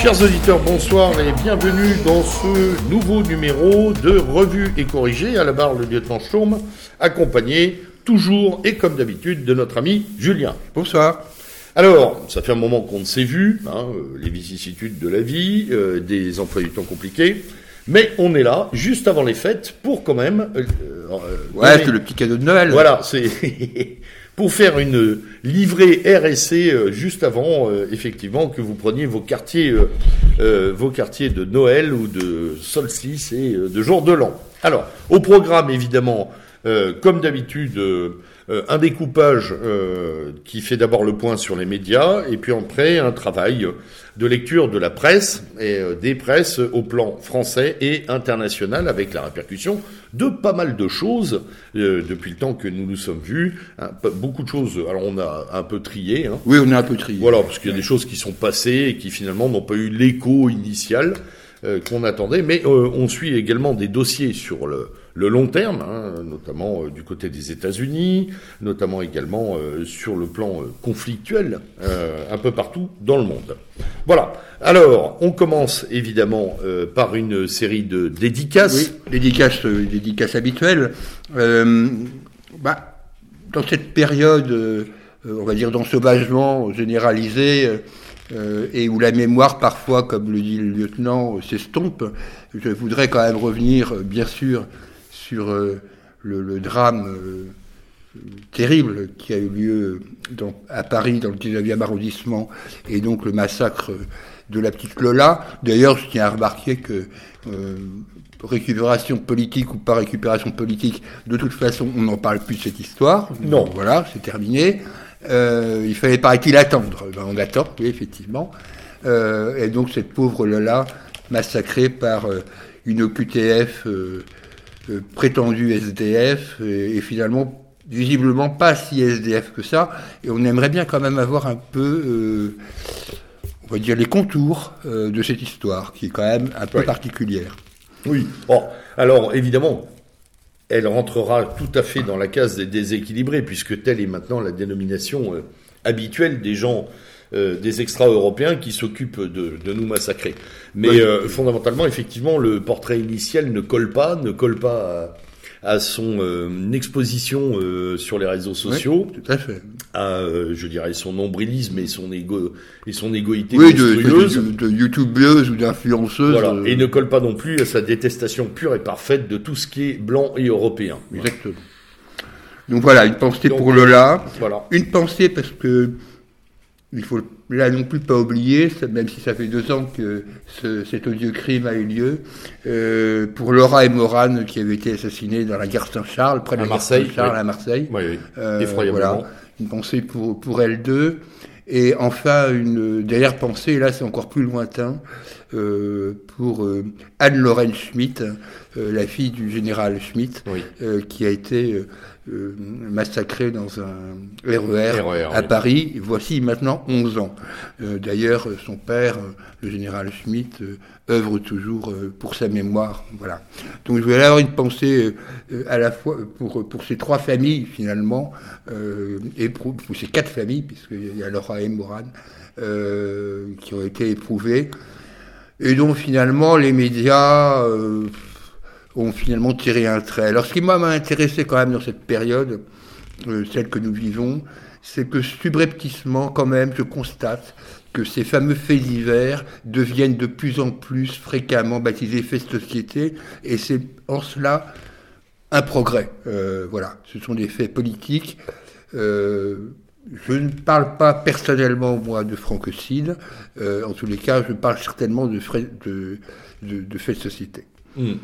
Chers auditeurs, bonsoir et bienvenue dans ce nouveau numéro de Revue et Corrigée à la barre le lieutenant Sturm, accompagné toujours et comme d'habitude de notre ami Julien. Bonsoir. Alors, ça fait un moment qu'on ne s'est vu, hein, euh, les vicissitudes de la vie, euh, des emplois du temps compliqués, mais on est là juste avant les fêtes pour quand même. euh, euh, Ouais, c'est le petit cadeau de Noël. Voilà, c'est pour faire une livrée RSC euh, juste avant, euh, effectivement, que vous preniez vos quartiers, euh, vos quartiers de Noël ou de solstice et de jour de l'an. Alors, au programme, évidemment, comme d'habitude, un découpage qui fait d'abord le point sur les médias et puis après un travail de lecture de la presse et euh, des presses au plan français et international avec la répercussion de pas mal de choses euh, depuis le temps que nous nous sommes vus. hein, beaucoup de choses. Alors on a un peu trié. Hein, Oui, on est un peu trié. voilà, parce qu'il y a des choses qui sont passées et qui finalement n'ont pas eu l'écho initial euh, qu'on attendait, mais euh, on suit également des dossiers sur le, le long terme, hein, notamment euh, du côté des États-Unis, notamment également euh, sur le plan euh, conflictuel, un peu partout dans le monde. Voilà. Alors, on commence évidemment par une série de dédicaces. Oui, dédicace, euh, dédicace habituelle. Euh, bah, dans cette période, on va dire d'ensauvagement généralisé, euh, et où la mémoire parfois, comme le dit le lieutenant, s'estompe, je voudrais quand même revenir, bien sûr, sur euh, le, le drame euh, terrible qui a eu lieu dans- à Paris, dans le 19e arrondissement, et donc le massacre de la petite Lola. D'ailleurs, je tiens à remarquer que euh, récupération politique ou pas récupération politique, de toute façon, on n'en parle plus de cette histoire. Non. Voilà, c'est terminé. Euh, il fallait, paraît-il, attendre. Ben, on attend, oui, effectivement. Euh, et donc, cette pauvre Lola, massacrée par une OQTF euh, euh, prétendue SDF, et, et finalement, visiblement pas si SDF que ça. Et on aimerait bien quand même avoir un peu, euh, on va dire, les contours euh, de cette histoire, qui est quand même un peu Oui. particulière. Oui. Bon, alors évidemment, elle rentrera tout à fait dans la case des déséquilibrés, puisque telle est maintenant la dénomination euh, habituelle des gens, euh, des extra-européens qui s'occupent de, de nous massacrer. Mais Oui. euh, fondamentalement, effectivement, le portrait initial ne colle pas, ne colle pas à, à son euh, exposition euh, sur les réseaux sociaux, Tout à fait. à, euh, je dirais, son nombrilisme et son égo et son égoïté Oui, de, de, youtubeuse ou d'influenceuse. Voilà. euh, Et ne colle pas non plus à sa détestation pure et parfaite de tout ce qui est blanc et européen. Exactement. Donc voilà, une pensée Donc, pour Lola. Voilà. Une pensée parce que il faut là non plus pas oublier, même si ça fait deux ans que ce- cet odieux crime a eu lieu, euh, pour Laura et Morane qui avaient été assassinés dans la gare Saint-Charles, près de À la gare Marseille, Saint-Charles oui. à Marseille. Oui, oui. Euh, Effroyablement. voilà. Une pensée pour, pour elles deux. Et enfin, une dernière pensée, et là c'est encore plus lointain, euh, pour euh, Anne-Lorraine Schmitt, euh, la fille du général Schmitt, Oui. qui a été euh, massacrée dans un RER, RER, à oui. Paris, voici maintenant 11 ans. Euh, D'ailleurs, son père, euh, le général Schmitt, œuvre toujours pour sa mémoire. Voilà. Donc je voulais avoir une pensée à la fois pour, pour ces trois familles, finalement, éprou- ou ces quatre familles, puisqu'il y a Laura et Morane, qui ont été éprouvées, et dont finalement les médias ont finalement tiré un trait. Alors ce qui m'a intéressé quand même dans cette période, euh, celle que nous vivons, c'est que subrepticement quand même je constate que ces fameux faits divers deviennent de plus en plus fréquemment baptisés faits de société, et c'est en cela un progrès. Euh, voilà, ce sont des faits politiques. Euh, je ne parle pas personnellement, moi, de francocide. En tous les cas, je parle certainement de, de, faits de société. Hmm.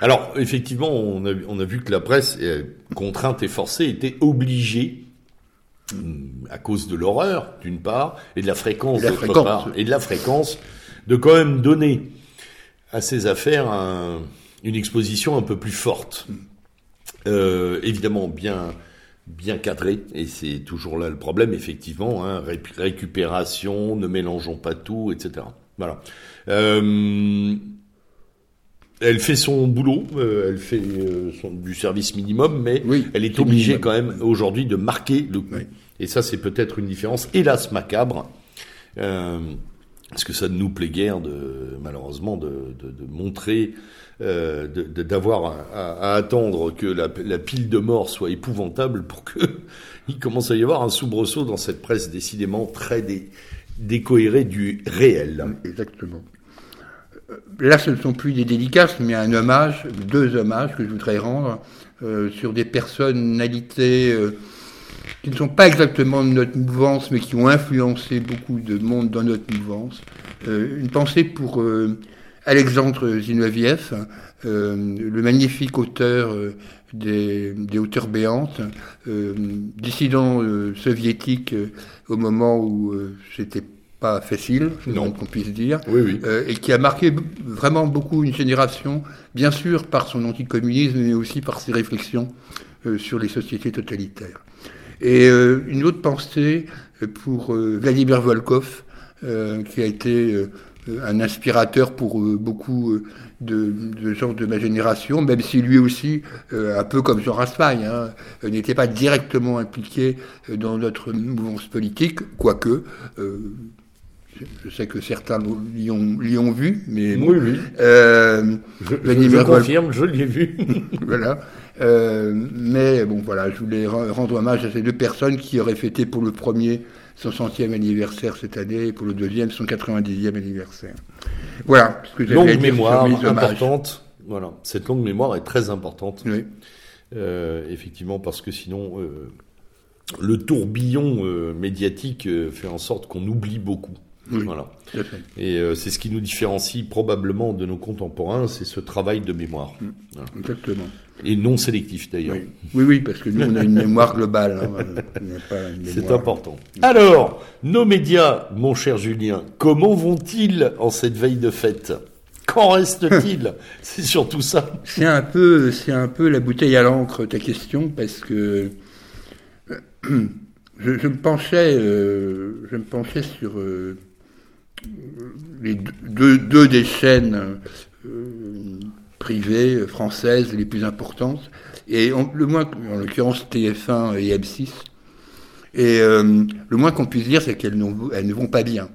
Alors, effectivement, on a, on a vu que la presse, euh, contrainte et forcée, était obligée, hmm, à cause de l'horreur, d'une part, et de la fréquence, d'autre part, et de la fréquence, de quand même donner à ces affaires un- une exposition un peu plus forte. Euh, évidemment, bien, bien cadrée, et c'est toujours là le problème, effectivement, hein, ré- récupération, ne mélangeons pas tout, etc. Voilà. Euh, elle fait son boulot, euh, elle fait euh, son- du service minimum, mais Oui, elle est obligée minimum. quand même aujourd'hui de marquer le coup. Oui. Et ça, c'est peut-être une différence, hélas macabre, euh, parce que ça ne nous plaît guère, de, malheureusement, de, montrer, euh, d'avoir à, attendre que la, pile de mort soit épouvantable pour que il commence à y avoir un soubresaut dans cette presse décidément très décohérée du réel. Exactement. Euh, là, ce ne sont plus des dédicaces, mais un hommage, deux hommages que je voudrais rendre euh, sur des personnalités qui ne sont pas exactement de notre mouvance, mais qui ont influencé beaucoup de monde dans notre mouvance. Euh, une pensée pour euh, Alexandre Zinoviev, euh, le magnifique auteur des, des, hauteurs béantes, dissident soviétique au moment où c'était pas facile, non. qu'on puisse dire, et qui a marqué vraiment beaucoup une génération, bien sûr par son anticommunisme, mais aussi par ses réflexions sur les sociétés totalitaires. Et euh, une autre pensée pour euh, Vladimir Volkov, euh, qui a été un inspirateur pour beaucoup de, gens de ma génération, même si lui aussi, un peu comme Jean Raspail, hein, n'était pas directement impliqué dans notre mouvance politique, quoique. Je sais que certains l'y ont, vu, mais oui, oui. je, je, confirme, je l'ai vu. voilà. Euh, mais bon, voilà, je voulais rendre hommage à ces deux personnes qui auraient fêté pour le premier son centième anniversaire cette année et pour le deuxième son 90e anniversaire. Voilà. Ce que longue mémoire importante. Voilà, cette longue mémoire est très importante. Oui. Euh, effectivement, parce que sinon, euh, le tourbillon euh, médiatique euh, fait en sorte qu'on oublie beaucoup. Oui, voilà. Et euh, c'est ce qui nous différencie probablement de nos contemporains, c'est ce travail de mémoire. Mm. Voilà. Exactement. Et non sélectif d'ailleurs. Oui. oui, parce que nous, on a une mémoire globale. Hein. C'est important. Alors, nos médias, mon cher Julien, comment vont-ils en cette veille de fête? Qu'en reste-t-il? C'est surtout ça. C'est un peu, c'est un peu la bouteille à l'encre ta question, parce que je, me penchais, euh, je me penchais sur euh, les deux, des chaînes euh, privées françaises les plus importantes, et le moins, en l'occurrence TF1 et M6. Et euh, le moins qu'on puisse dire, c'est qu'elles elles ne vont pas bien.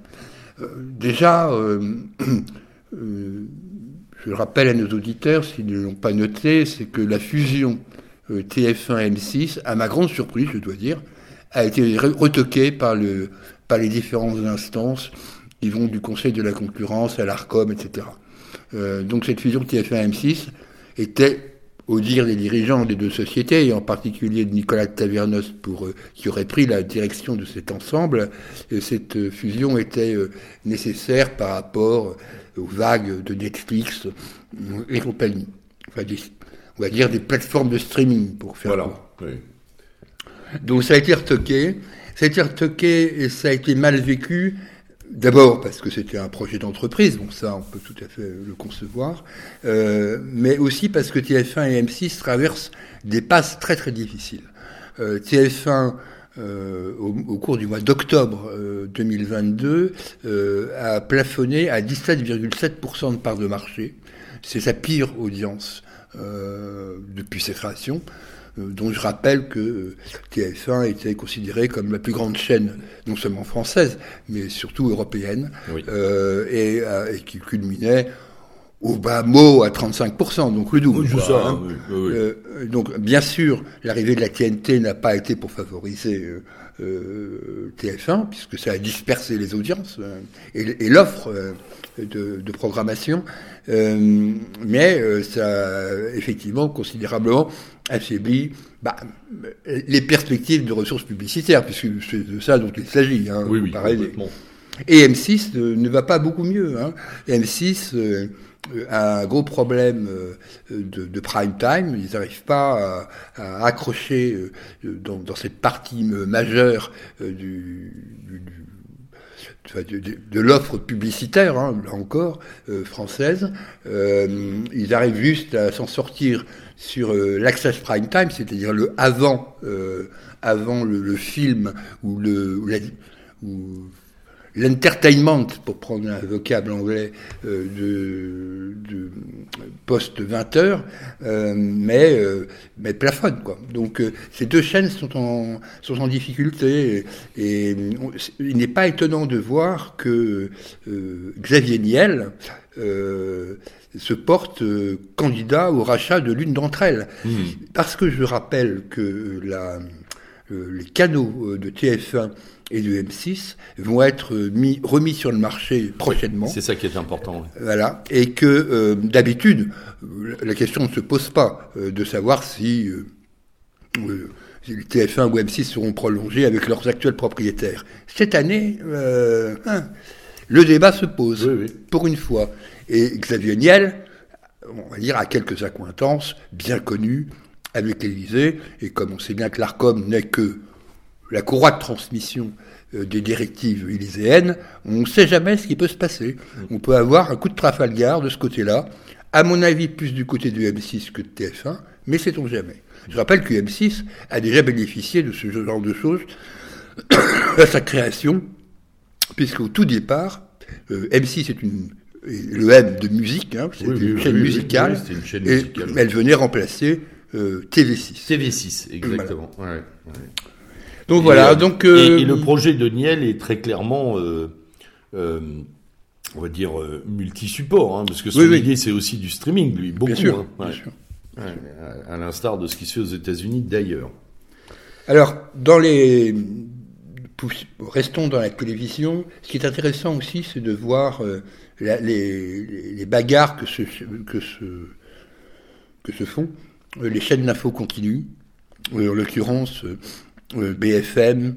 Euh, déjà, je rappelle à nos auditeurs, s'ils ne l'ont pas noté, c'est que la fusion TF1-M6, à ma grande surprise, je dois dire, a été retoquée par, le, par les différentes instances qui vont du Conseil de la concurrence à l'ARCOM, etc. Euh, donc cette fusion TF1-M6 était, au dire des dirigeants des deux sociétés, et en particulier de Nicolas Tavernos, pour, euh, qui aurait pris la direction de cet ensemble, euh, cette fusion était nécessaire par rapport aux vagues de Netflix et compagnie. Enfin, on va dire des plateformes de streaming, pour faire voilà, oui. Donc ça a été retoqué. Ça a été retoqué et ça a été mal vécu D'abord parce que c'était un projet d'entreprise, donc ça on peut tout à fait le concevoir, euh, mais aussi parce que TF1 et M6 traversent des passes très très difficiles. Euh, TF1 euh, au, au, cours du mois d'octobre 2022 a plafonné à 17,7% de part de marché. C'est sa pire audience depuis sa création. Euh, dont je rappelle que euh, TF1 était considéré comme la plus grande chaîne, non seulement française, mais surtout européenne, euh, et, qui culminait au bas mot à 35%, donc le double. Hein. donc bien sûr, l'arrivée de la TNT n'a pas été pour favoriser TF1, puisque ça a dispersé les audiences et, l'offre de, programmation, mais ça a effectivement considérablement affaiblit bah, les perspectives de ressources publicitaires, puisque c'est de ça dont il s'agit. Hein, oui, oui, Et M6 euh, ne va pas beaucoup mieux. Hein. M6 euh, a un gros problème euh, de, prime time. Ils n'arrivent pas à, accrocher dans, cette partie majeure du, de, l'offre publicitaire, hein, là encore, française. ils arrivent juste à s'en sortir sur euh, l'access prime time, c'est-à-dire le avant, euh, avant le, film ou, le, ou, l'entertainment, pour prendre un vocable anglais euh, de, de post 20 heures, euh, mais, euh, mais plafonne. Quoi. Donc ces deux chaînes sont en, sont en difficulté et, il n'est pas étonnant de voir que Xavier Niel se porte candidat au rachat de l'une d'entre elles. Mmh. Parce que je rappelle que la, les canaux de TF1 et du M6 vont être mis, remis sur le marché prochainement. C'est ça qui est important. Voilà, et que euh, d'habitude, la question ne se pose pas euh, de savoir si euh, TF1 ou M6 seront prolongés avec leurs actuels propriétaires. Cette année, hein, le débat se pose, pour une fois. Et Xavier Niel, on va dire, a quelques accointances bien connues avec l'Élysée, et comme on sait bien que l'ARCOM n'est que la courroie de transmission euh, des directives élyséennes, on ne sait jamais ce qui peut se passer. On peut avoir un coup de Trafalgar de ce côté-là, à mon avis plus du côté du M6 que de TF1, mais sait-on jamais. Je rappelle que M6 a déjà bénéficié de ce genre de choses à sa création, puisqu'au tout départ, euh, M6 est une le M de musique, hein, c'était une, chaîne musicale, et elle venait remplacer euh, TV6. TV6, exactement. Donc voilà. Euh, donc euh, et, le projet de Niel est très clairement, euh, on va dire multi-support, hein, parce que son idée c'est aussi du streaming, lui, beaucoup. Bien sûr. Hein. à l'instar de ce qui se fait aux États-Unis d'ailleurs. Alors dans les restons dans la télévision. Ce qui est intéressant aussi, c'est de voir les, bagarres que se, que, que se font les chaînes d'infos continues. En l'occurrence, euh, BFM,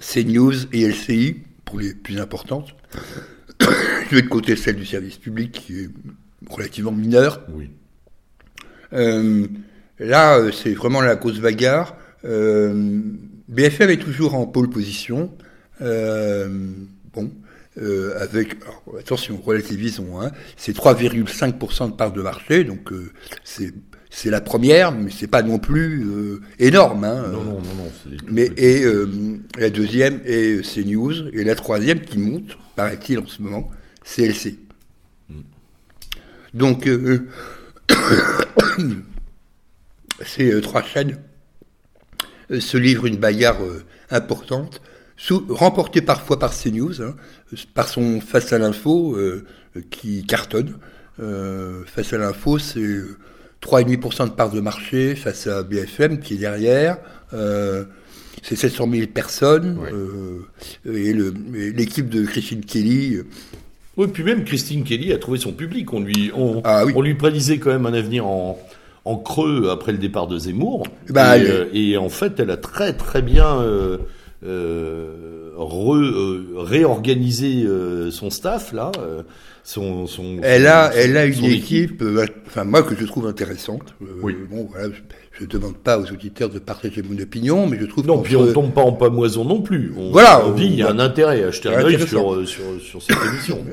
CNews et LCI, pour les plus importantes. Je vais de côté celle du service public, qui est relativement mineure. Oui. Euh, là, euh, c'est vraiment la cause bagarre. BFM est toujours en pôle position. bon, avec, attention, relativisons, hein, c'est 3,5% de part de marché, donc c'est c'est la première, mais c'est pas non plus euh, énorme. Hein. Non, non, non, non. Mais et euh, la deuxième est CNews et la troisième qui monte, paraît-il en ce moment, c'est LC. Mm. Donc euh, ces trois chaînes se livrent une bagarre importante, sous, remportée parfois par CNews, hein, par son face à l'info qui cartonne. face à l'info, c'est 3,5% de part de marché face à BFM qui est derrière. Euh, c'est 700 000 personnes. Euh, et l'équipe de Christine Kelly. Euh, oui, puis même Christine Kelly a trouvé son public. On lui, on, ah on lui prédisait quand même un avenir en, en creux après le départ de Zemmour. Bah, et, en fait, elle a très très bien réorganisé son staff là elle a, elle a une équipe, euh, enfin moi que je trouve intéressante. Euh, oui. Bon voilà, je ne demande pas aux auditeurs de partager mon opinion, mais je trouve. Non, puis on tombe pas en pamoison non plus. voilà. On dit il y a un intérêt à acheter un œil sur, euh, sur, sur, cette émission.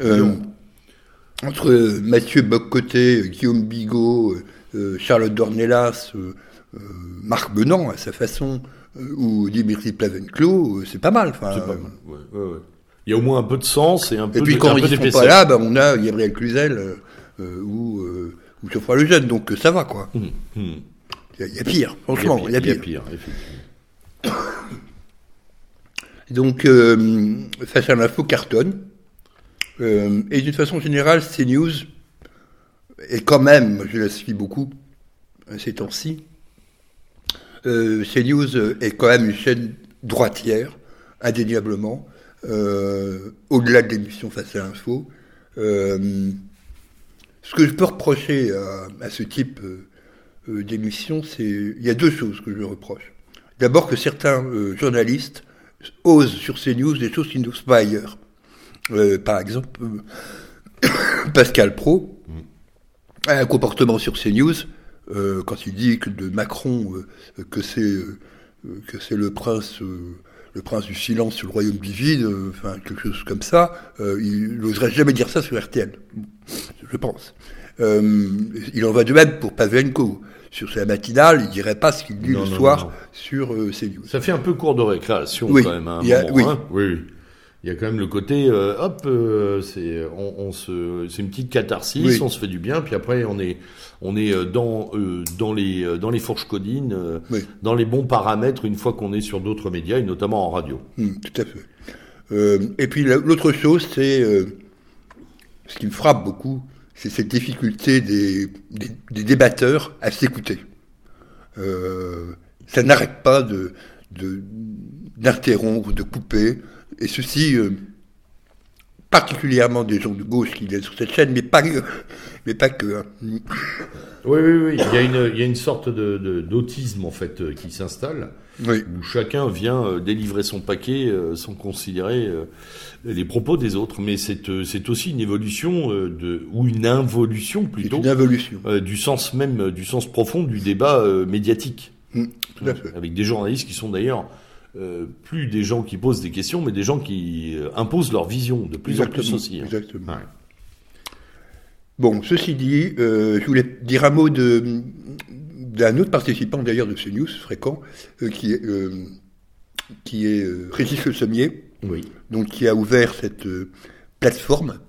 entre Mathieu Boccoté, Guillaume Bigot, Charlotte Dornelas, Marc Benant à sa façon, ou Dimitri Plavenclos, c'est pas mal. C'est pas mal. Ouais, ouais, ouais il y a au moins un peu de sens et un peu Et puis quand ils ne sont pas là, ben, on a Gabriel Cluzel euh, euh, ou, euh, ou Geoffroy Lejeune, donc ça va quoi. Hum, hum. Il y, a pire, franchement, il y a pire. Il y a pire, donc, face à l'info cartonne. et d'une façon générale, CNews est quand même, je la suis beaucoup ces temps-ci, CNews est quand même une chaîne droitière, indéniablement. Euh, au-delà de l'émission Face à l'info. Euh, ce que je peux reprocher à, ce type euh, d'émission, c'est il y a deux choses que je reproche. D'abord que certains journalistes osent sur ces news des choses qu'ils n'osent pas ailleurs. par exemple, Pascal Pro a un comportement sur CNews euh, quand il dit que de Macron que c'est que c'est le prince le prince du silence sur le royaume du vide, euh, enfin quelque chose comme ça, euh, il n'oserait jamais dire ça sur RTL, je pense. Euh, il en va de même pour Pavlenko. Sur sa matinale, il dirait pas ce qu'il dit le soir sur CNews. Ça fait un peu court de récréation quand même. Hein, oui. oui. Il y a quand même le côté, euh, hop, euh, c'est on, on se, c'est une petite catharsis, Oui. on se fait du bien, puis après on est, on est euh, dans euh, dans les dans les fourches codines, Oui. dans les bons paramètres une fois qu'on est sur d'autres médias et notamment en radio. Hmm, tout à fait. Et puis la- l'autre chose, c'est ce qui me frappe beaucoup, c'est cette difficulté des, des, des débatteurs à s'écouter. Ça n'arrête pas de de- d'interrompre, de, couper, et ceci euh, particulièrement des gens de gauche qui viennent sur cette chaîne, mais pas que. Mais pas que hein. Oui, oui, oui. Il y a une, il y a une sorte de, de- d'autisme en fait euh, qui s'installe, Oui, où chacun vient euh, délivrer son paquet euh, sans considérer euh, les propos des autres. Mais c'est, euh, c'est aussi une évolution euh, de, ou une involution plutôt une involution. euh, du sens même, euh, du sens profond du débat euh, médiatique. Hmm, tout à fait. Avec des journalistes qui sont d'ailleurs euh, plus des gens qui posent des questions, mais des gens qui euh, imposent leur vision de plus en plus Exactement, aussi. hein. Exactement. Ouais. Bon, ceci dit, euh, je voulais dire un mot d'un autre participant d'ailleurs de CNews, fréquent, euh, qui est, qui est Régis Le Sommier, Oui. donc qui a ouvert cette plateforme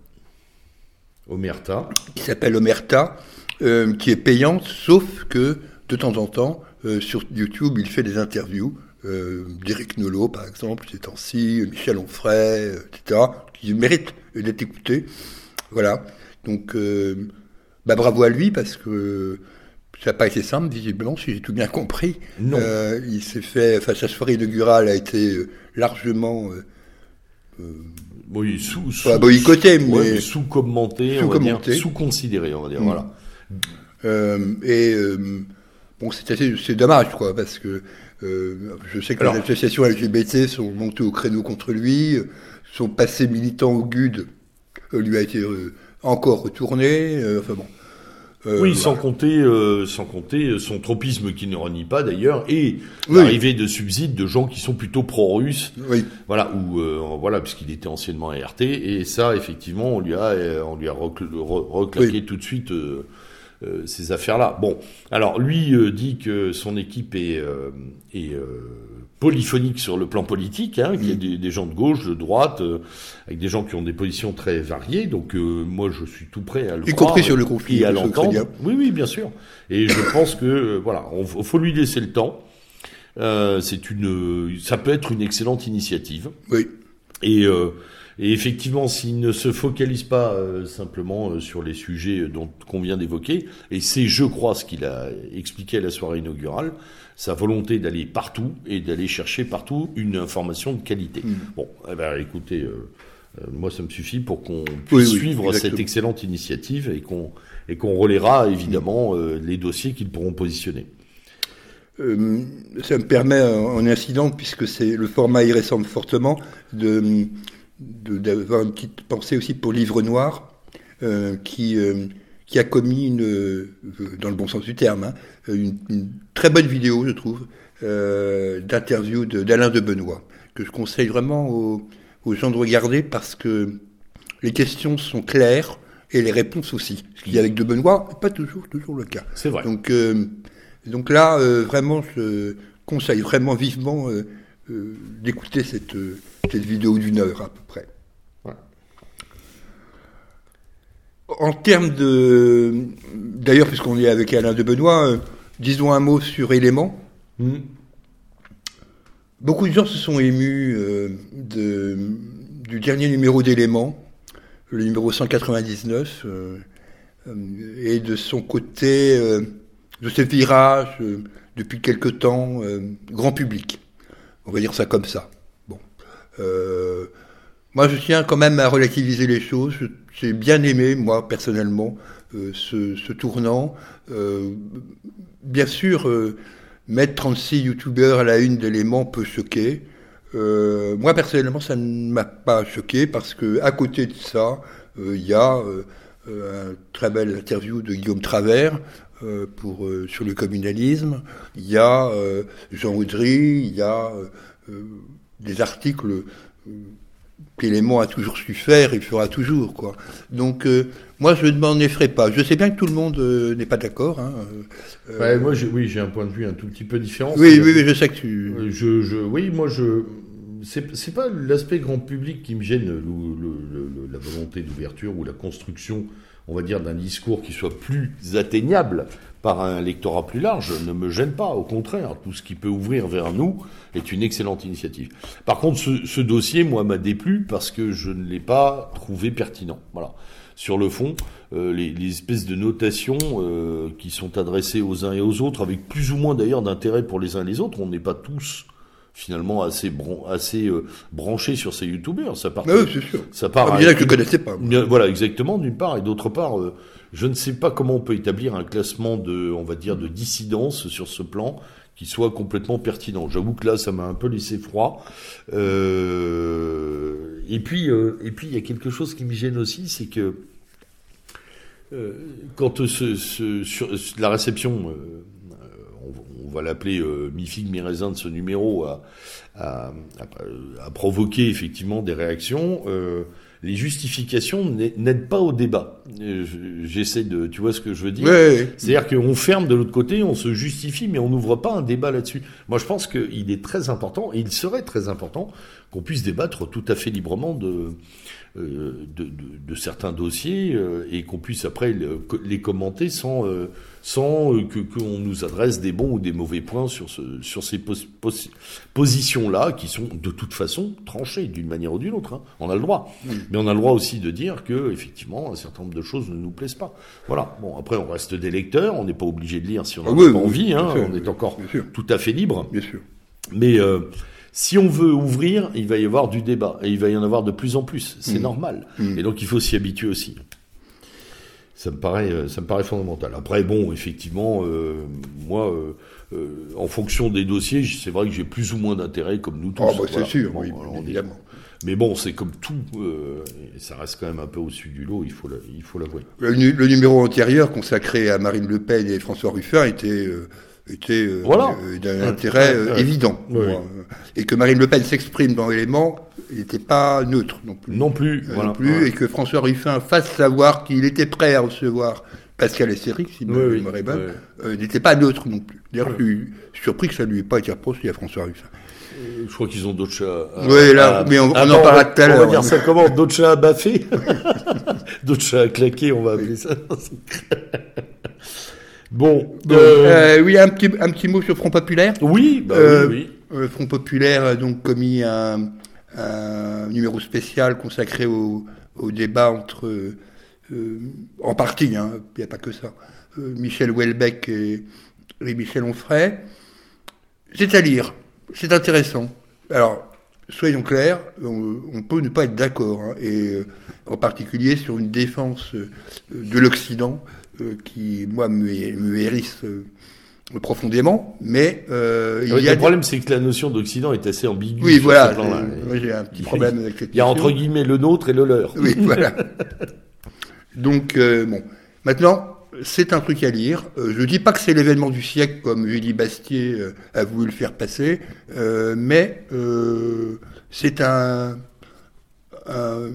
Omerta. qui s'appelle Omerta, qui est payante, sauf que de temps en temps, sur YouTube, il fait des interviews. Euh, d'Éric Nolot, par exemple, ces temps-ci, Michel Onfray, euh, etc., qui méritent d'être écoutés. Voilà. Donc, euh, bah, bravo à lui, parce que ça n'a pas été simple, visiblement, si j'ai tout bien compris. Non. Euh, il s'est fait, enfin, sa soirée inaugurale a été largement euh, Oui, sous, sous, Pas boycotté, sous- mais- mais sous-commenté, on va dire, sous-considéré, on va dire, Mm. voilà. Et bon, c'est assez, c'est dommage, quoi, parce que euh, je sais que Alors- les associations LGBT sont montées au créneau contre lui, son passé militant au GUD euh, lui a été euh, encore retourné. euh, enfin bon. Oui, voilà. sans compter, sans compter son tropisme qui ne renie pas d'ailleurs, et Oui. l'arrivée de subsides de gens qui sont plutôt pro-russes, Oui, voilà, ou voilà, puisqu'il était anciennement à RT, et ça, effectivement, on lui a, on lui a recl- re- reclaqué tout de suite ces affaires-là. Bon, alors lui euh, dit que son équipe est, euh, est euh, polyphonique sur le plan politique, hein, qu'il y a des, des gens de gauche, de droite, euh, avec des gens qui ont des positions très variées. Donc euh, moi, je suis tout prêt à le Y croire compris sur le conflit et à l'entendre. Oui, oui, bien sûr. Et je pense que euh, voilà, on, faut lui laisser le temps. Euh, c'est une, ça peut être une excellente initiative. oui, Et, euh, et effectivement, s'il ne se focalise pas euh, simplement euh, sur les sujets dont qu'on vient d'évoquer, et c'est, je crois, ce qu'il a expliqué à la soirée inaugurale, sa volonté d'aller partout et d'aller chercher partout une information de qualité. Mm. Bon, eh ben, écoutez, euh, euh, moi, ça me suffit pour qu'on puisse oui, suivre cette excellente initiative et qu'on et qu'on relaiera évidemment euh, les dossiers qu'ils pourront positionner. Euh, ça me permet, en en incident, puisque c'est le format y ressemble fortement, de- d'avoir une petite pensée aussi pour Livre Noir, euh, qui euh, qui a commis une, euh, dans le bon sens du terme, hein, une, une très bonne vidéo, je trouve, d'interview de- d'Alain de Benoît, que je conseille vraiment aux, aux gens de regarder parce que les questions sont claires et les réponses aussi. Ce qui avec de Benoît n'est pas toujours toujours le cas. C'est vrai. Donc, donc là, vraiment, je conseille vraiment vivement d'écouter cette, euh, cette vidéo d'une heure à peu près. En termes de... D'ailleurs, puisqu'on est avec Alain de Benoît, euh, disons un mot sur Éléments. Mm. Beaucoup de gens se sont émus euh, de, du dernier numéro d'Éléments, le numéro 199, euh, et de son côté, de ses virages depuis quelque temps, grand public. On va dire ça comme ça. Euh, moi, je tiens quand même à relativiser les choses. J'ai bien aimé, moi, personnellement, euh, ce, tournant. Euh, bien sûr, mettre 36 youtubeurs à la une d'éléments peut choquer. Moi, personnellement, ça ne m'a pas choqué parce que à côté de ça, il y a euh, euh, un très belle interview de Guillaume Travers pour, sur le communalisme. Il y a Jean Audry, il y a des articles euh, qu'Élément a toujours su faire et fera toujours. Quoi. Donc, euh, moi, je ne m'en effraie pas. Je sais bien que tout le monde euh, n'est pas d'accord. Hein. Euh, Ouais, moi, j'ai- oui, j'ai un point de vue un tout petit peu différent. oui, oui, oui, je sais que tu... Euh, Je, je, oui, moi, je, c'est pas l'aspect grand public qui me gêne, la volonté d'ouverture ou la construction, on va dire, d'un discours qui soit plus atteignable par un lectorat plus large ne me gêne pas. Au contraire, tout ce qui peut ouvrir vers nous est une excellente initiative. Par contre, ce, dossier, moi, m'a déplu parce que je ne l'ai pas trouvé pertinent. Voilà. Sur le fond, euh, les, espèces de notations euh, qui sont adressées aux uns et aux autres, avec plus ou moins d'ailleurs d'intérêt pour les uns et les autres, on n'est pas tous finalement assez, assez euh, branchés sur ces youtubeurs. Ça part, ah oui, c'est sûr. Ça part ah, il y en a que je connaissais pas. Voilà, exactement, d'une part, et d'autre part, je ne sais pas comment on peut établir un classement de, on va dire, de dissidence sur ce plan qui soit complètement pertinent. J'avoue que là, ça m'a un peu laissé froid. Euh, et puis, euh, et puis, il y a quelque chose qui me gêne aussi, c'est que euh, quand ce, sur, la réception, on, va l'appeler mi-figue, mi-raisin de ce numéro, a, a, a, provoqué effectivement des réactions les justifications n'aident pas au débat. Euh, j'essaie de, tu vois ce que je veux dire? C'est-à-dire qu'on ferme de l'autre côté, on se justifie, mais on n'ouvre pas un débat là-dessus. Moi, je pense qu'il est très important, et il serait très important, qu'on puisse débattre tout à fait librement de, euh, de, certains dossiers euh, et qu'on puisse après les commenter sans, sans que qu'on nous adresse des bons ou des mauvais points sur, ce, sur ces positions-là qui sont de toute façon tranchées d'une manière ou d'une autre. Hein. On a le droit. Mais on a le droit aussi de dire que, effectivement, un certain nombre de choses ne nous plaisent pas. Voilà. Bon, après, on reste des lecteurs, on n'est pas obligé de lire si on n'a ah pas envie, hein. on est encore tout à fait libre. Bien sûr. Mais euh, si on veut ouvrir, il va y avoir du débat, et il va y en avoir de plus en plus. C'est mmh. normal. Mmh. Et donc, il faut s'y habituer aussi. Ça me paraît, euh, ça me paraît fondamental. Après, bon, effectivement, euh, moi, en fonction des dossiers, c'est vrai que j'ai plus ou moins d'intérêt, comme nous tous. Ah, bah, c'est sûr, oui, évidemment. Mais bon, c'est comme tout, euh, ça reste quand même un peu au-dessus du lot, il faut l'avouer. Le, le, numéro antérieur consacré à Marine Le Pen et François Ruffin était, euh, était euh, d'un intérêt évident. Et que Marine Le Pen s'exprime dans l'élément, il n'était pas neutre non plus. Non plus, non plus, et que François Ruffin fasse savoir qu'il était prêt à recevoir Pascal Esséric, si me mémoire n'était pas neutre non plus. D'ailleurs, je suis surpris que ça ne lui ait pas été reproché à François Ruffin. Je crois qu'ils ont d'autres chats. oui, là, mais on, en parlera tout à l'heure. On va dire ça comment D'autres chats à baffer D'autres chats à claquer, on va appeler ça. bon. Euh, oui, un petit, un petit mot sur Front Populaire. Oui, bah oui, oui. Euh, Front Populaire a donc commis un, un numéro spécial consacré au, au débat entre, euh, en partie, hein, il n'y a pas que ça, Michel Houellebecq et, et Michel Onfray. C'est à lire c'est intéressant. Alors, soyons clairs, on, peut ne pas être d'accord, hein, et euh, en particulier sur une défense euh, de l'Occident euh, qui, moi, me, me hérisse profondément, mais il y a le problème, c'est que la notion d'Occident est assez ambiguë. Oui, voilà. j'ai un petit problème avec cette Il y a entre guillemets le nôtre et le leur. Oui, voilà. Donc, bon. Maintenant, c'est un truc à lire. Euh, je ne dis pas que c'est l'événement du siècle comme Julie Bastier euh, a voulu le faire passer, euh, mais c'est un, un,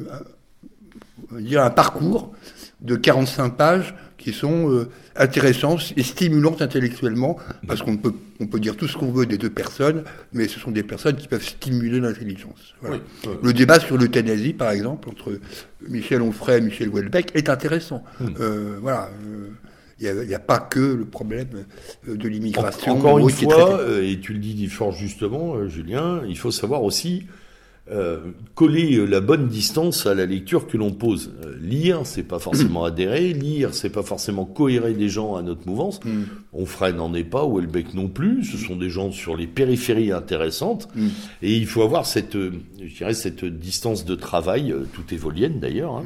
parcours de 45 pages qui sont intéressants et stimulants intellectuellement, parce qu'on peut, on peut dire tout ce qu'on veut des deux personnes, mais ce sont des personnes qui peuvent stimuler l'intelligence. Le débat sur l'euthanasie, par exemple, entre Michel Onfray et Michel Houellebecq, est intéressant. Hmm. Euh, voilà. il n'y a, pas que le problème euh, de l'immigration. Encore une fois, euh, et tu le dis fort justement, Julien, il faut savoir aussi euh, coller euh, la bonne distance à la lecture que l'on pose. Euh, lire, c'est pas forcément adhérer. Lire, c'est pas forcément cohérer des gens à notre mouvance. Mm. Onfray n'en est pas, ou Elbeck non plus. Ce sont des gens sur les périphéries intéressantes. Mm. Et il faut avoir cette, je dirais, cette distance de travail, tout évolienne d'ailleurs,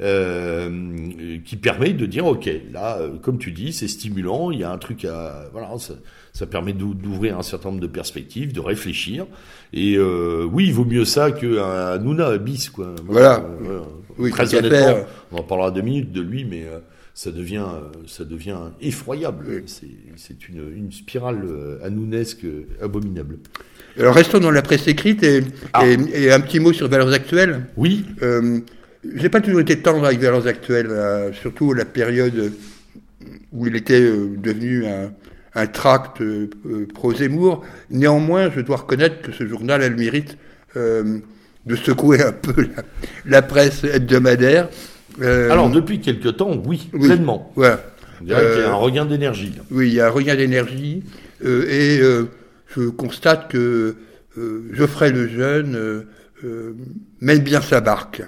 hein, mm. qui permet de dire, ok, là, comme tu dis, c'est stimulant. Il y a un truc à, voilà, ça, ça permet d'ouvrir un certain nombre de perspectives, de réfléchir. Et euh, oui, il vaut mieux ça qu'un Nouna bis, quoi. Voilà. oui, très honnêtement, on en parlera deux minutes de lui, mais euh, ça devient, ça devient effroyable. C'est une, une, spirale euh, anounesque abominable. Alors restons dans la presse écrite et, ah. et, un petit mot sur Valeurs Actuelles. Oui. Euh, J'ai pas toujours été tendre avec Valeurs Actuelles, surtout la période où il était devenu un un tract euh, pro-Zemmour. Néanmoins, je dois reconnaître que ce journal a le mérite de secouer un peu la, presse hebdomadaire. Alors, depuis quelque temps, oui, pleinement. Voilà. On dirait qu'il y a un regain d'énergie. Oui, il y a un regain d'énergie. et je constate que Geoffrey le Jeune mène bien sa barque.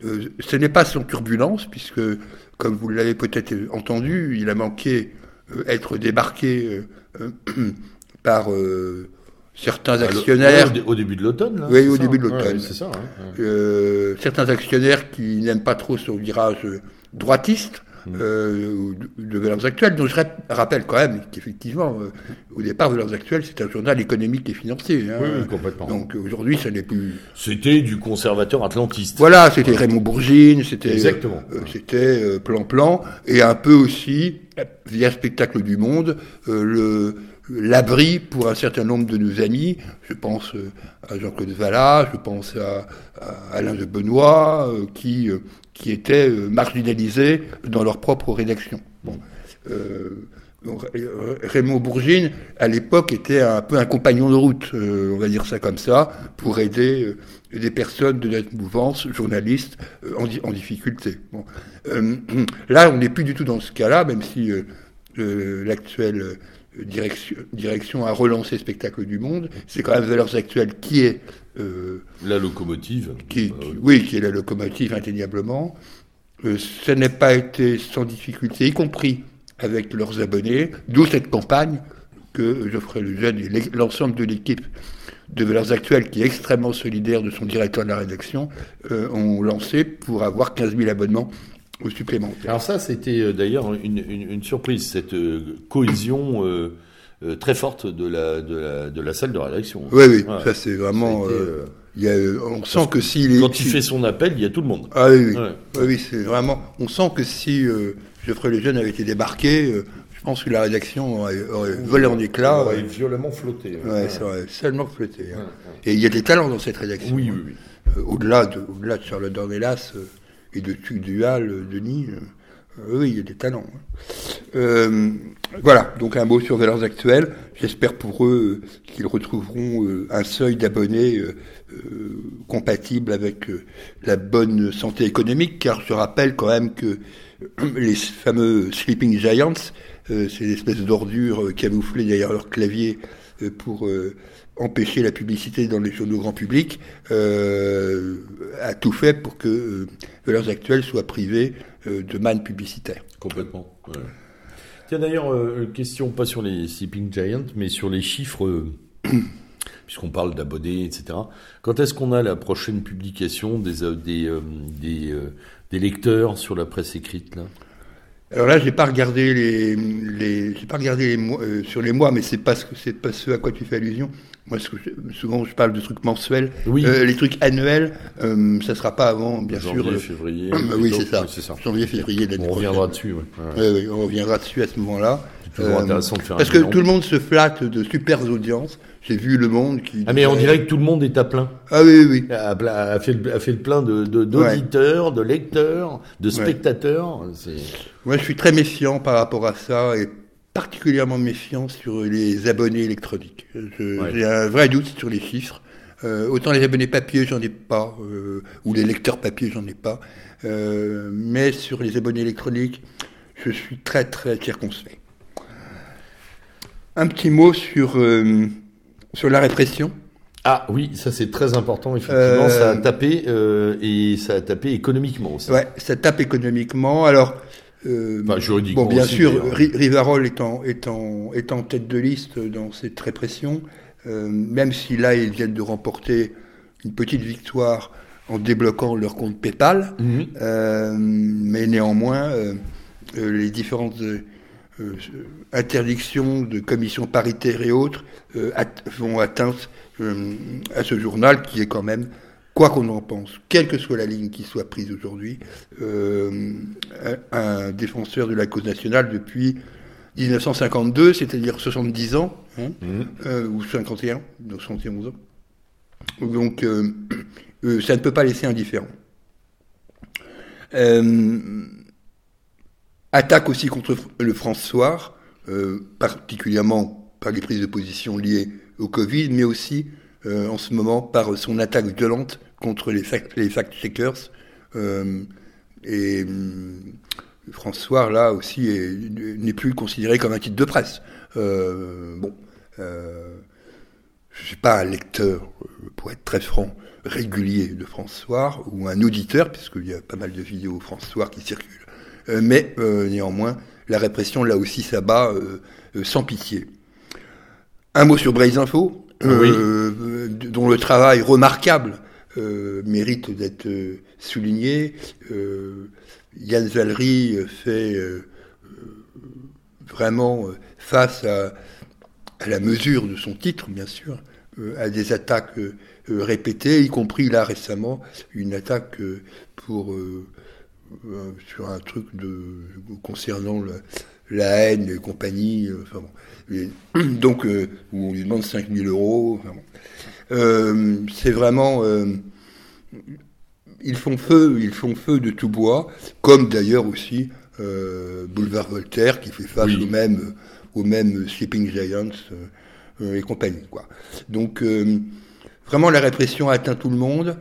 ce n'est pas son turbulence, puisque, comme vous l'avez peut-être entendu, il a manqué être débarqué par certains actionnaires. au début de l'automne, Oui, au début de l'automne. c'est ça. Hein, euh, certains actionnaires qui n'aiment pas trop ce virage droitiste. Euh, de Valeurs Actuelles, dont je rappelle quand même qu'effectivement, euh, au départ, Valeurs Actuelles, c'est un journal économique et financier. Hein. oui, complètement. Donc aujourd'hui, ça n'est plus. C'était du conservateur atlantiste. Voilà, c'était Raymond Bourgine, c'était. Exactement. c'était Plan-Plan, et un peu aussi, via Spectacle du Monde, le l'abri pour un certain nombre de nos amis. Je pense euh, à Jean-Claude Vallat, je pense à, Alain de Benoît, euh, qui, euh, qui étaient marginalisés dans leur propre rédaction. Bon. Raymond Bourgine, à l'époque, était un peu un compagnon de route, on va dire ça comme ça, pour aider des personnes de notre mouvance, journalistes, en, difficulté. Là, on n'est plus du tout dans ce cas-là, même si l'actuel direction, direction à relancer Spectacle du Monde. C'est quand même Valeurs Actuelles qui est... Euh, la locomotive. Qui, bah oui, qui est la locomotive indéniablement. Euh, ça n'a pas été sans difficulté, y compris avec leurs abonnés, d'où cette campagne que Geoffrey Lejeune et l'ensemble de l'équipe de Valeurs Actuelles, qui est extrêmement solidaire de son directeur de la rédaction, euh, ont lancé pour avoir 15 000 abonnements alors ça, c'était d'ailleurs une, surprise, cette cohésion euh, très forte de la, de, la, salle de rédaction. Oui, oui, ça c'est vraiment... il on sent que si... quand il fait son appel, il y a tout le monde. Ah oui, oui, oui, c'est vraiment... On sent que si Geoffrey Lejeune avait été débarqué, je pense que la rédaction aurait, volé en éclats. Aurait violemment flotté. Oui, ça aurait seulement flotté. Hein. Et il y a des talents dans cette rédaction. Oui, oui, oui. au-delà de, au de Charlotte Dornelas et de Dual, Denis. Euh, oui, il y a des talents. Hein. Euh, voilà, donc un mot sur Valeurs Actuelles. J'espère pour eux qu'ils retrouveront euh, un seuil d'abonnés compatible avec la bonne santé économique, car je rappelle quand même que les fameux Sleeping Giants, ces espèces d'ordures camouflées derrière leur clavier pour empêcher la publicité dans les journaux grand public, euh, a tout fait pour que euh, Valeurs Actuelles soient privées euh, de manne publicitaire. Complètement. Tiens d'ailleurs, question pas sur les Sleeping Giants, mais sur les chiffres, puisqu'on parle d'abonnés, etc. Quand est-ce qu'on a la prochaine publication des, des, des, des lecteurs sur la presse écrite là? Alors là, j'ai pas regardé les, les j'ai pas regardé les mois, euh, sur les mois, mais c'est pas ce c'est pas ce à quoi tu fais allusion. Moi, ce que souvent, je parle de trucs mensuels. Oui. Euh, les trucs annuels, euh, ça sera pas avant, bien Janvier, sûr. février. oui, c'est ça. ça. Janvier, février On reviendra dessus. Ouais. Ouais. Oui, on reviendra dessus à ce moment-là. C'est toujours intéressant de faire. Parce que tout le monde se flatte de super audiences. J'ai vu Le Monde qui... Ah mais on dirait que tout le monde est à plein. Ah oui, oui. A, a, fait, a fait le plein de, d'auditeurs, de, lecteurs, de spectateurs. Moi, je suis très méfiant par rapport à ça et particulièrement méfiant sur les abonnés électroniques. J'ai un vrai doute sur les chiffres. Euh, autant les abonnés papier, j'en ai pas, euh, ou les lecteurs papier, j'en ai pas. Euh, mais sur les abonnés électroniques, je suis très très circonspect. Un petit mot sur sur la répression ah oui, ça c'est très important, effectivement, ça a euh, tapé, euh, et ça a tapé économiquement aussi. Ouais, ça tape économiquement. Alors, euh, enfin, juridiquement bon, bien sûr, Rivarol est en, est, en, est en tête de liste dans cette répression, même si là, ils viennent de remporter une petite victoire en débloquant leur compte PayPal, mhm. mais néanmoins, les différentes euh, interdictions de commissions paritaires et autres euh, vont atteinte euh, à ce journal qui est quand même, quoi qu'on en pense, quelle que soit la ligne qui soit prise aujourd'hui, un, défenseur de la cause nationale depuis 1952, c'est-à-dire 70 ans, hein, mmh. ou 51, donc 71 ans. Donc, ça ne peut pas laisser indifférent. Attaque aussi contre le François, euh, particulièrement par les prises de position liées au Covid, mais aussi en ce moment par son attaque violente contre les, fact-checkers. et François, là aussi, n'est plus considéré comme un titre de presse. bon, je ne suis pas un lecteur, pour être très franc, régulier de François, ou un auditeur, puisqu'il y a pas mal de vidéos François qui circulent. Mais néanmoins, la répression, là aussi, s'abat sans pitié. Un mot sur Braise Info, euh, dont le travail remarquable euh, mérite d'être euh, souligné. Yann Zalry fait vraiment face à, la mesure de son titre, bien sûr, à des attaques répétées, y compris là récemment une attaque pour sur un truc de concernant la haine et compagnie. Enfin bon, donc, euh, où on lui demande 5000 euros. Euh, c'est vraiment. Euh, ils font feu, ils font feu de tout bois, comme d'ailleurs aussi Boulevard Voltaire qui fait face au même, au même Sleeping Giants et compagnie. Quoi. Donc, vraiment, la répression atteint tout le monde.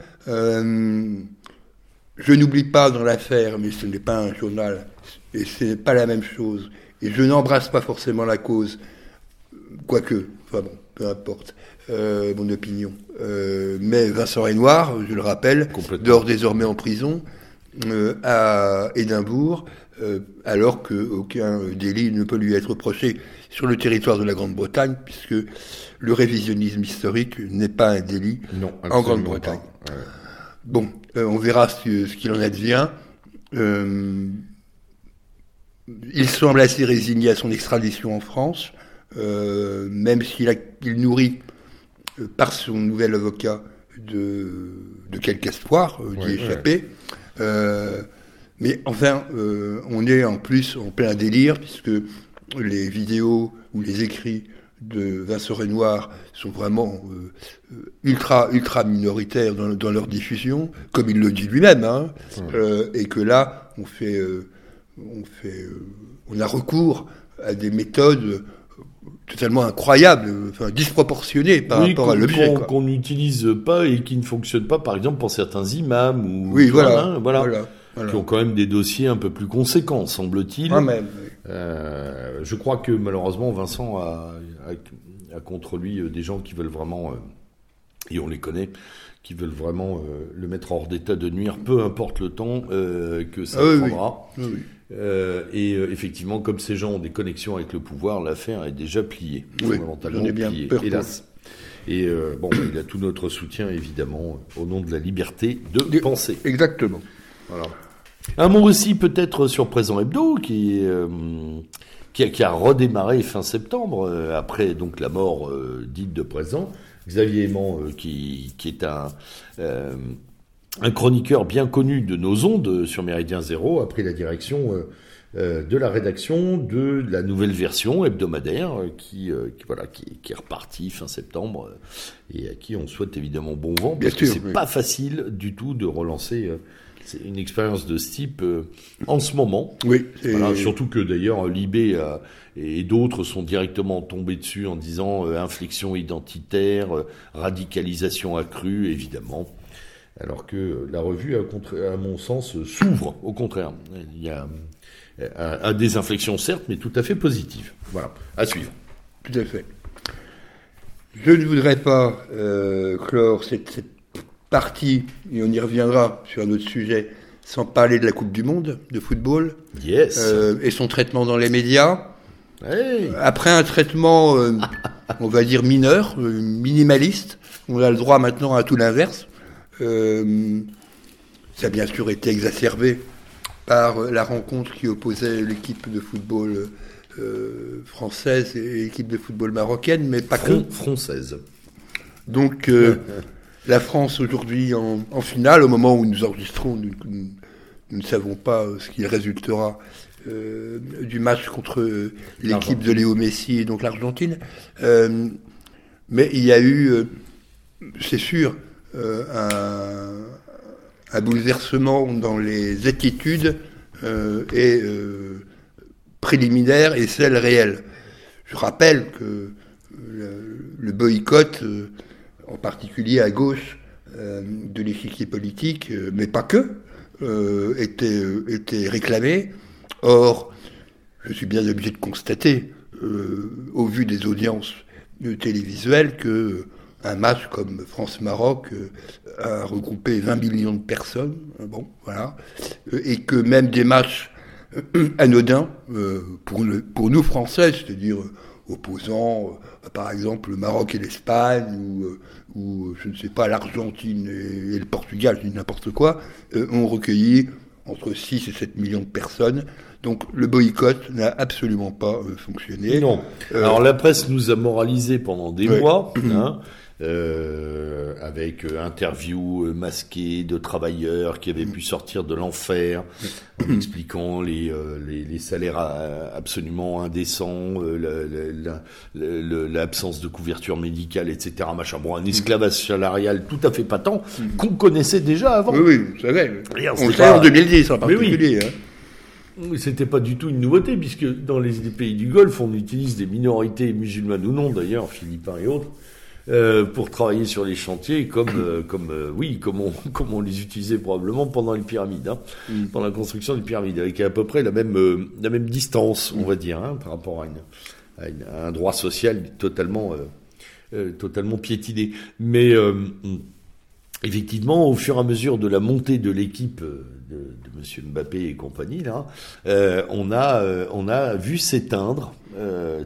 Je n'oublie pas dans l'affaire, mais ce n'est pas un journal, et ce n'est pas la même chose. Et je n'embrasse pas forcément la cause, quoique, enfin bon, peu importe euh, mon opinion. Euh, mais Vincent Renoir, je le rappelle, dort désormais en prison euh, à Édimbourg, alors qu'aucun délit ne peut lui être reproché sur le territoire de la Grande-Bretagne, puisque le révisionnisme historique n'est pas un délit en Grande-Bretagne. Bon, on verra ce, ce qu'il en advient. il semble assez résigné à son extradition en France. Euh, même s'il il nourrit euh, par son nouvel avocat de, de quelque espoir euh, d'y échapper. mais enfin, on est en plus en plein délire, puisque les vidéos ou les écrits de Vincent Renoir sont vraiment ultra ultra minoritaires dans, leur diffusion, comme il le dit lui-même, hein, et que là on fait on fait on a recours à des méthodes totalement incroyable, enfin disproportionné par rapport à l'objet. Qu'on n'utilise pas et qui ne fonctionne pas, par exemple, pour certains imams ou oui, voilà, voilà, qui ont quand même des dossiers un peu plus conséquents, semble-t-il. Ah. Euh, je crois que malheureusement Vincent a, a, contre lui euh, des gens qui veulent vraiment, euh, et on les connaît, qui veulent vraiment le mettre hors d'état de nuire, peu importe le temps que ça ah prendra. Oui. Euh, et euh, effectivement, comme ces gens ont des connexions avec le pouvoir, l'affaire est déjà pliée. Oui, ai bien peur hélas. Et euh, bon, il a tout notre soutien, évidemment, au nom de la liberté de penser. Exactement. Voilà. Un mot aussi peut-être sur Présent Hebdo, qui, qui, a, qui, a, redémarré fin septembre, après donc la mort dite de Présent. Xavier Aimant, qui, qui, est un un chroniqueur bien connu de nos ondes sur Méridien Zéro a pris la direction euh, euh, de la rédaction de la nouvelle version hebdomadaire euh, qui, voilà qui, est repartie fin septembre et à qui on souhaite évidemment bon vent parce que c'est pas facile du tout de relancer une expérience de ce type en ce moment. Oui. surtout que d'ailleurs Libé et d'autres sont directement tombés dessus en disant inflexion identitaire, radicalisation accrue, évidemment alors que la revue, à, mon sens, s'ouvre, au contraire. Il y a à, des inflexions, certes, mais tout à fait positives. Voilà, à suivre. Tout à fait. Je ne voudrais pas euh, clore cette, partie, et on y reviendra sur un autre sujet, sans parler de la Coupe du Monde de football yes. Euh, et son traitement dans les médias. Après un traitement, euh, on va dire mineur, minimaliste, on a le droit maintenant à tout l'inverse. Euh, ça a bien sûr été exacerbé par la rencontre qui opposait l'équipe de football euh, française et l'équipe de football marocaine, mais pas que. Française. Donc, euh, la France aujourd'hui en, finale, au moment où nous enregistrons, nous, ne savons pas ce qu'il résultera du match contre l'équipe de Léo Messi et donc l'Argentine. mais il y a eu, c'est sûr, euh, un, bouleversement dans les attitudes euh, et euh, préliminaires et celles réelles. Je rappelle que le, boycott en particulier à gauche de l'échiquier politique, mais pas que, étaient, étaient réclamés. Or, je suis bien obligé de constater, au vu des audiences télévisuelles, que un match comme France-Maroc a regroupé 20 millions de personnes, bon, voilà, et que même des matchs anodins pour, nous Français, c'est-à-dire opposant, euh, par exemple, le Maroc et l'Espagne, ou, euh, ou, je ne sais pas, l'Argentine et, le Portugal, n'importe quoi, euh, ont recueilli entre 6 et 7 millions de personnes. Donc le boycott n'a absolument pas fonctionné. Non. Alors la presse nous a moralisé pendant des mois. Hein, euh, avec euh, interviews euh, masquées de travailleurs qui avaient pu sortir de l'enfer, en expliquant les, les, les, salaires absolument indécents, l'absence de couverture médicale, etc. Machin. Bon, un esclavage salarial tout à fait patent qu'on connaissait déjà avant. Oui, oui, vous savez. On le sait en 2010 en particulier. Hein. C'était pas du tout une nouveauté, puisque dans les pays du Golfe, on utilise des minorités musulmanes ou non, d'ailleurs, philippins et autres, euh, pour travailler sur les chantiers comme euh, comme euh, oui comme on comme on les utilisait probablement pendant les pyramides hein, mm. pendant la construction des pyramides avec à peu près la même la même distance on va dire hein, par rapport à, une, à, un droit social totalement totalement piétiné mais effectivement, au fur et à mesure de la montée de l'équipe de, de Monsieur Mbappé et compagnie, là, on a on a vu s'éteindre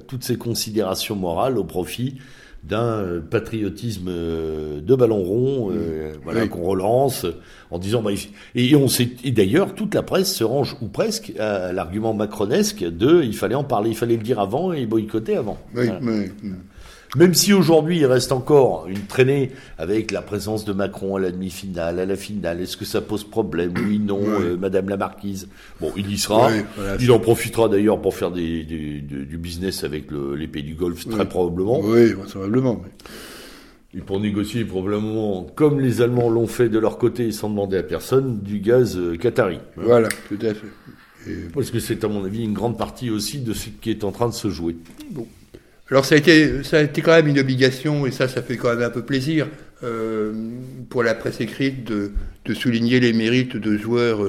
toutes ces considérations morales au profit d'un patriotisme euh, de ballon rond, euh, voilà qu'on relance en disant bah, et on sait et d'ailleurs toute la presse se range ou presque à l'argument macronesque de il fallait en parler, il fallait le dire avant et boycotter avant. Oui. Même si aujourd'hui il reste encore une traînée avec la présence de Macron à la demi-finale, à la finale, est-ce que ça pose problème? Oui, non, euh, Madame la Marquise. Bon, il y sera. il en profitera d'ailleurs pour faire des, du business avec les pays du Golfe, très probablement. Oui, probablement. Et pour négocier probablement, comme les Allemands l'ont fait de leur côté sans demander à personne, du gaz euh, qatari. Voilà, tout à fait. Parce que c'est à mon avis une grande partie aussi de ce qui est en train de se jouer. Bon. Alors ça a été, ça a été quand même une obligation, et ça, ça fait quand même un peu plaisir euh, pour la presse écrite de, souligner les mérites de joueurs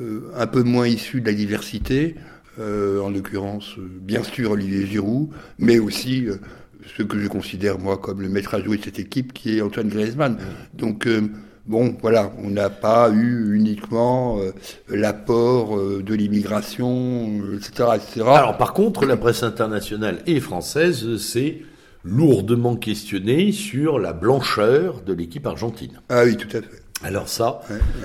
euh, un peu moins issus de la diversité, euh, en l'occurrence, bien sûr Olivier Giroud, mais aussi ce que je considère moi comme le maître à jouer de cette équipe, qui est Antoine Griezmann. Donc Bon, voilà, on n'a pas eu uniquement euh, l'apport euh, de l'immigration, etc., etc. Alors, par contre, la presse internationale et française s'est lourdement questionnée sur la blancheur de l'équipe argentine. Ah oui, tout à fait. Alors ça,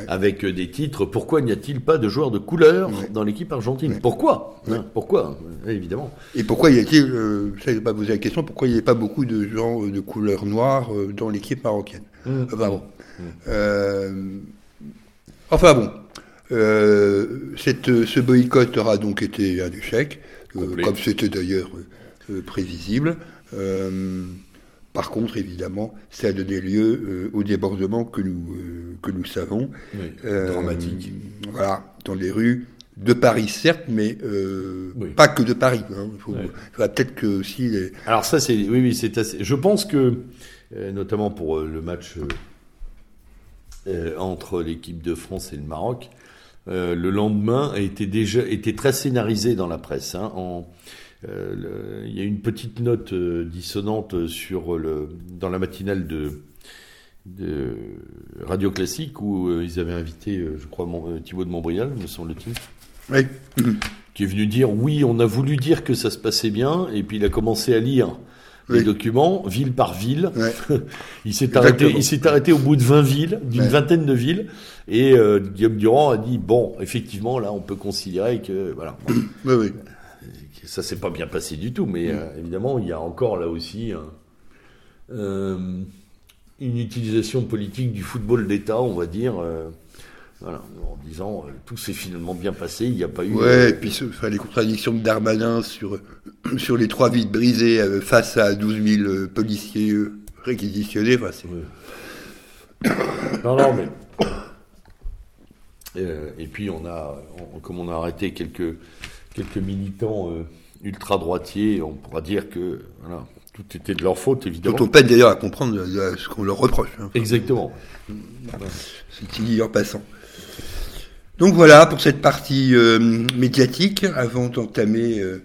avec des titres, pourquoi n'y a-t-il pas de joueurs de couleur dans l'équipe argentine Pourquoi hein, Pourquoi Évidemment. Et pourquoi y a-t-il, euh, je ne pas poser la question, pourquoi il n'y a pas beaucoup de gens de couleur noire dans l'équipe marocaine? Mmh. bon. Euh, enfin bon, euh, cette, ce boycott aura donc été un échec, euh, comme c'était d'ailleurs prévisible. Par contre, évidemment, ça a donné lieu au débordement que nous, que nous savons. dramatique. Voilà, dans les rues de Paris, certes, mais pas que de Paris. Hein. Il peut-être que aussi. Alors ça, c'est oui, oui, c'est assez. Je pense que, notamment pour le match euh, entre l'équipe de France et le Maroc. Euh, le lendemain a été déjà était très scénarisé dans la presse. Hein, en, euh, il y a une petite note dissonante sur le dans la matinale de, de Radio Classique où ils avaient invité, je crois, Thibaut de Montbrial, me semble-t-il. Oui. Qui est venu dire oui, on a voulu dire que ça se passait bien, et puis il a commencé à lire les documents, ville par ville. il s'est arrêté, il s'est arrêté au bout de 20 villes, d'une vingtaine de villes, et euh, Guillaume Durand a dit bon, effectivement, là, on peut considérer que voilà. Oui, oui. Ça s'est pas bien passé du tout, mais euh, évidemment, il y a encore là aussi euh, une utilisation politique du football d'État, on va dire. Voilà, en disant euh, tout s'est finalement bien passé, il n'y a pas eu. Ouais, et puis les contradictions de Darmanin sur, sur les trois vides brisées euh, face à 12 000 euh, policiers réquisitionnés. Enfin, non, non, mais. et puis on a, comme on a arrêté quelques, quelques militants ultra droitiers, on pourra dire que voilà, tout était de leur faute, évidemment. Dont on peine d'ailleurs à comprendre ce qu'on leur reproche. Hein. Exactement. C'est dit en passant. Donc voilà pour cette partie euh, médiatique, avant d'entamer euh,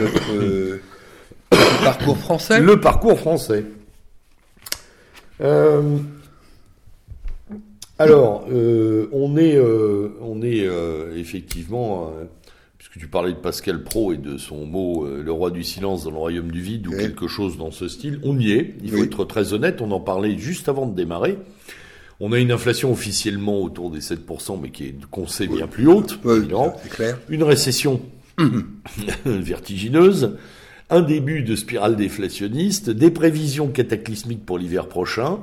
notre, parcours français. Le parcours français. alors, on est, on est effectivement puisque tu parlais de Pascal Pro et de son mot euh, le roi du silence dans le royaume du vide ou quelque chose dans ce style, on y est. Il faut être très honnête. On en parlait juste avant de démarrer. On a une inflation officiellement autour des 7%, mais qui est, qu'on sait, bien plus haute. clair. Une récession vertigineuse. Un début de spirale déflationniste, des prévisions cataclysmiques pour l'hiver prochain,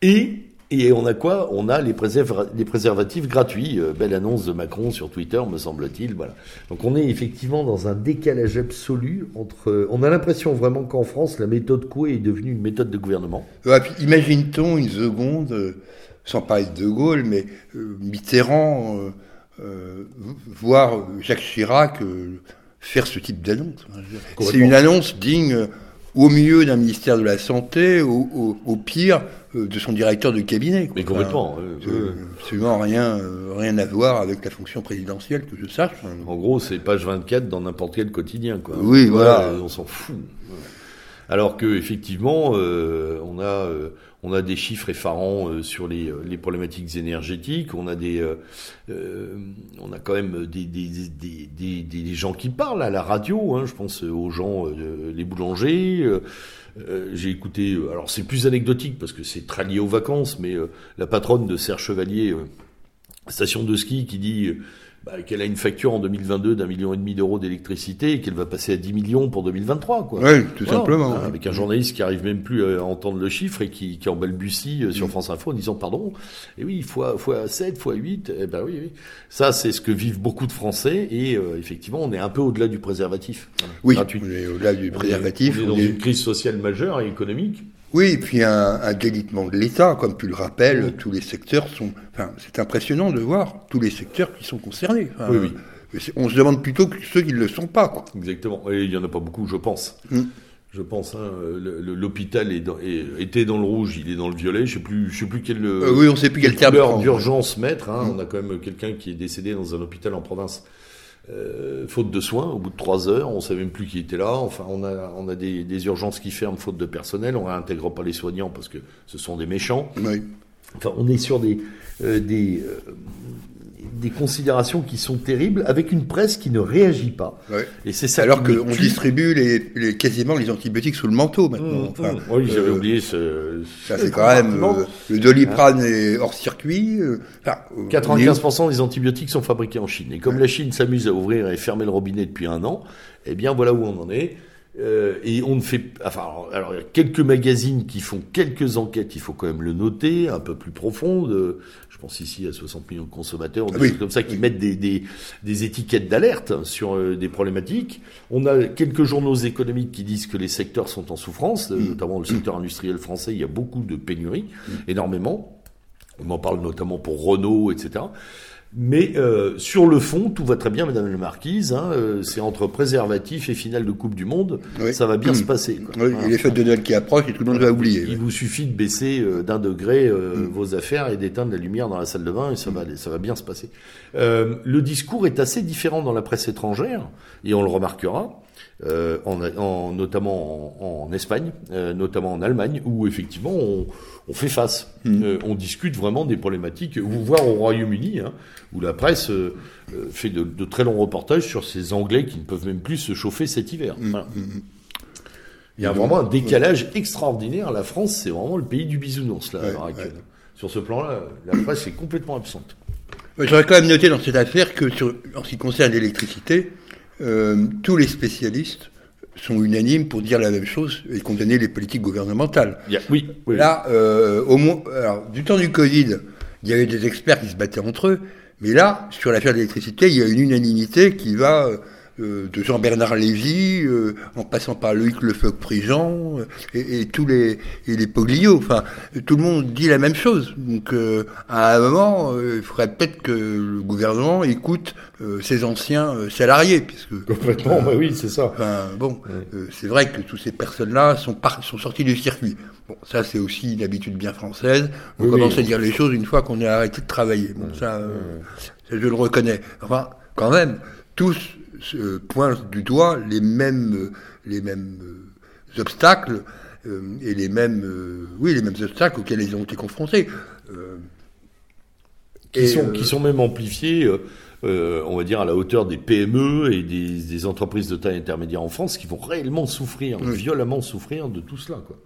et et on a quoi? On a les, préservatifs gratuits. Euh, belle annonce de Macron sur Twitter, me semble-t-il. Voilà. Donc on est effectivement dans un décalage absolu entre. On a l'impression vraiment qu'en France, la méthode Coué est devenue une méthode de gouvernement. Imagine-t-on une seconde, euh, sans parler de De Gaulle, mais euh, Mitterrand voir Jacques Chirac faire ce type d'annonce. C'est une annonce digne au mieux d'un ministère de la Santé, au, au, pire euh, de son directeur de cabinet. Mais complètement. Euh, absolument rien, euh, rien à voir avec la fonction présidentielle, que je sache. En gros, c'est page 24 dans n'importe quel quotidien. Quoi. Oui, voilà. On s'en fout. Alors que effectivement, on a on a des chiffres effarants sur les, les problématiques énergétiques. On a des on a quand même des des, des, des, gens qui parlent à la radio. Hein, je pense aux gens, les boulangers. Euh, j'ai écouté, euh, alors c'est plus anecdotique parce que c'est très lié aux vacances, mais euh, la patronne de Serre Chevalier, station de ski, qui dit bah, qu'elle a une facture en 2022 d'un million et demi d'euros d'électricité et qu'elle va passer à 10 millions pour 2023. Quoi. Oui, tout simplement. Avec un journaliste qui arrive même plus à entendre le chiffre et qui, qui en balbutie euh, sur mm. France Info en disant pardon, et oui, fois, fois 7, fois 8, eh ben oui, oui. Ça, c'est ce que vivent beaucoup de Français et euh, effectivement, on est un peu au-delà du préservatif. Oui, on est au-delà du préservatif. On est, dans une crise sociale majeure et économique. Oui, et puis un, un délitement de l'État, comme tu le rappelles, tous les secteurs sont. Enfin, c'est impressionnant de voir tous les secteurs qui sont concernés. oui, oui. On se demande plutôt que ceux qui ne le sont pas. Quoi. Exactement. Et il n'y en a pas beaucoup, je pense. Hmm. Je pense. Hein, L'hôpital est était dans le rouge, il est dans le violet. Je sais plus, je sais plus quel. Euh, oui, on sait plus quel terme d'urgence mettre. Hein. Hmm. On a quand même quelqu'un qui est décédé dans un hôpital en province euh, faute de soins, au bout de trois heures, on ne savait même plus qui était là. Enfin, on a, on a des, des, urgences qui ferment faute de personnel. On réintègre pas les soignants parce que ce sont des méchants. Oui. Enfin, on est sur des, euh, des, euh, des considérations qui sont terribles avec une presse qui ne réagit pas. Et c'est ça. Alors qu'on distribue les, les, quasiment les antibiotiques sous le manteau maintenant. Mmh, enfin, mmh. Oui, j'avais euh, oublié ce. Ça c'est quand même euh, le doliprane est hors circuit. 95% euh, des antibiotiques sont fabriqués en Chine. Et comme la Chine s'amuse à ouvrir et fermer le robinet depuis un an, eh bien voilà où on en est. Euh, et on ne fait, enfin, alors, il y a quelques magazines qui font quelques enquêtes, il faut quand même le noter, un peu plus profondes. Je pense ici à 60 millions de consommateurs, des choses comme ça, qui mettent des, des, des étiquettes d'alerte sur euh, des problématiques. On a quelques journaux économiques qui disent que les secteurs sont en souffrance, euh, mm. notamment le secteur industriel français. Il y a beaucoup de pénuries, mm. énormément. On en parle notamment pour Renault, etc. Mais euh, sur le fond, tout va très bien, Madame la Marquise. Hein, euh, c'est entre préservatif et finale de Coupe du Monde, ça va bien se passer. Quoi. Oui, les fêtes de Noël qui approchent et tout le monde va oublier. Il vous suffit de baisser euh, d'un degré mm. vos affaires et d'éteindre la lumière dans la salle de bain et ça va, ça va bien se passer. le discours est assez différent dans la presse étrangère et on le remarquera. Euh, en, en, notamment en, en Espagne, euh, notamment en Allemagne, où effectivement on, on fait face. Hmm. Euh, on discute vraiment des problématiques. Vous voir au Royaume-Uni, hein, où la presse fait de, de, très longs reportages sur ces Anglais qui ne peuvent même plus se chauffer cet hiver. Hmm. Voilà. Hmm. Il y a vraiment un décalage extraordinaire. La France, c'est vraiment le pays du bisounours là, Sur ce plan-là, la presse est complètement absente. J'aurais quand même noté dans cette affaire que, sur, en ce qui concerne l'électricité, euh, tous les spécialistes sont unanimes pour dire la même chose et condamner les politiques gouvernementales. oui, Là, euh, au moins, alors, du temps du Covid, il y avait des experts qui se battaient entre eux, mais là, sur l'affaire de l'électricité, il y a une unanimité qui va de Jean-Bernard Lévy, en passant par Loïc Lefeuc-Prigent et, et, tous les et les Poglio. Enfin, tout le monde dit la même chose. Donc, à un moment, il faudrait peut-être que le gouvernement écoute ses anciens salariés, puisque complètement. bah oui, c'est ça. Enfin, bon, c'est vrai que toutes ces personnes-là sont sont sorties du circuit. Bon, ça c'est aussi une habitude bien française. On commence à dire les choses une fois qu'on est arrêté de travailler. Bon, ça, je le reconnais. Enfin, quand même, tous euh, pointent du doigt les mêmes, les mêmes euh, obstacles euh, et les mêmes, oui, les mêmes obstacles auxquels ils ont été confrontés. qui, sont, qui sont même amplifiés. on va dire, à la hauteur des PME et des, entreprises de taille intermédiaire en France qui vont réellement souffrir, violemment souffrir de tout cela. Quoi.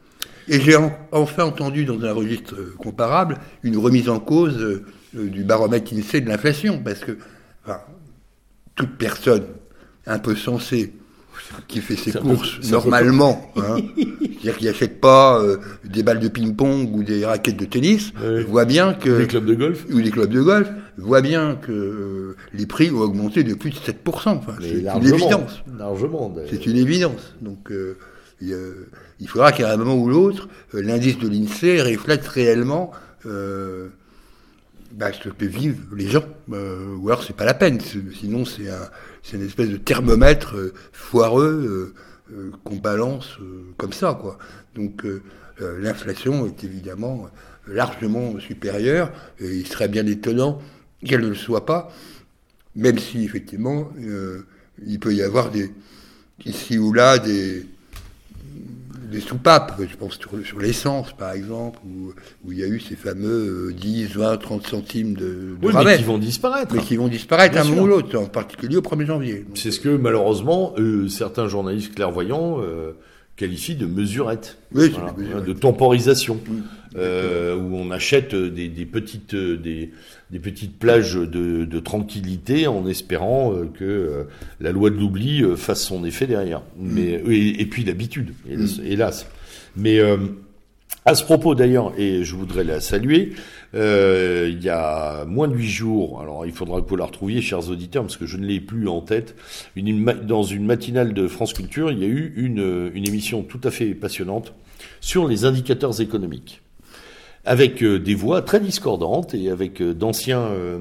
Et j'ai enfin entendu dans un registre comparable une remise en cause du baromètre INSEE de l'inflation, parce que toute personne un peu sensée qui fait ses courses normalement, hein, c'est-à-dire qui n'achète pas euh, des balles de ping-pong ou des raquettes de tennis, voit bien que... Les clubs de golf Ou les clubs de golf, voit bien que euh, les prix ont augmenté de plus de 7%. Enfin, c'est une évidence. Largement. C'est une évidence. Donc, euh, il, faudra qu'à un moment ou l'autre, l'indice de l'INSEE reflète réellement bah, je peux vivre les gens, ou alors c'est pas la peine. Sinon, c'est un, c'est une espèce de thermomètre euh, foireux euh, qu'on balance comme ça. Donc, l'inflation est évidemment largement supérieure, et il serait bien étonnant qu'elle ne le soit pas, même si effectivement il peut y avoir des ici ou là des des soupapes, je pense sur, l'essence par exemple, où, où, il y a eu ces fameux 10, 20, 30 centimes de, de oui, mais qui vont disparaître. Mais qui vont disparaître un moment ou l'autre, en particulier au 1er janvier. C'est ce que malheureusement euh, certains journalistes clairvoyants euh, qualifient de mesurette, oui, de temporisation, euh, où on achète des, des petites des, des, petites plages de, de, tranquillité en espérant que la loi de l'oubli fasse son effet derrière. Mais et, et puis l'habitude, hélas. Mais à ce propos d'ailleurs, et je voudrais la saluer, euh, il y a moins de huit jours, alors il faudra que vous la retrouviez, chers auditeurs, parce que je ne l'ai plus en tête, une, dans une matinale de France Culture, il y a eu une, une émission tout à fait passionnante sur les indicateurs économiques avec euh, des voix très discordantes et avec euh, d'anciens euh,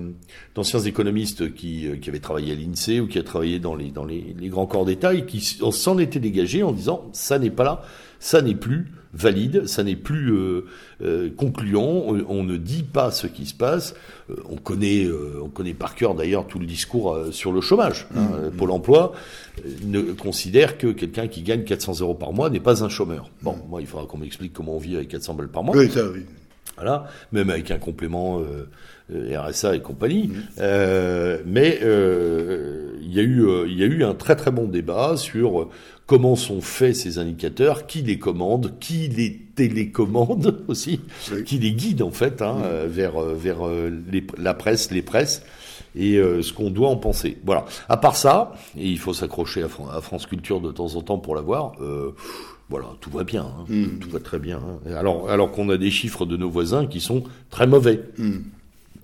d'anciens économistes qui, qui avaient travaillé à l'INSEE ou qui avaient travaillé dans les dans les, les grands corps d'État et qui s'en étaient dégagés en disant ça n'est pas là, ça n'est plus valide, ça n'est plus euh, euh, concluant, on, ne dit pas ce qui se passe. Euh, on connaît, on connaît par cœur d'ailleurs tout le discours sur le chômage. Hein. Mmh. Pôle Emploi ne considère que quelqu'un qui gagne 400 euros par mois n'est pas un chômeur. Bon, moi, il faudra qu'on m'explique comment on vit avec 400 balles par mois. Oui, ça, oui. Voilà, même avec un complément RSA et compagnie. Mmh. mais il y a eu, il y a eu un très très bon débat sur comment sont faits ces indicateurs, qui les commande, qui les télécommande aussi, qui les guide en fait hein, euh, vers, euh, vers euh, la presse, les presses et ce qu'on doit en penser. Voilà. À part ça, et il faut s'accrocher à, France Culture de temps en temps pour la voir. Voilà, tout va bien, hein. mm. tout va très bien. Hein. Alors, alors qu'on a des chiffres de nos voisins qui sont très mauvais. Mm.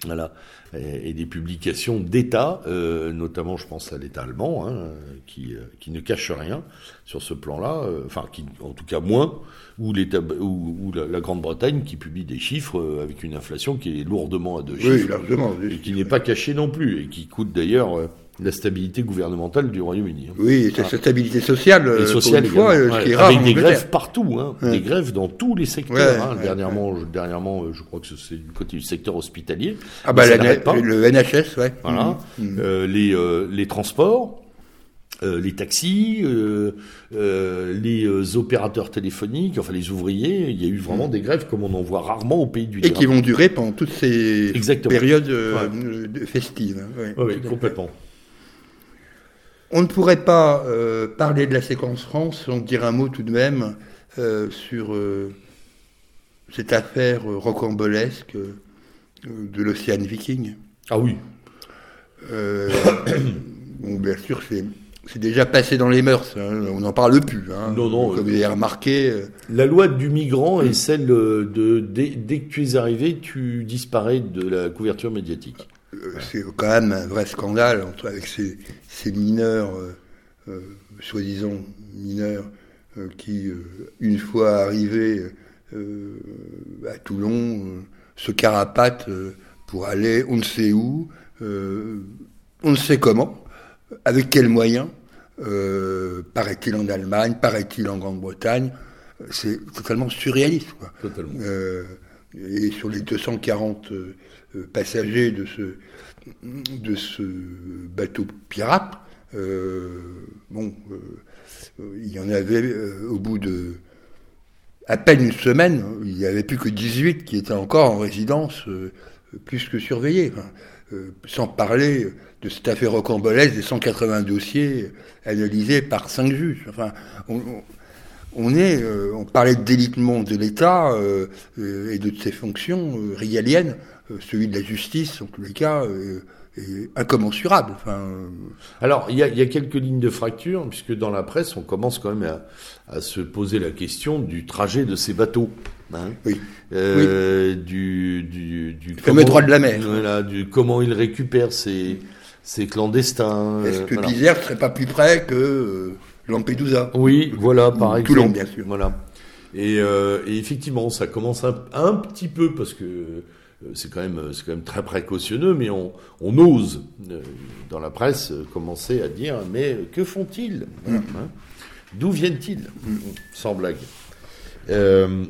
Voilà et, des publications d'État, euh, notamment je pense à l'État allemand, hein, qui, euh, qui ne cache rien sur ce plan-là, euh, enfin qui en tout cas moins, ou, l'État, ou, la, Grande-Bretagne qui publie des chiffres avec une inflation qui est lourdement à deux chiffres, et qui n'est pas cachée non plus, et qui coûte d'ailleurs la stabilité gouvernementale du Royaume-Uni. Hein. Oui, c'est sa stabilité sociale, et sociale fois, ce qui est rare Avec des grèves partout, hein, des grèves dans tous les secteurs. hein. dernièrement, je, dernièrement, je crois que c'est du côté du secteur hospitalier. Ah bah le NHS, ouais. Voilà. Mmh. Mmh. Euh, les, euh, les transports. Euh, les taxis, euh, euh, les opérateurs téléphoniques, enfin les ouvriers, il y a eu vraiment mmh. des grèves comme on en voit rarement au pays du Et qui vont durer pendant toutes ces périodes festives. Hein. oui, complètement. On ne pourrait pas euh, parler de la séquence France sans dire un mot tout de même euh, sur euh, cette affaire rocambolesque de l'Océan Viking. Ah oui. bon, bien sûr, c'est déjà passé dans les mœurs, hein, on n'en parle plus. Hein, non, non. Comme vous avez remarqué. La loi du migrant est celle de, dès, que tu es arrivé, tu disparais de la couverture médiatique. C'est quand même un vrai scandale entre, avec ces, mineurs euh, soi-disant mineurs, qui, une fois arrivés à Toulon, se carapatent pour aller on ne sait où, on ne sait comment, avec quels moyens, paraît-il en Allemagne, paraît-il en Grande-Bretagne, c'est totalement surréaliste. Quoi. Totalement. et sur les 240 passagers de ce, bateau pirate, euh, bon, euh, il y en avait euh, au bout de à peine une semaine, il n'y avait plus que 18 qui étaient encore en résidence, plus que surveillés. sans parler de cette affaire rocambolaise des 180 dossiers analysés par cinq juges. On, parlait délitement de l'État et de ses fonctions régaliennes. Celui de la justice, en tous les cas, incommensurable. Enfin, euh, Alors, il y, a, quelques lignes de fracture, puisque dans la presse, on commence quand même à, se poser la question du trajet de ces bateaux. Hein. oui. Euh, Du, du, du fameux droit de la mer. Voilà, du comment ils récupèrent ces, ces clandestins. Est-ce que voilà. ne serait pas plus près que euh, Lampedusa? Oui, voilà, par exemple. Toulon, bien sûr. Voilà. Et, euh, et, effectivement, ça commence un, un, petit peu parce que euh, c'est quand même c'est quand même très précautionneux, mais on, on ose euh, dans la presse commencer à dire mais que font-ils? Mm. hein D'où viennent-ils mm. Sans blague. Euh,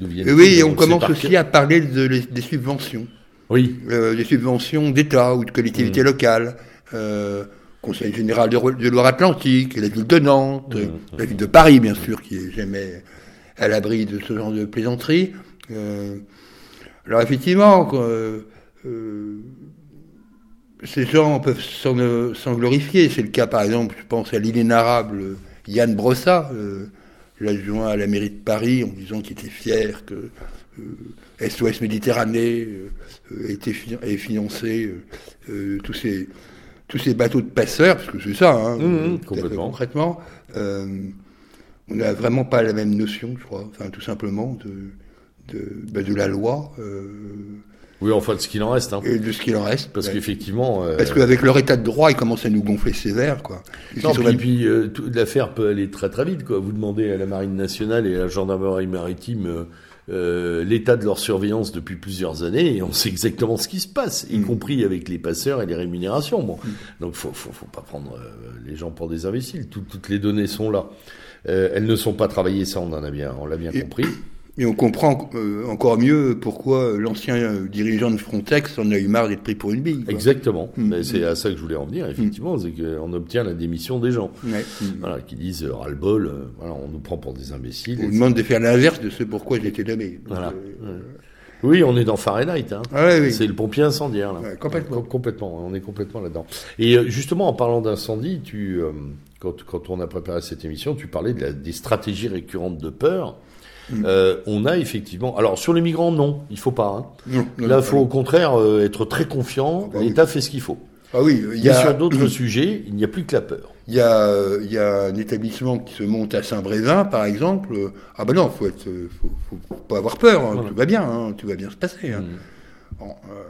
oui, on, commence aussi à parler de, des subventions. Oui. Euh, des subventions d'État ou de collectivités mm. locales. Euh, Conseil général de, Loire-Atlantique, la ville de Nantes, la ville de Paris, bien sûr, qui est jamais à l'abri de ce genre de plaisanterie. Euh, alors effectivement, euh, euh, ces gens peuvent s'en glorifier. C'est le cas, par exemple, je pense à l'inénarrable Yann Brossa, euh, l'adjoint à la mairie de Paris, en disant qu'il était fier que SOS Méditerranée ait financé tous ces tous ces bateaux de passeurs, parce que c'est ça, hein, mmh, mmh, complètement. concrètement. on n'a vraiment pas la même notion, je crois, enfin tout simplement de de, ben, de la loi. Euh, oui, enfin de ce qu'il en reste. Hein. Et de ce qu'il en reste. Parce qu'effectivement. Euh, parce qu'avec leur état de droit, ils commencent à nous gonfler sévère, quoi. non, puis, puis euh, l'affaire peut aller très très vite, quoi. Vous demandez à la Marine nationale et à la gendarmerie maritime l'état de leur surveillance depuis plusieurs années et on sait exactement ce qui se passe, y mm. compris avec les passeurs et les rémunérations. Bon, mm. donc faut, faut, faut pas prendre les gens pour des imbéciles. toutes les données sont là. elles ne sont pas travaillées, ça on en a bien, on l'a bien compris. Et on comprend euh, encore mieux pourquoi l'ancien dirigeant de Frontex en a eu marre d'être pris pour une bille. Exactement. Mm. C'est à ça que je voulais en venir, effectivement, c'est qu'on obtient la démission des gens. Mm. Voilà, qui disent euh, ras-le-bol, euh, voilà, on nous prend pour des imbéciles. On demande de faire l'inverse de ce pourquoi j'ai été nommé. Voilà. Oui, on est dans Fahrenheit. Hein. Ah oui. C'est le pompier incendien. Là. complètement. complètement. On est complètement là-dedans. Et justement, en parlant d'incendie, tu, quand, quand, on a préparé cette émission, tu parlais de la, des stratégies récurrentes de peur. Mm. Euh, on a effectivement. Alors sur les migrants, non, il faut pas. Hein. Là, il faut au contraire euh, être très confiant. Ah, bah L'État fait ce qu'il faut. Ah oui, il y a... sur d'autres sujets, il n'y a plus que la peur. Il y a, il y a un établissement qui se monte à Saint-Brévin, par exemple. Ah ben non, faut être, faut, faut, pas avoir peur. Hein. Tout va bien, hein. tout va bien se passer. Mm. Bon, euh,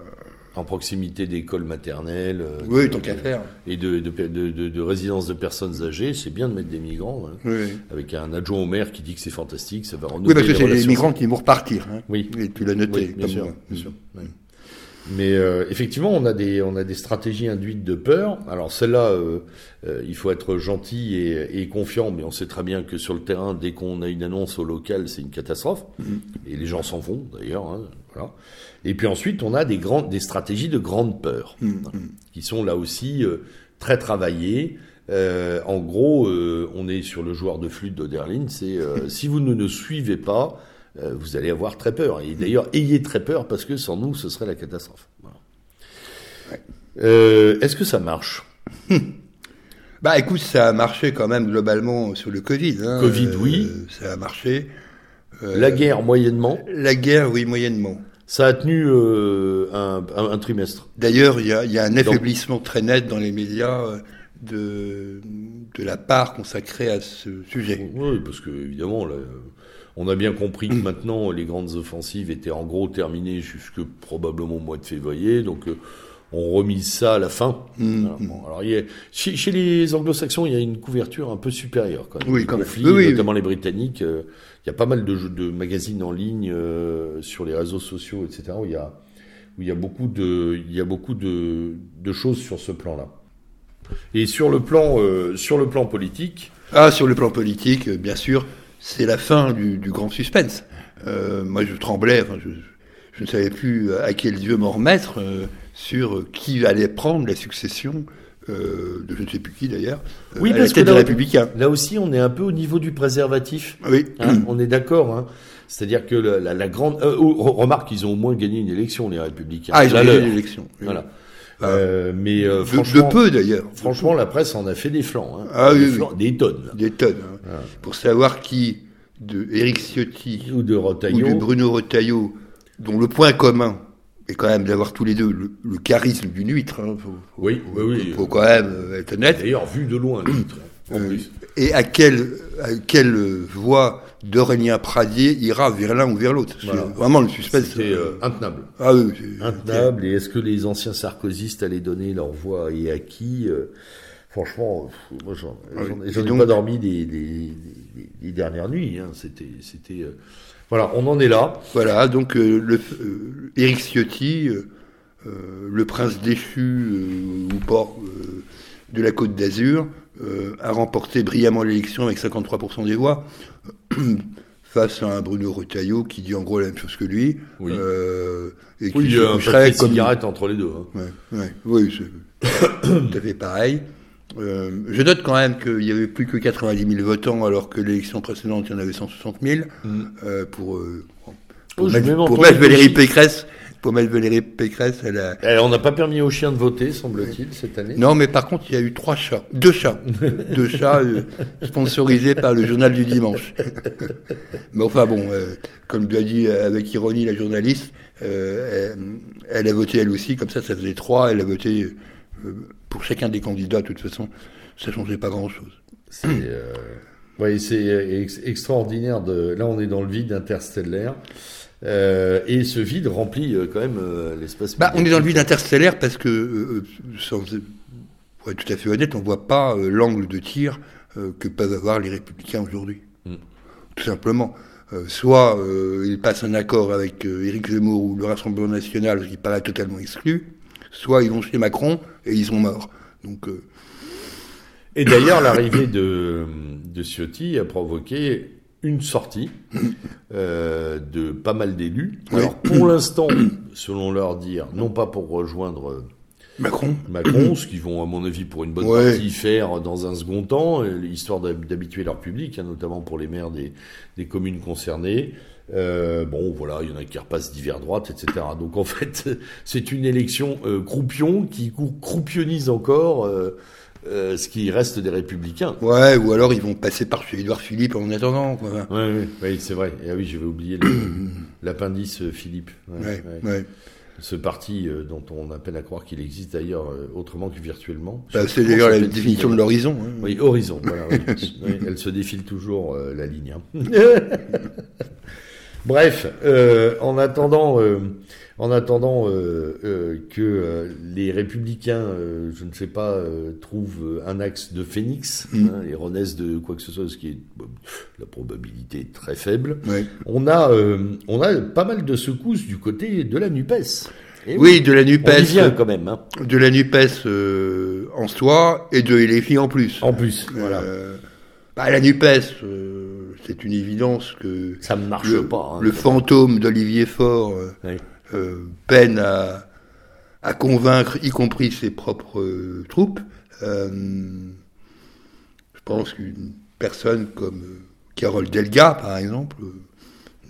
en proximité d'écoles maternelles. Euh, oui, tant qu'à faire. Et de, de, de, de, résidences de personnes âgées, c'est bien de mettre des migrants. Hein, oui. Avec un adjoint au maire qui dit que c'est fantastique, ça va renouveler Oui, parce que c'est les migrants qui vont repartir. Hein. Oui. Et tu l'as noté. Oui, bien sûr. Bien sûr. Mais euh, effectivement, on a des on a des stratégies induites de peur. Alors celle-là, euh, euh, il faut être gentil et, et, confiant, mais on sait très bien que sur le terrain, dès qu'on a une annonce au local, c'est une catastrophe. Mm-hmm. Et les gens s'en vont d'ailleurs. Hein, voilà. Et puis ensuite, on a des, grandes, des stratégies de grande peur, mmh, mmh. qui sont là aussi euh, très travaillées. Euh, en gros, euh, on est sur le joueur de flûte d'Oderlin, c'est si vous ne nous suivez pas, vous allez avoir très peur. Et d'ailleurs, ayez très peur parce que sans nous, ce serait la catastrophe. Est-ce que ça marche? Bah écoute, ça a marché quand même globalement sur le Covid. Hein. Covid, oui. ça a marché. la guerre, moyennement. La guerre, oui, moyennement. Ça a tenu euh, un, un, trimestre. D'ailleurs, il y a, y a, un affaiblissement très net dans les médias euh, de, de la part consacrée à ce sujet. Oui, parce que évidemment, là, on a bien compris que maintenant les grandes offensives étaient en gros terminées jusque probablement au mois de février. Donc euh, on remise ça à la fin. Mm. Bon, alors, y a- chez, chez les anglo-saxons, il y a une couverture un peu supérieure quand même. Oui, quand conflit, Oui, oui, notamment les Britanniques. euh, il y a pas mal de, magazines en ligne euh, sur les réseaux sociaux, etc. Où il y a, où il y a beaucoup de, il y a beaucoup de, de choses sur ce plan-là. Et sur le plan, euh, sur le plan politique, Ah, sur le plan politique, bien sûr, c'est la fin du, du grand suspense. Euh, moi, je tremblais, enfin, je, je ne savais plus à quel Dieu m'en remettre euh, sur euh, qui allait prendre la succession euh, de je ne sais plus qui d'ailleurs, euh, Oui, parce que là- Républicains. là aussi, on est un peu au niveau du préservatif. Oui, Hein, on est d'accord. Hein. C'est-à-dire que la, la- la grande. euh, oh, remarque, ils ont au moins gagné une élection, les Républicains. ah, ils ont gagné leur. l'élection. oui. Voilà. Ah. Euh, mais euh, De, franchement, de peu d'ailleurs. franchement, la presse en a fait des flancs. Hein. Ah des, oui. flancs, des tonnes. Des tonnes. hein. Voilà. Pour savoir qui, de Éric Ciotti Ou de ou Rotaillot. de Bruno Retailleau, dont le point commun est quand même d'avoir tous les deux le, le charisme d'une huître. hein. Faut, Oui, faut- oui, oui. faut quand même être honnête. D'ailleurs, vu de loin, le titre. En Euh, plus. Et à quelle, à quelle voie d'Aurélien Pradier ira vers l'un ou vers l'autre Voilà. Vraiment le suspense. C'était euh, intenable. ah oui, c'est- Intenable. Et est-ce que les anciens sarkozystes allaient donner leur voix et à qui euh, Franchement, moi, j'en Ah oui. ai- Et j'en ai donc- pas dormi des, des, des- des dernières nuits. Hein. C'était, c'était. euh, Voilà, on en est là. Voilà, donc euh, le, euh, Éric Ciotti, euh, euh, le prince déchu euh, ou euh, de la Côte d'Azur, euh, a remporté brillamment l'élection avec 53% des voix, face à un Bruno Retailleau qui dit en gros la même chose que lui, Oui. euh, et qui il y se a un paquet comme- cigarettes entre les deux. hein. Ouais, ouais, oui, c'est tout à fait pareil. Euh, je note quand même qu'il y avait plus que 90 000 votants, alors que l'élection précédente, il y en avait 160 000 Mm. euh, pour, Oh, pour, mettre, pour Valérie. Pécresse. Pour mettre Valérie Pécresse, elle a... Eh, on n'a pas permis aux chiens de voter, semble-t-il, cette année. Non, mais par contre, il y a eu trois chats, deux chats, deux chats euh, sponsorisés par le journal du dimanche. mais enfin bon, euh, comme lui a dit euh, avec ironie la journaliste, euh, elle, elle a voté elle aussi, comme ça, ça faisait trois. Elle a voté euh, pour chacun des candidats. De toute façon, ça changeait pas grand-chose. C'est euh, ouais, c'est ex- extraordinaire. De... Là, on est dans le vide interstellaire. Euh, et ce vide remplit euh, quand même euh, l'espace. Bah, on est dans le vide interstellaire parce que, sans, pour être tout à fait honnête, on voit pas l'angle de tir que peuvent avoir les républicains aujourd'hui. Mm. Tout simplement. Soit ils passent un accord avec Éric Zemmour ou le Rassemblement national, ce qui paraît totalement exclu, soit ils vont chez Macron et ils sont morts. Donc, Et d'ailleurs, l'arrivée de, de Ciotti a provoqué une sortie euh, de pas mal d'élus. Alors, pour l'instant, selon leur dire, non pas pour rejoindre euh, Macron, Macron, ce qu'ils vont, à mon avis, pour une bonne Ouais. partie faire dans un second temps, euh, histoire d'hab- d'habituer leur public, hein, notamment pour les maires des, des communes concernées. Euh, bon, voilà, il y en a qui repassent divers droite, etc. Donc en fait, c'est une élection euh, croupion qui croupionise encore euh, ce qui reste des républicains. ouais, ou alors ils vont passer par Édouard Philippe en attendant. Quoi. Oui, oui, oui, c'est vrai. Et ah oui, j'avais oublié l'appendice euh, Philippe. Ouais, Ouais, ouais. ouais. Ce parti euh, dont on a peine à croire qu'il existe d'ailleurs euh, autrement que virtuellement. Bah, c'est d'ailleurs la définition de l'horizon. hein. Oui, horizon. Voilà, oui. Oui, elle se défile toujours la ligne. hein. Bref, en attendant, en attendant euh, euh, que euh, les républicains, je ne sais pas, trouvent un axe de phénix Mm. hein, et renaissent de quoi que ce soit, ce qui est la probabilité est très faible. On a, on a pas mal de secousses du côté de la Nupes. Et Oui, de la NUPES. vient quand même. Hein. de la NUPES euh, en soi et de LFI en plus. En plus, voilà, bah, la NUPES, euh, c'est une évidence que ça ne marche le, pas. hein. le fantôme d'Olivier Faure Oui. Euh, peine à, convaincre, y compris ses propres euh, troupes. Euh, je pense qu'une personne comme Carole Delga, par exemple,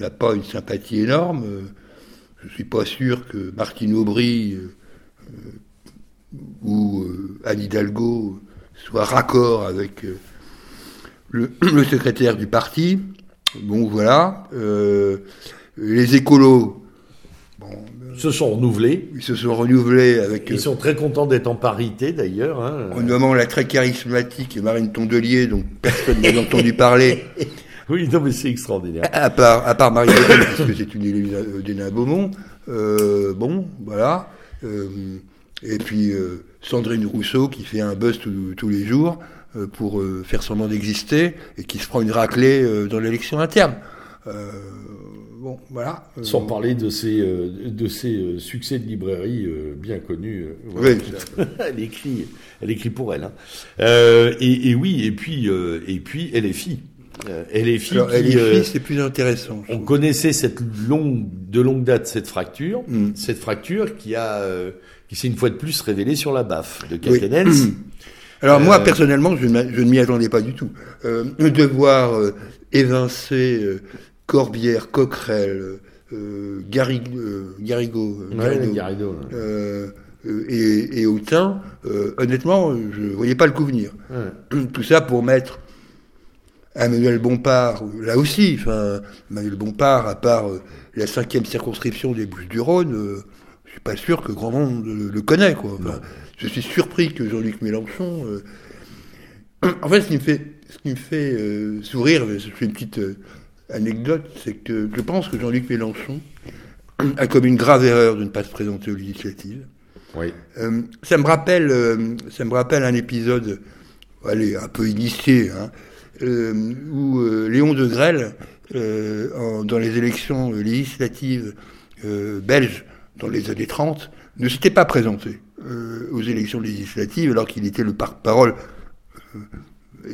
n'a pas une sympathie énorme. Je suis pas sûr que Martine Aubry ou Anne Hidalgo soient raccord avec le, secrétaire du parti. Bon, voilà. Les écolos, se sont renouvelés. ils se sont renouvelés avec, euh, Ils sont très contents d'être en parité d'ailleurs. Hein. en nommant la très charismatique Marine Tondelier, dont personne n'a entendu parler. Oui, non, mais c'est extraordinaire. À part, à part Marie Pen, puisque c'est une élue d'Hénin Beaumont. Euh, bon, voilà. Euh, et puis euh, Sandrine Rousseau qui fait un buzz tous les jours euh, pour euh, faire semblant d'exister et qui se prend une raclée euh, dans l'élection interne. Bon, voilà. Sans parler de ses, de ses succès de librairie bien connus. Oui. elle écrit, elle écrit pour elle. Hein. Et, et, oui, et puis, et puis LFI. Euh, LFI, Alors, qui, LFI c'est plus intéressant. On connaissait cette longue, de longue date cette fracture, mm. cette fracture qui a, qui s'est une fois de plus révélée sur la baffe de. Oui. Alors moi, euh, personnellement, je, ne m'y attendais pas du tout. Euh, de voir euh, évincer euh, Corbière, Coquerel, Garrigo, Garrido, et, et Autain, honnêtement, je ne voyais pas le coup venir. Ouais. Tout ça pour mettre Emmanuel Bompard, là aussi, enfin, Emmanuel Bompard, à part la cinquième circonscription des Bouches-du-Rhône, je suis pas sûr que grand monde le, connaît, quoi. je suis surpris que Jean-Luc Mélenchon. Euh, en fait, ce qui me fait, ce qui me fait euh, sourire, je fais une petite euh, anecdote, c'est que je pense que Jean-Luc Mélenchon a commis une grave erreur de ne pas se présenter aux législatives. Oui. ça me rappelle, ça me rappelle un épisode, allez, un peu initié, hein, où Léon de Grelle, dans les élections législatives belges, dans les années 30, ne s'était pas présenté euh, aux élections législatives alors qu'il était le porte-parole euh,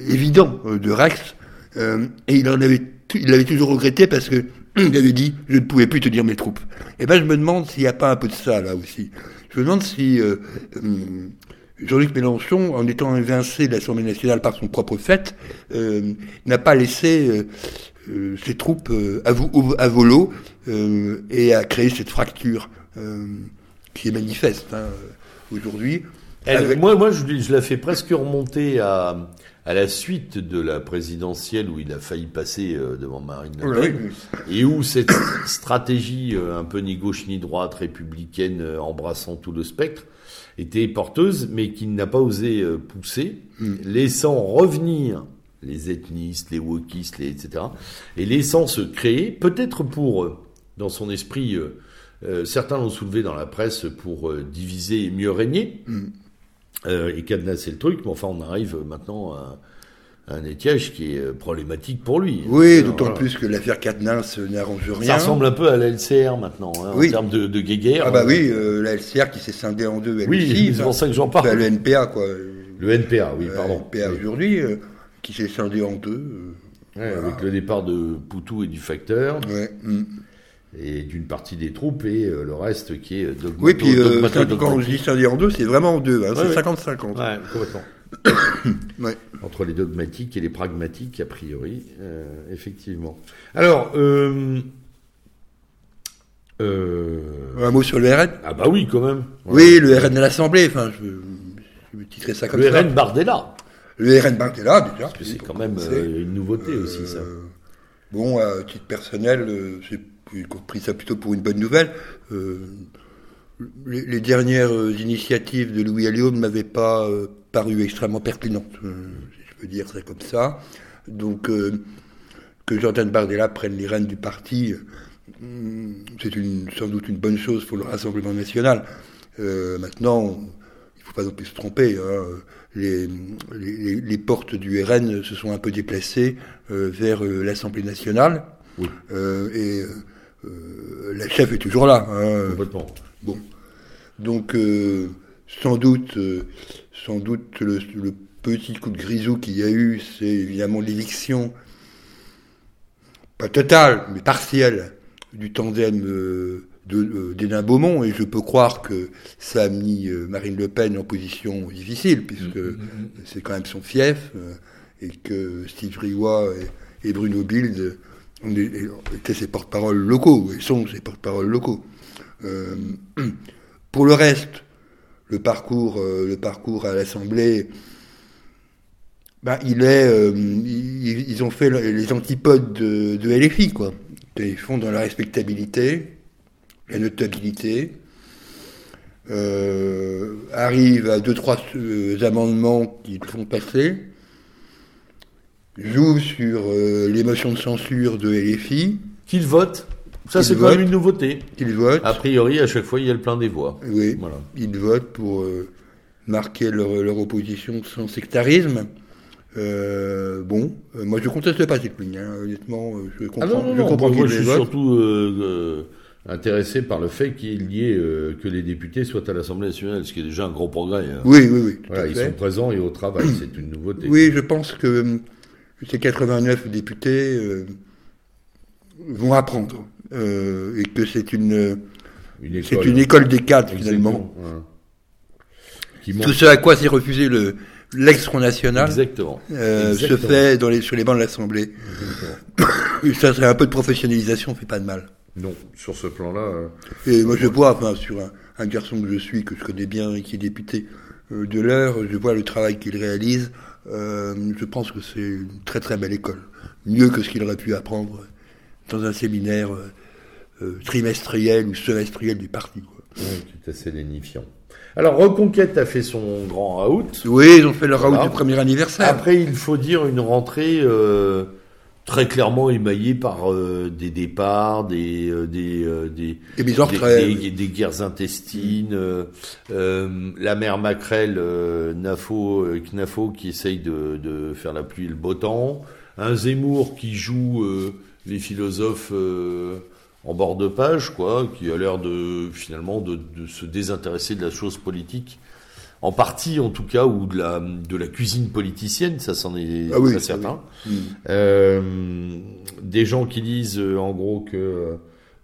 évident euh, de Rex. et il en avait, il l'avait toujours regretté parce que il avait dit je ne pouvais plus tenir mes troupes. Et eh ben je me demande s'il n'y a pas un peu de ça là aussi. Je me demande si hum, Jean-Luc Mélenchon, en étant évincé de l'Assemblée nationale par son propre fait, n'a pas laissé ses troupes à, à volo et a créé cette fracture euh, qui est manifeste hein, aujourd'hui. Moi, moi je, je, la fais presque remonter à, à la suite de la présidentielle où il a failli passer euh, devant Marine Le Pen, et où cette stratégie euh, un peu ni gauche ni droite républicaine embrassant tout le spectre était porteuse, mais qu'il n'a pas osé pousser, mm. laissant revenir les ethnistes, les wokistes, les, etc., et laissant se créer, peut-être pour, dans son esprit, euh, certains l'ont soulevé dans la presse pour euh, diviser et mieux régner mm. Euh, et cadenasser le truc, mais enfin on arrive maintenant à, un étiage qui est problématique pour lui. Oui, d'autant plus que l'affaire Cadenas n'arrange rien. Ça ressemble un peu à la LCR maintenant, hein, en termes de, de guéguerre. Ah bah oui, la LCR qui s'est scindée en deux. Elle oui, c'est pour ça que j'en parle. le NPA, quoi. Le NPA, oui, pardon. Le NPA aujourd'hui, qui s'est scindé en deux. Avec le départ de Poutou et du facteur. Ouais. Mm et d'une partie des troupes et euh, le reste qui est dogmato, Oui, puis euh, quand je dis scindé en deux, c'est vraiment en deux, hein, c'est 50-50. Ouais, complètement. ouais. Entre les dogmatiques et les pragmatiques, a priori, euh, effectivement. Alors, euh, un mot sur le RN Ah bah oui, quand même. Oui, le RN de l'Assemblée, enfin, je, je titrer ça comme le ça. Le RN Bardella. Le RN Bardella, déjà. Parce que c'est quand même une nouveauté aussi, ça. Bon, à titre personnel, c'est j'ai compris ça plutôt pour une bonne nouvelle. Euh, les, dernières initiatives de Louis Alliot ne m'avaient pas euh, paru extrêmement pertinentes, euh, si je peux dire ça comme ça. Donc, que Jordan Bardella prenne les rênes du parti, c'est sans doute une bonne chose pour le Rassemblement national. maintenant, il ne faut pas non plus se tromper. Hein. Les, les, les, portes du RN se sont un peu déplacées vers l'Assemblée nationale. Oui. et euh, la chef est toujours là. Hein. Bon. Donc, euh, sans doute, euh, sans doute le, petit coup de grisou qu'il y a eu, c'est évidemment l'éviction, pas totale, mais partielle, du tandem d'Hénin Beaumont, et je peux croire que ça a mis Marine Le Pen en position difficile, puisque mm, mm, mm, c'est quand même son fief, et que Steve Riwa et, et Bruno Bild étaient ses porte-paroles locaux, et sont ses porte-paroles locaux. Euh, pour le reste, le parcours, euh, le parcours à l'Assemblée, euh, ils, ont fait les antipodes de, de LFI, quoi. Ils font dans la respectabilité, la notabilité, arrivent à deux, trois amendements qui font passer, joue sur euh, les motions de censure de LFI, Qu'il vote. Ça, Qu'il c'est quand vote. même une nouveauté. qu'ils votent. A priori, à chaque fois, il y a le plein des voix. Oui, Voilà. ils votent pour euh, marquer leur, leur opposition sans sectarisme. Euh, bon, euh, moi je conteste pas cette ligne, hein, honnêtement, je comprends, Ah non, non, je non, comprends moi, je suis surtout intéressé par le fait qu'il y ait euh, que les députés soient à l'Assemblée nationale, ce qui est déjà un gros progrès. hein. Oui, oui, oui, Voilà, ils sont présents et au travail, c'est une nouveauté. Oui, je pense que euh, ces 89 députés euh, vont apprendre euh, et que c'est une, Une c'est une école des cadres finalement. Tout ce à quoi s'est refusé le l'ex-Front National Exactement. euh, se fait dans les, sur les bancs de l'Assemblée. Ça serait un peu de professionnalisation, fait pas de mal. Non, sur ce plan-là, Et moi, je vois, enfin, sur un, un garçon que je suis, que je connais bien et qui est député de l'heure, je vois le travail qu'il réalise. Euh, je pense que c'est une très très belle école. Mieux que ce qu'il aurait pu apprendre dans un séminaire euh, euh, trimestriel ou semestriel du parti. quoi. ouais, tout assez lénifiant. Alors, Reconquête a fait son grand out. Oui, ils ont fait leur Voilà. raout du premier anniversaire. Après, il faut dire une rentrée euh, très clairement émaillée par euh, des départs, des, euh, des, euh, des, des, des- guerres intestines, euh, euh, la mère Macrel, euh, Nafo, euh, Knafo qui essaye de, de faire la pluie et le beau temps, un Zemmour qui joue euh, les philosophes euh, en bord de page, quoi, qui a l'air de finalement de, de se désintéresser de la chose politique. En partie, en tout cas, ou de la, de la cuisine politicienne, ça c'en est Ah oui, certain. oui. Mm. Euh, des gens qui disent euh, en gros que euh,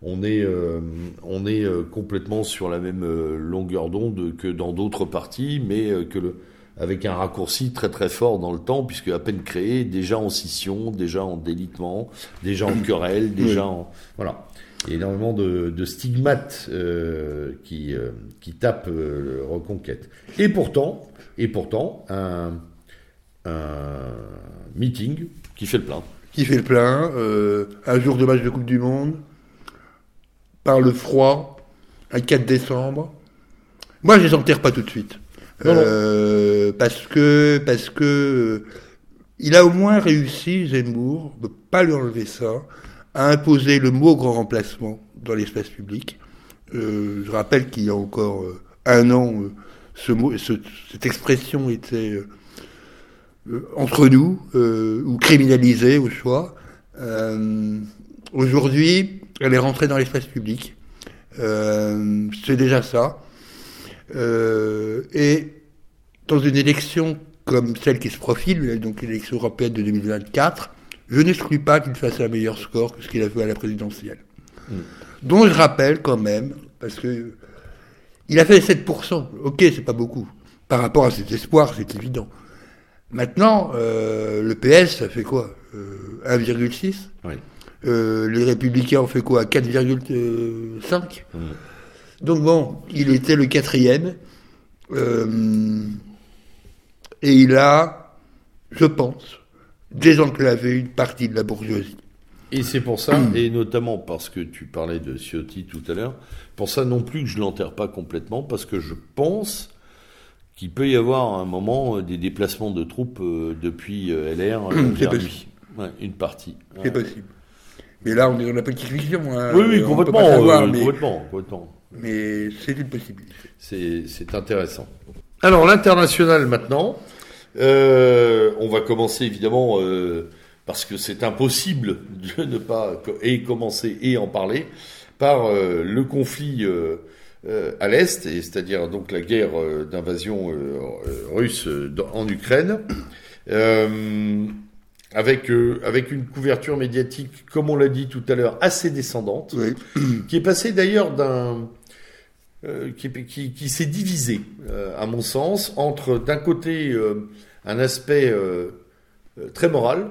on est, euh, on est complètement sur la même longueur d'onde que dans d'autres partis, mais que le, avec un raccourci très très fort dans le temps, puisque à peine créé, déjà en scission, déjà en délitement, déjà en querelle, déjà en voilà. Il y a énormément de, de stigmates euh, qui, euh, qui tapent euh, le Reconquête. Et pourtant, et pourtant, un, un meeting qui fait le plein. qui fait le plein, un jour de match de Coupe du Monde, par le froid, un 4 décembre. Moi, je les enterre pas tout de suite. Non, non. Parce que, parce que, il a au moins réussi, Zemmour, ne pas lui enlever ça, à imposer le mot grand remplacement dans l'espace public. Euh, je rappelle qu'il y a encore euh, un an, euh, ce mot, ce- cette expression était euh, entre nous ou criminalisée au choix. Aujourd'hui, elle est rentrée dans l'espace public. Euh, C'est déjà ça. Euh, et dans une élection comme celle qui se profile, donc l'élection européenne de 2024, je n'exclus pas qu'il fasse un meilleur score que ce qu'il a fait à la présidentielle. Dont je rappelle quand même, parce que il a fait 7%. Ok, c'est pas beaucoup. Par rapport à cet espoir, c'est évident. Maintenant, euh, le PS, ça fait quoi Euh, 1,6 Oui. Euh, Les Républicains ont fait quoi 4,5 Donc bon, il était le quatrième. Euh, et il a, je pense, désenclavé une partie de la bourgeoisie. Et c'est pour ça, et notamment parce que tu parlais de Ciotti tout à l'heure, pour ça non plus que je l'enterre pas complètement, parce que je pense qu'il peut y avoir à un moment euh, des déplacements de troupes euh, depuis LR C'est vers possible. lui. Ouais, une partie. C'est Ouais. possible. Mais là, on est dans la fiction. Hein, Oui, oui, on peut complètement, savoir, euh, mais, complètement, complètement. mais c'est une possibilité. C'est c'est intéressant. Alors l'international maintenant, Euh, on va commencer évidemment euh, parce que c'est impossible de ne pas et commencer et en parler par euh, le conflit à l'est, et c'est-à-dire donc la guerre d'invasion russe en Ukraine. Avec, avec une couverture médiatique, comme on l'a dit tout à l'heure, assez descendante Oui. qui est passé d'ailleurs d'un euh, qui, s'est divisé, euh, à mon sens, entre d'un côté euh, un aspect très moral,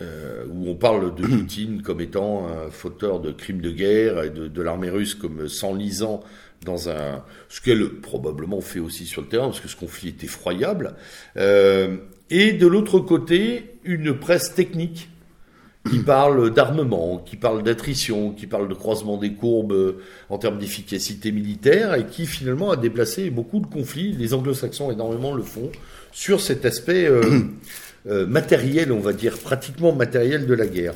où on parle de Poutine comme étant un fauteur de crimes de guerre et de, de l'armée russe comme s'enlisant dans un ce qu'elle probablement fait aussi sur le terrain parce que ce conflit est effroyable et de l'autre côté une presse technique qui parle d'armement, qui parle d'attrition, qui parle de croisement des courbes euh, en termes d'efficacité militaire et qui finalement a déplacé beaucoup de conflits. Les anglo-saxons énormément le font sur cet aspect euh, matériel, on va dire, pratiquement matériel de la guerre.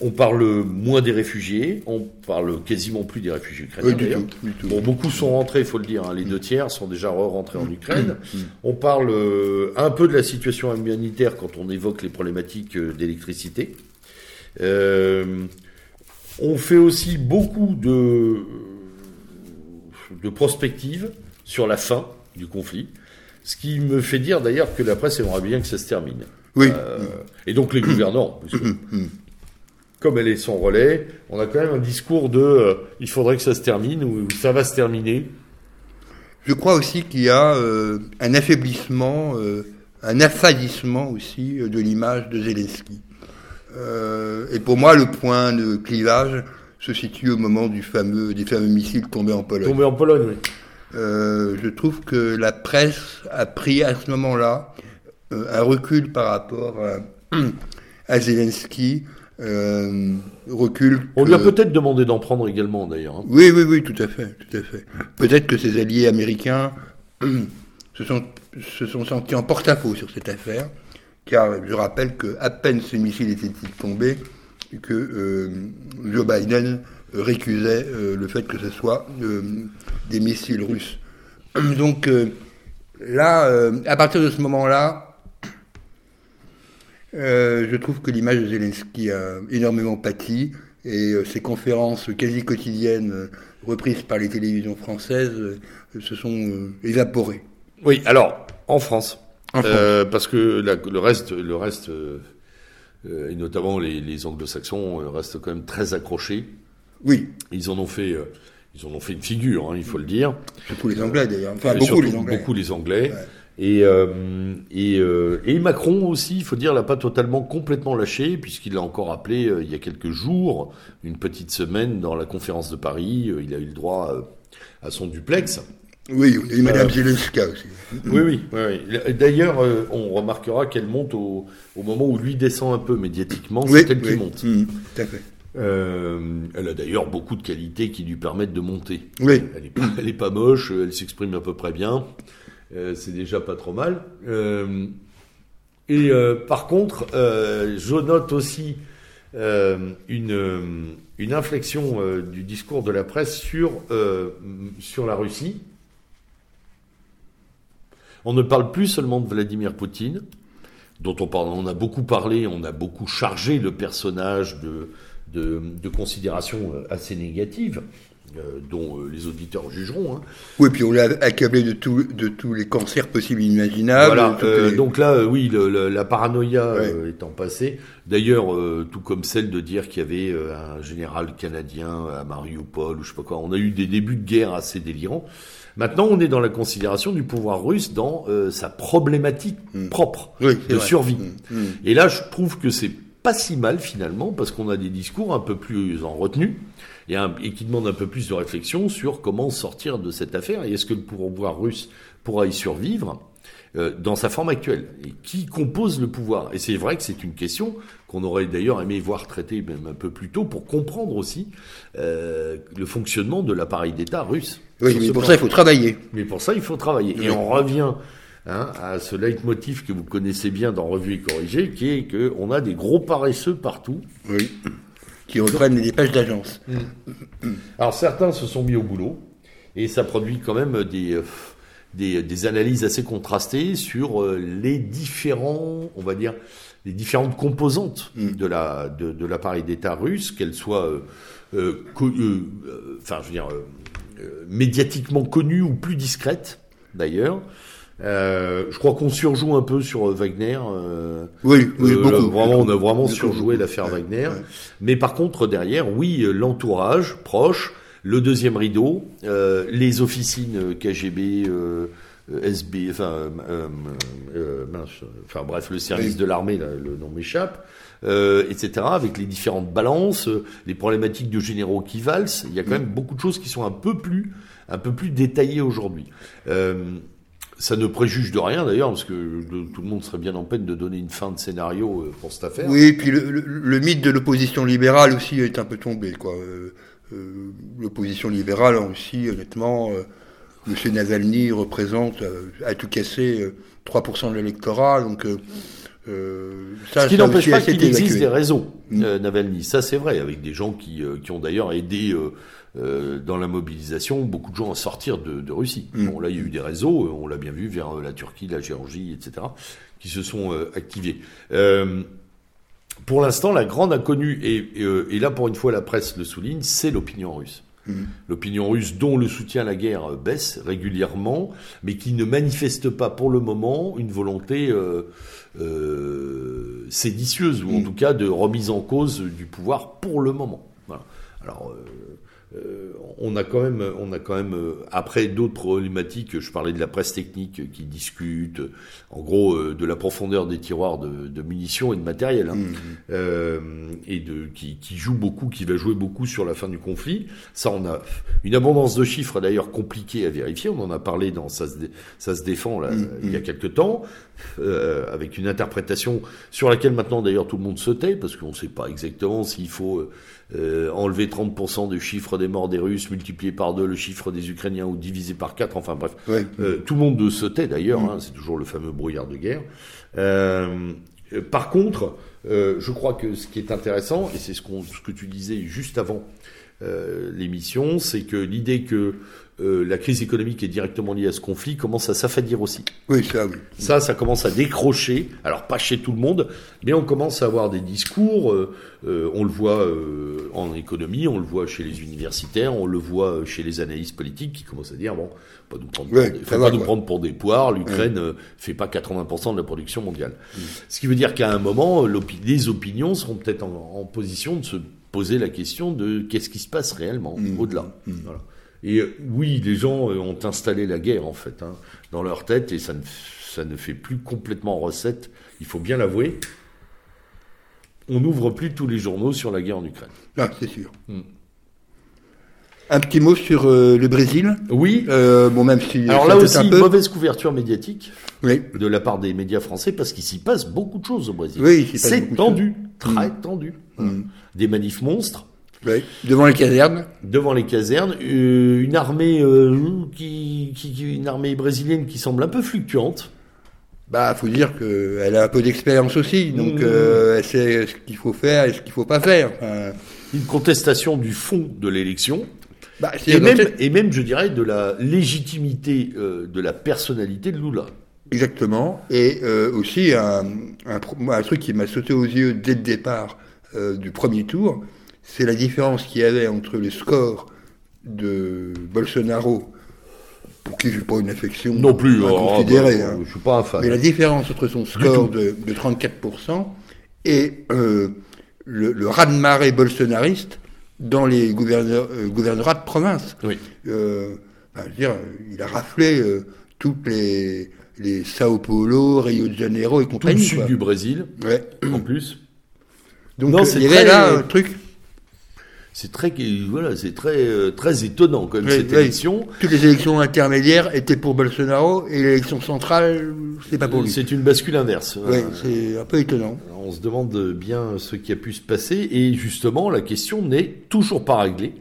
On parle moins des réfugiés, on parle quasiment plus des réfugiés ukrainiens. bon, beaucoup sont rentrés, il faut le dire, hein. les deux tiers sont déjà rentrés en Ukraine. Mm. On parle euh, un peu de la situation humanitaire quand on évoque les problématiques euh, d'électricité. Euh, on fait aussi beaucoup de, de prospectives sur la fin du conflit, ce qui me fait dire d'ailleurs que la presse aimerait bien que ça se termine. Oui. et donc les gouvernants, comme elle est son relais, on a quand même un discours de euh, il faudrait que ça se termine ou ça va se terminer. Je crois aussi qu'il y a euh, un affaiblissement, euh, un affadissement aussi de l'image de Zelensky. Et pour moi, le point de clivage se situe au moment du fameux, des fameux missiles tombés en Pologne. Tombés en Pologne, oui. je trouve que la presse a pris à ce moment-là un recul par rapport à, à Zelensky euh, recul. On lui a peut-être demandé d'en prendre également, d'ailleurs. Hein. Oui, oui, oui, tout à fait, tout à fait. Peut-être que ses alliés américains se sont, se sont sentis en porte-à-faux sur cette affaire, car je rappelle que à peine ces missiles étaient-ils tombés que euh, Joe Biden récusait euh, le fait que ce soit des missiles russes. Donc là, à partir de ce moment-là, euh, je trouve que l'image de Zelensky a énormément pâti et euh, ses conférences quasi quotidiennes euh, reprises par les télévisions françaises se sont évaporées. Oui, alors en France, parce que le reste, le reste, et notamment les, anglo-saxons, restent quand même très accrochés. Oui. Ils en ont fait. Ils en ont fait une figure, hein, il faut le dire. Surtout les Anglais d'ailleurs. Enfin, beaucoup les Anglais. Beaucoup les Anglais. Et, euh, et, euh, et, Macron aussi, il faut dire, l'a pas totalement complètement lâché, puisqu'il a encore appelé euh, il y a quelques jours, une petite semaine, dans la conférence de Paris, il a eu le droit à son duplex. Oui, et Madame Zelensky aussi. Oui, oui. oui, D'ailleurs, on remarquera qu'elle monte au, au, moment où lui descend un peu médiatiquement, c'est elle qui monte. Mmh, tout à fait. elle a d'ailleurs beaucoup de qualités qui lui permettent de monter. Oui. Elle est pas, elle est pas moche, elle s'exprime à peu près bien. Euh, c'est déjà pas trop mal. Euh, et euh, par contre, je note aussi une, une inflexion du discours de la presse sur, sur la Russie. On ne parle plus seulement de Vladimir Poutine, dont on, parle, on a beaucoup parlé, on a beaucoup chargé le personnage de, de, de considérations assez négatives. Euh, dont euh, les auditeurs jugeront. Hein. Oui, puis on l'a accablé de, tout, de tous les cancers possibles et imaginables. Voilà, euh, donc là, oui, la paranoïa étant passée, d'ailleurs, tout comme celle de dire qu'il y avait un général canadien à Mariupol, ou je sais pas quoi, on a eu des débuts de guerre assez délirants. Maintenant, on est dans la considération du pouvoir russe dans sa problématique hmm. propre de survie. Hmm. Hmm. Et là, je trouve que c'est pas si mal finalement, parce qu'on a des discours un peu plus en retenue et, qui demande un peu plus de réflexion sur comment sortir de cette affaire et est-ce que le pouvoir russe pourra y survivre euh, dans sa forme actuelle et qui compose le pouvoir Et c'est vrai que c'est une question qu'on aurait d'ailleurs aimé voir traiter même un peu plus tôt pour comprendre aussi euh, le fonctionnement de l'appareil d'État russe. Oui, mais pour ça il faut travailler. Mais pour ça il faut travailler. Et on revient Hein, à ce leitmotiv que vous connaissez bien dans Revue et Corrigé, qui est qu'on a des gros paresseux partout. Oui qui reprennent les pages d'agence. Mm. Alors certains se sont mis au boulot et ça produit quand même des, euh, des, des analyses assez contrastées sur euh, les différents, on va dire, les différentes composantes mm. de la de, de l'appareil d'État russe, qu'elles soient, euh, euh, enfin, je veux dire, médiatiquement connues ou plus discrètes d'ailleurs. Euh, je crois qu'on surjoue un peu sur euh, Wagner. Euh, oui, oui euh, beaucoup. Vraiment, on a vraiment surjoué l'affaire Wagner. Mais par contre, derrière, oui, l'entourage proche, le deuxième rideau, les officines KGB, SB, enfin, enfin bref, le service de l'armée, le nom m'échappe. Etc., avec les différentes balances, les problématiques de généraux qui valsent. Il y a quand même beaucoup de choses qui sont un peu plus, un peu plus détaillées aujourd'hui. Euh, ça ne préjuge de rien d'ailleurs, parce que tout le monde serait bien en peine de donner une fin de scénario euh, pour cette affaire. Oui, et puis le, mythe de l'opposition libérale aussi est un peu tombé. quoi. Euh, euh, l'opposition libérale en Russie, honnêtement, M. Navalny représente, à tout casser, 3% de l'électorat. Donc, ça, Ce qui n'empêche pas qu'il existe des réseaux, mm. Navalny. Ça, c'est vrai, avec des gens qui, qui ont d'ailleurs aidé euh, dans la mobilisation beaucoup de gens à sortir de, de Russie. Mm. Bon, là, il y a eu des réseaux, on l'a bien vu, vers la Turquie, la Géorgie, etc., qui se sont euh, activés. Euh, pour l'instant, la grande inconnue, et, et, là, pour une fois, la presse le souligne, c'est l'opinion russe. Mm. L'opinion russe dont le soutien à la guerre baisse régulièrement, mais qui ne manifeste pas pour le moment une volonté euh, euh, séditieuse, ou en mm. tout cas de remise en cause du pouvoir pour le moment. Voilà. Alors, euh, euh, on a quand même, on a quand même euh, après d'autres problématiques. Je parlais de la presse technique qui discute, en gros, euh, de la profondeur des tiroirs de, munitions et de matériel, hein, mmh. et de qui, joue beaucoup, qui va jouer beaucoup sur la fin du conflit. Ça, on a une abondance de chiffres d'ailleurs compliquée à vérifier. On en a parlé dans ça se, ça se défend là mmh. il y a quelque temps, avec une interprétation sur laquelle maintenant d'ailleurs tout le monde se tait parce qu'on ne sait pas exactement s'il faut euh, enlever 30% du chiffre des morts des Russes, multiplier par deux le chiffre des Ukrainiens ou diviser par quatre, enfin bref. Euh, tout le monde se tait d'ailleurs, hein, c'est toujours le fameux brouillard de guerre. Euh, par contre, je crois que ce qui est intéressant, et c'est ce, ce, que tu disais juste avant l'émission, c'est que l'idée que euh, la crise économique est directement liée à ce conflit commence à s'affadir aussi. Oui, ça, oui. Ça, ça commence à décrocher. Alors pas chez tout le monde, mais on commence à avoir des discours. Euh, euh, on le voit en économie, on le voit chez les universitaires, on le voit chez les analystes politiques qui commencent à dire bon, pas nous prendre, pour, des, faut pas nous prendre pour des poires. L'Ukraine ne fait pas 80% de la production mondiale. Mm. Ce qui veut dire qu'à un moment, les opinions seront peut-être en, position de se poser la question de qu'est-ce qui se passe réellement mm. au-delà. Mm. Voilà. Et euh, oui, les gens euh, ont installé la guerre, en fait, hein, dans leur tête, et ça ne, ça ne fait plus complètement recette, il faut bien l'avouer. On n'ouvre plus tous les journaux sur la guerre en Ukraine. Ah, c'est sûr. Hmm. Un petit mot sur euh, le Brésil? Oui. bon, même si. Alors là aussi, mauvaise couverture médiatique oui. de la part des médias français parce qu'il s'y passe beaucoup de choses au Brésil. Oui, c'est tendu, très hmm. tendu. Hmm. Des manifs monstres, Devant les casernes. Devant les casernes, euh, une armée euh, qui, qui, une armée brésilienne qui semble un peu fluctuante. Bah, faut dire qu'elle a un peu d'expérience aussi, donc mmh. euh, elle sait ce qu'il faut faire et ce qu'il faut pas faire. Une contestation du fond de l'élection. Bah, et, même, et même, je dirais, de la légitimité de la personnalité de Lula. Exactement. Et aussi un, un, un, truc qui m'a sauté aux yeux dès le départ du premier tour, c'est la différence qu'il y avait entre le score de Bolsonaro, pour qui je n'ai pas une affection non plus, à oh, considérer, bah, hein. je suis pas un fan. mais la différence entre son score de, 34% et euh, le, le raz-de-marée bolsonariste dans les gouverneurs, euh, gouvernorats de province. Oui. Euh, bah, dire, il a raflé toutes les, les Sao Paulo, Rio de Janeiro et compagnie. Tout le sud du Brésil, ouais. en plus. Donc non, il y avait là un truc c'est très voilà, c'est très euh, très étonnant comme cette élection. Toutes les élections intermédiaires étaient pour Bolsonaro et l'élection centrale, c'est pas pour lui. C'est une bascule inverse. Oui, c'est un peu étonnant. On se demande bien ce qui a pu se passer et justement la question n'est toujours pas réglée.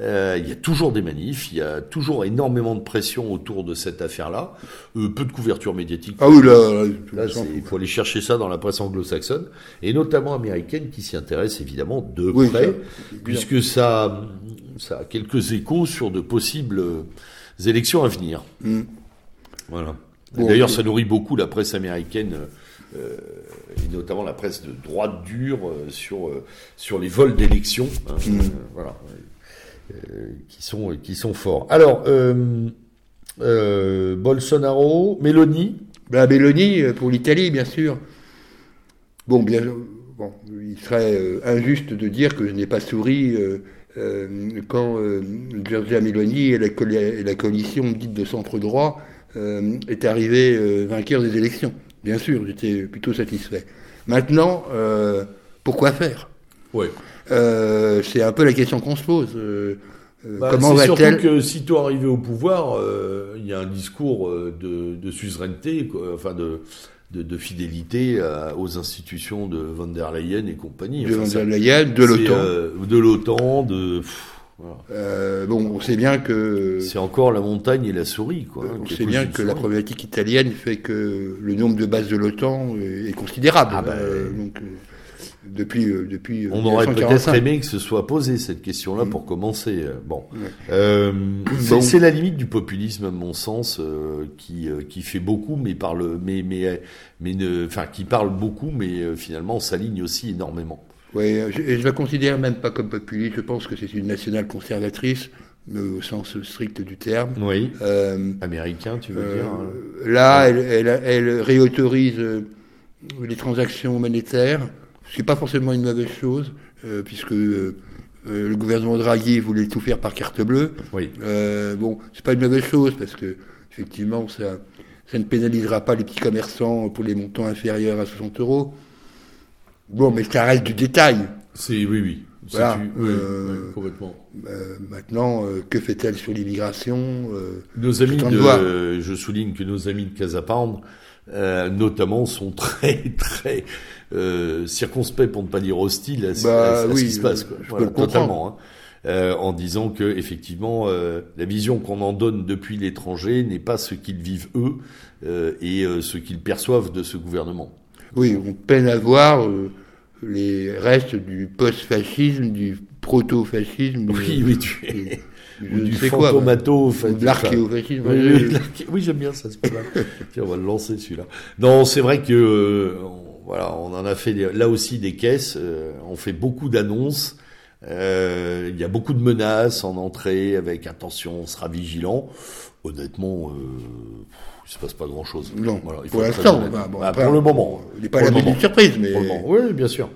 Euh, il y a toujours des manifs, il y a toujours énormément de pression autour de cette affaire-là. Euh, peu de couverture médiatique. Ah oui, là, il faut aller chercher ça dans la presse anglo-saxonne et notamment américaine qui s'y intéresse évidemment de près, puisque ça, ça a quelques échos sur de possibles élections à venir. Mm. Voilà. D'ailleurs, ça nourrit beaucoup la presse américaine. Euh, et notamment la presse de droite dure euh, sur sur les vols d'élections. Hein. Mm. voilà. Euh, qui sont qui sont forts. Alors euh, euh, Bolsonaro, Meloni? Ben, Meloni pour l'Italie, bien sûr. Bon, bien, bon, il serait injuste de dire que je n'ai pas souri quand Giorgia Meloni et la, coalition dite de centre droit est arrivé vainqueur des élections. Bien sûr, j'étais plutôt satisfait. Maintenant, pourquoi faire? Oui. Euh, c'est un peu la question qu'on se pose. Euh, euh, bah, comment va-t-elle Surtout que sitôt arrivé au pouvoir, il y a un discours de, de suzeraineté, enfin de, de, de fidélité aux institutions de von der Leyen et compagnie. de von der Leyen, de l'OTAN. de l'OTAN, de. Euh, bon, on sait bien que. C'est encore la montagne et la souris, quoi. on sait bien que la problématique italienne fait que le nombre de bases de l'OTAN est considérable. Ah bah, donc, depuis, euh, depuis euh, On aurait peut-être aimé que ce soit posé cette question-là pour commencer. Euh, bon, c'est la limite du populisme, à mon sens, qui qui fait beaucoup, mais parle, mais mais mais ne, enfin qui parle beaucoup, mais finalement s'aligne aussi énormément. Oui, je, je la considère même pas comme populiste. Je pense que c'est une nationale conservatrice au sens strict du terme. Oui. Américain, tu veux dire hein. Là, elle, elle, elle réautorise les transactions monétaires ce n'est pas forcément une mauvaise chose, euh, puisque euh, euh, le gouvernement Draghi voulait tout faire par carte bleue. Oui. bon, c'est pas une mauvaise chose, parce que effectivement, ça, ça ne pénalisera pas les petits commerçants pour les montants inférieurs à 60 euros. Bon, mais ça reste du détail. C'est oui, oui. Voilà, complètement. maintenant, que fait-elle sur l'immigration Nos amis de, je souligne que nos amis de Casapound, notamment, sont très, très euh, circonspect, pour ne pas dire hostile, à, bah, ce qui se passe. Quoi. totalement. Hein. Euh, en disant que effectivement euh, la vision qu'on en donne depuis l'étranger n'est pas ce qu'ils vivent eux et ce qu'ils perçoivent de ce gouvernement. Oui, on peine à voir les restes du post-fascisme, du proto-fascisme. Oui, oui, tu es. du fantomato, quoi, de l'archéofascisme. Oui, j'aime bien ça, pas mal. on va le lancer celui-là. Non, c'est vrai que voilà, on en a fait là aussi des caisses. Euh, on fait beaucoup d'annonces. Euh, il y a beaucoup de menaces en entrée avec attention, on sera vigilant. Honnêtement, euh, il se passe pas grand chose. Non, voilà, il pour l'instant, bah, bah, pour le moment. Il n'est pas la de surprise, mais oui, bien sûr.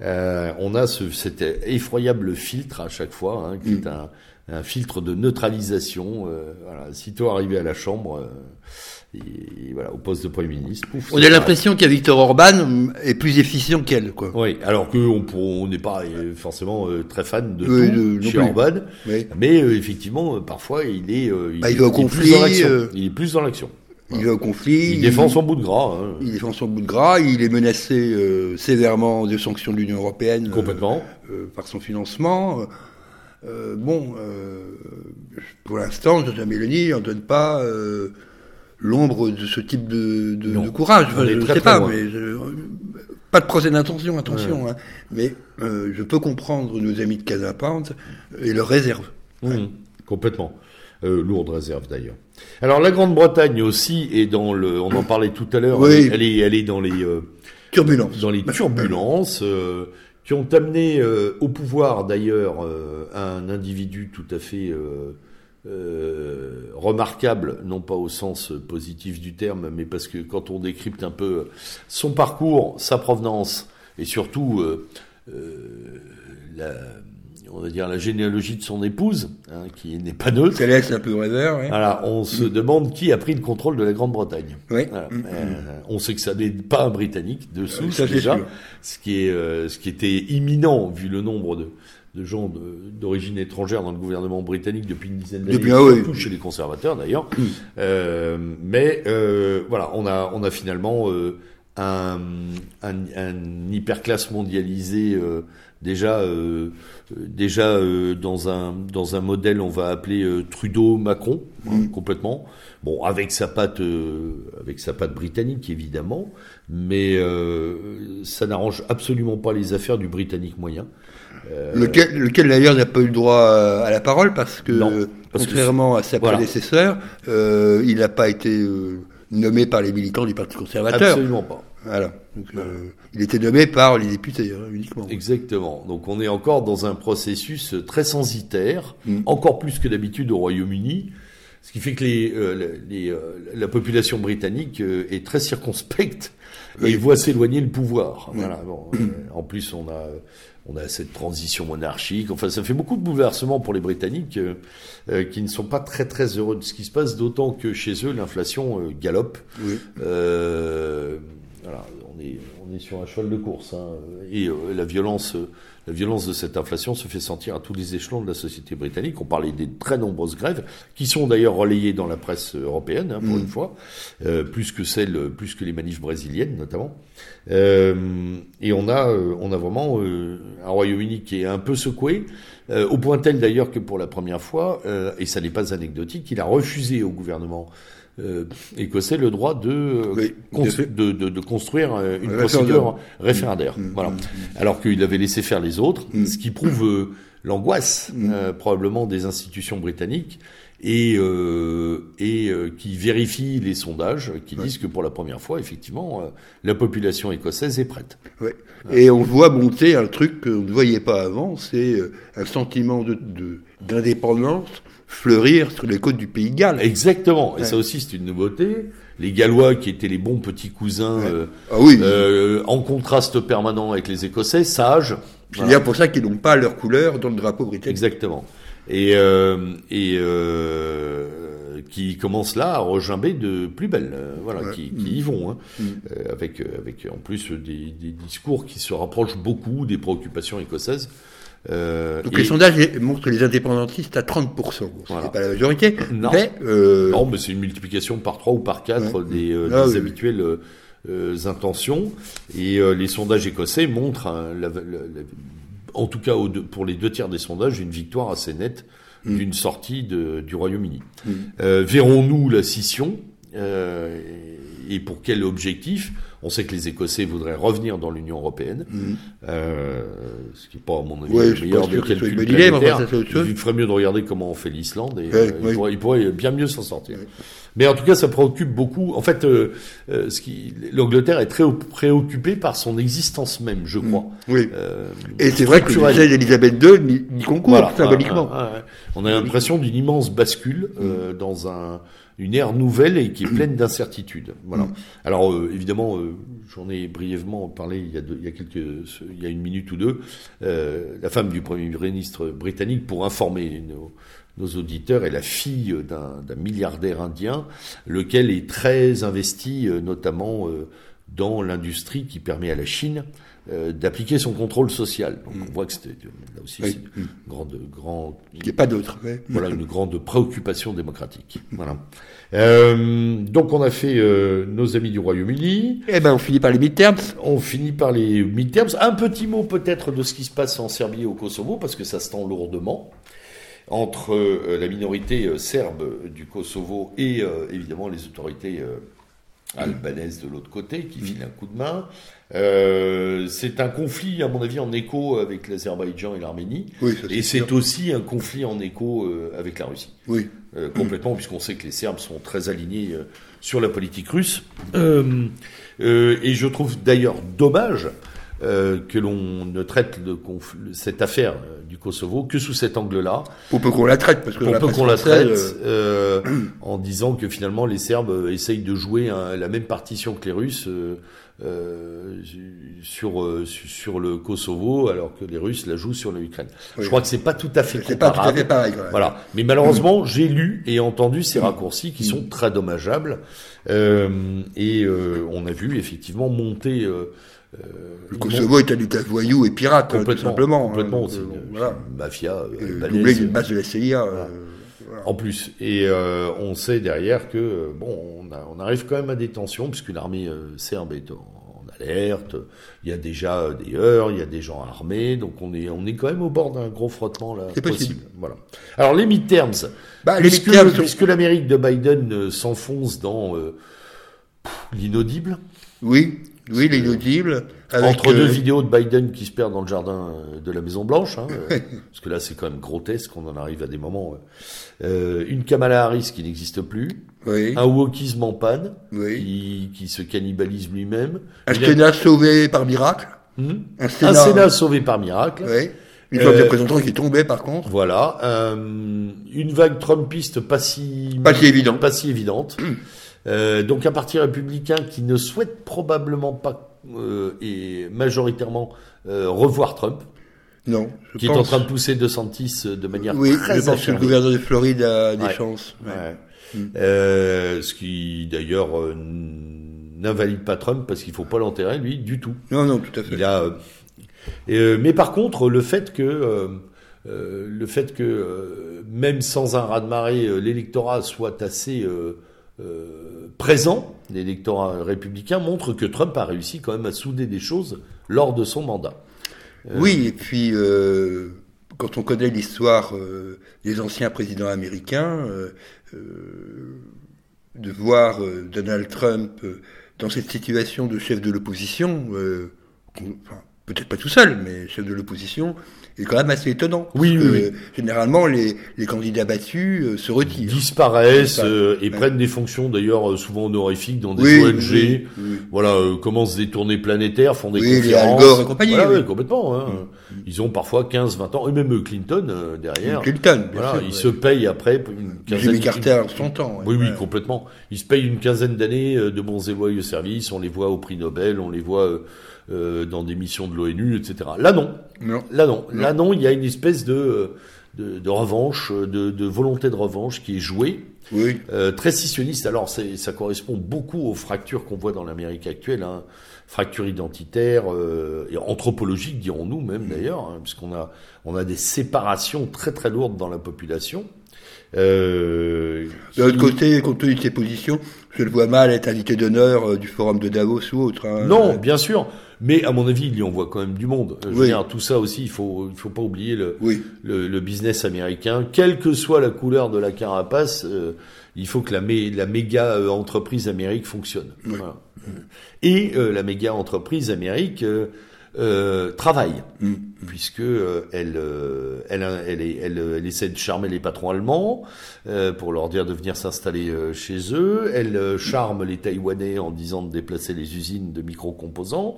Euh, on a ce, cet effroyable filtre à chaque fois, hein, qui est mm. un, un, filtre de neutralisation. Euh, voilà, sitôt arrivé à la chambre, euh, et, voilà, au poste de Premier ministre. on a l'impression qu'il y a Victor Orban est plus efficient qu'elle, quoi. Oui, alors qu'on on n'est pas euh, forcément euh, très fan de, tout chez Orban, mais euh, effectivement, parfois il est, il, bah, il, au conflit, il est plus dans l'action. Il va au conflit. Il défend son bout de gras. Hein. Il défend son bout de gras. Il est menacé sévèrement de sanctions de l'Union européenne. Complètement. par son financement. bon, pour l'instant, Jean-Pierre Mélanie n'en donne pas l'ombre de ce type de, de, courage. je ne sais pas, mais pas de procès d'intention, attention. Hein, mais euh, je peux comprendre nos amis de Casapante et leurs réserves. Mmh, complètement. Euh, lourde réserve d'ailleurs. Alors la Grande-Bretagne aussi est dans le, on en parlait tout à l'heure, oui. elle, est, elle est dans les euh, turbulences, dans les turbulences euh, qui ont amené euh, au pouvoir d'ailleurs un individu tout à fait euh, remarquable, non pas au sens positif du terme, mais parce que quand on décrypte un peu son parcours, sa provenance, et surtout euh, euh, la, on va dire la généalogie de son épouse, hein, qui n'est pas neutre. Laisse un peu rêveur. Alors, on se mm. demande qui a pris le contrôle de la Grande-Bretagne. Oui. Mm, mm. on sait que ça n'est pas un Britannique de souche déjà, ce qui est ce qui était imminent vu le nombre de de gens d'origine étrangère dans le gouvernement britannique depuis une dizaine d'années, ah surtout chez les conservateurs d'ailleurs. Mm. Euh, mais euh, voilà, on a, on a finalement euh, un, un, un, hyperclasse mondialisé déjà, déjà dans un dans un modèle, on va appeler Trudeau-Macron mm. complètement. Bon, avec sa patte, avec sa patte britannique évidemment, mais ça n'arrange absolument pas les affaires du britannique moyen. Euh, lequel, lequel d'ailleurs n'a pas eu le droit à la parole parce que, contrairement à sa prédécesseur, euh, il n'a pas été euh, nommé par les militants du Parti conservateur. Absolument pas. Voilà. Donc, il était nommé par les députés hein, uniquement. Exactement. Donc on est encore dans un processus très censitaire, mm. encore plus que d'habitude au Royaume-Uni. Ce qui fait que les, les, la population britannique est très circonspecte et voit s'éloigner le pouvoir. Mm. Voilà. Bon, en plus, on a on a cette transition monarchique. Enfin, ça fait beaucoup de bouleversements pour les Britanniques euh, euh, qui ne sont pas très très heureux de ce qui se passe, d'autant que chez eux l'inflation euh, galope. Oui. Euh, voilà, on est on est sur un cheval de course hein, et la violence la violence de cette inflation se fait sentir à tous les échelons de la société britannique. On parlait des très nombreuses grèves, qui sont d'ailleurs relayées dans la presse européenne, hein, pour Mm. une fois, euh, plus que celles, plus que les manifs brésiliennes notamment. Euh, et on a, euh, on a vraiment euh, un Royaume-Uni qui est un peu secoué, euh, au point tel d'ailleurs que pour la première fois, euh, et ça n'est pas anecdotique, il a refusé au gouvernement euh, écossais le droit de, euh, Oui, de, de- de construire euh, une Un procédure référendaire. Mm, Voilà. mm, Alors qu'il avait laissé faire les autres, ce qui prouve euh, l'angoisse euh, probablement des institutions britanniques et, euh, et euh, qui vérifie les sondages qui Ouais. disent que pour la première fois, effectivement, euh, la population écossaise est prête. Ouais. Et on voit monter un truc qu'on ne voyait pas avant, c'est euh, un sentiment d'indépendance fleurir sur les côtes du pays de Galles. Exactement. Et Ouais. ça aussi, c'est une nouveauté. Les Gallois, qui étaient les bons petits cousins, Ouais. euh, Ah oui, euh, en contraste permanent avec les Écossais, sages. c'est bien pour ça qu'ils n'ont pas leur couleur dans le drapeau britannique. Exactement. Et, euh, et euh, qui commencent là à regimber de plus belle, euh, voilà, Ouais. qui, qui y vont, hein, Mm. euh, avec, avec en plus des, des discours qui se rapprochent beaucoup des préoccupations écossaises. Euh, Donc et- les sondages montrent les indépendantistes à 30%. Bon, Voilà. C'est pas la majorité, Non. mais euh, Non, mais c'est une multiplication par trois ou par quatre Ouais. des, euh, Ah des oui. habituelles euh, intentions. Et les sondages écossais montrent, hein, la- la- la- en tout cas deux- pour les deux tiers des sondages, une victoire assez nette Mm. d'une sortie de- du Royaume-Uni. Mm. Verrons-nous la scission et pour quel objectif? On sait que les Écossais voudraient revenir dans l'Union européenne, Mhm. euh, ce qui n'est pas à mon avis Ouais, le meilleur bonne idée, mais enfin. Il ferait mieux de regarder comment on fait l'Islande et Ouais, euh, ouais. bien mieux s'en sortir. Mais en tout cas, ça préoccupe beaucoup. En fait, euh, euh, ce qui, l'Angleterre est très préoccupée par son existence même, je crois. oui. Euh, Et c'est vrai que le décès d'Elisabeth II n'y concourt Voilà. symboliquement. Ah, ah, ah. On a l'impression d'une immense bascule euh, dans un, une ère nouvelle et qui est pleine d'incertitudes. Voilà. Alors euh, évidemment, euh, j'en ai brièvement parlé il y a, une minute ou deux. euh, la femme du premier ministre britannique, pour informer nos, auditeurs, est la fille d'un milliardaire indien, lequel est très investi, notamment dans l'industrie qui permet à la Chine euh, d'appliquer son contrôle social. Donc on voit que c'était là aussi Oui. une grande, grand, Il n'y a pas d'autre. ouais. voilà une grande préoccupation démocratique. Voilà. Euh, donc on a fait euh, nos amis du Royaume-Uni. Eh ben, on finit par les midterms. On finit par les midterms. Un petit mot peut-être de ce qui se passe en Serbie et au Kosovo, parce que ça se tend lourdement entre euh, la minorité euh, serbe du Kosovo et euh, évidemment les autorités euh, albanaises de l'autre côté qui filent un coup de main. Euh, c'est un conflit, à mon avis, en écho avec l'Azerbaïdjan et l'Arménie. Oui, Et c'est aussi un conflit en écho euh, avec la Russie. Oui. Euh, complètement, puisqu'on sait que les Serbes sont très alignés sur la politique russe. Euh, et je trouve d'ailleurs dommage que l'on ne traite le cette affaire du Kosovo que sous cet angle-là, Pour peu qu'on la traite, parce que pour peu qu'on la traite, euh, euh, en disant que finalement les Serbes euh, essayent de jouer un- la même partition que les Russes euh, euh, sur, su- sur le Kosovo, alors que les Russes la jouent sur l'Ukraine. Oui. Je crois que c'est pas tout à fait c'est pas tout à comparable. fait pareil. quand même. Voilà. Mais malheureusement, j'ai lu et entendu ces raccourcis qui sont très dommageables. Euh, et euh, on a vu effectivement monter. Euh, Le une Kosovo est un État voyou et pirate, hein, tout simplement. hein. complètement. Donc, c'est euh, une, voilà. c'est une mafia euh, Euh. Doublé d'une base de la CIA. euh, voilà. En plus, et euh, on sait derrière que euh, bon, on, a- on arrive quand même à des tensions puisque l'armée euh, serbe est en, en alerte. Il y a déjà euh, des heurts, il y a des gens armés, donc on est on est quand même au bord d'un gros frottement là C'est possible. Voilà. Alors les midterms, Bah, les puisque, midterms puisque l'Amérique de Biden euh, s'enfonce dans euh, l'inaudible, Oui, oui, l'inaudible. entre deux euh, vidéos de Biden qui se perdent dans le jardin euh, de la Maison Blanche, hein, euh, parce que là c'est quand même grotesque, on en arrive à des moments. euh, une Kamala Harris qui n'existe plus, Oui, un wokisme en panne, oui. qui, qui se cannibalise lui-même, Un Sénat sauvé par miracle. Hmm Un un Sénat, Sénat sauvé par miracle. Oui. Une fois des représentants qui est tombé, par contre. Voilà, euh, une vague trumpiste pas si Pas si évidente. pas si évidente. Euh, donc un parti républicain qui ne souhaite probablement pas euh, et majoritairement euh, revoir Trump, Non, je qui est en train de pousser De Santis de manière Oui, très je pense que le gouverneur de Floride a des Ouais. chances. Ouais. Ouais. Mm. Euh, ce qui d'ailleurs euh, n'invalide pas Trump parce qu'il faut pas l'enterrer lui du tout. Non, non, tout à fait. Il a, euh, mais par contre, le fait que le fait que même sans un raz-de-marée, l'électorat soit assez présent, l'électorat républicain montre que Trump a réussi quand même à souder des choses lors de son mandat. Oui, et puis quand on connaît l'histoire euh, des anciens présidents américains, euh, euh, de voir Donald Trump dans cette situation de chef de l'opposition, peut-être pas tout seul, mais chef de l'opposition, est quand même assez étonnant. Oui, oui, Généralement, les, les, candidats battus euh, se retirent. Disparaissent euh, et prennent des fonctions d'ailleurs euh, souvent honorifiques dans des ONG. voilà, commencent des tournées planétaires, font des conférences. Les et compagnie. Voilà, complètement. Hein. Mm. Ils ont parfois 15, 20 ans, et même Clinton derrière. Clinton, bien voilà, sûr, Ils se payent après une quinzaine. Jimmy Carter, son temps. Oui, oui, complètement. Ils se payent une quinzaine d'années de bons et loyaux services. On les voit au prix Nobel, on les voit euh, dans des missions de l'ONU, etc. Là non. Là non. Là non, il y a une espèce de, de, de revanche, de, de, volonté de revanche qui est jouée. Oui. Euh, très scissionniste. Alors ça correspond beaucoup aux fractures qu'on voit dans l'Amérique actuelle. Hein. Fractures identitaires euh, et anthropologiques, dirons-nous même d'ailleurs, hein, puisqu'on a, on a des séparations très très lourdes dans la population. Euh, de l'autre côté, compte tenu de ses positions, je le vois mal être invité d'honneur euh, du forum de Davos ou autre. Hein. Non, bien sûr. Mais à mon avis, il y envoie quand même du monde. Je veux dire, tout ça aussi, il faut, il faut pas oublier le, le, le, business américain. Quelle que soit la couleur de la carapace, euh, il faut que la, la méga euh, entreprise Amérique fonctionne. Voilà. Et euh, la méga entreprise Amérique euh, travaille, mm. puisque euh, elle, euh, elle, elle, elle, elle, essaie de charmer les patrons allemands euh, pour leur dire de venir s'installer chez eux. Elle charme les Taïwanais en disant de déplacer les usines de micro-composants.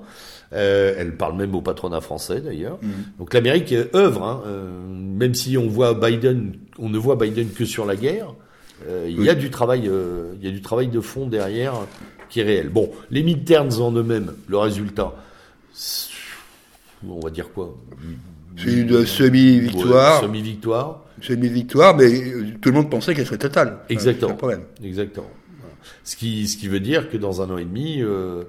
elle parle même au patronat français d'ailleurs. Mm. Donc l'Amérique œuvre, hein, même si on voit Biden, on ne voit Biden que sur la guerre. Il y a du travail, il y a du travail de fond derrière qui est réel. Bon, les midterms en eux-mêmes, le résultat on va dire quoi? C'est une semi-victoire. semi-victoire. Semi-victoire, mais tout le monde pensait qu'elle serait totale. Exactement. Exactement. Ce qui, ce qui veut dire que dans un an et demi, euh,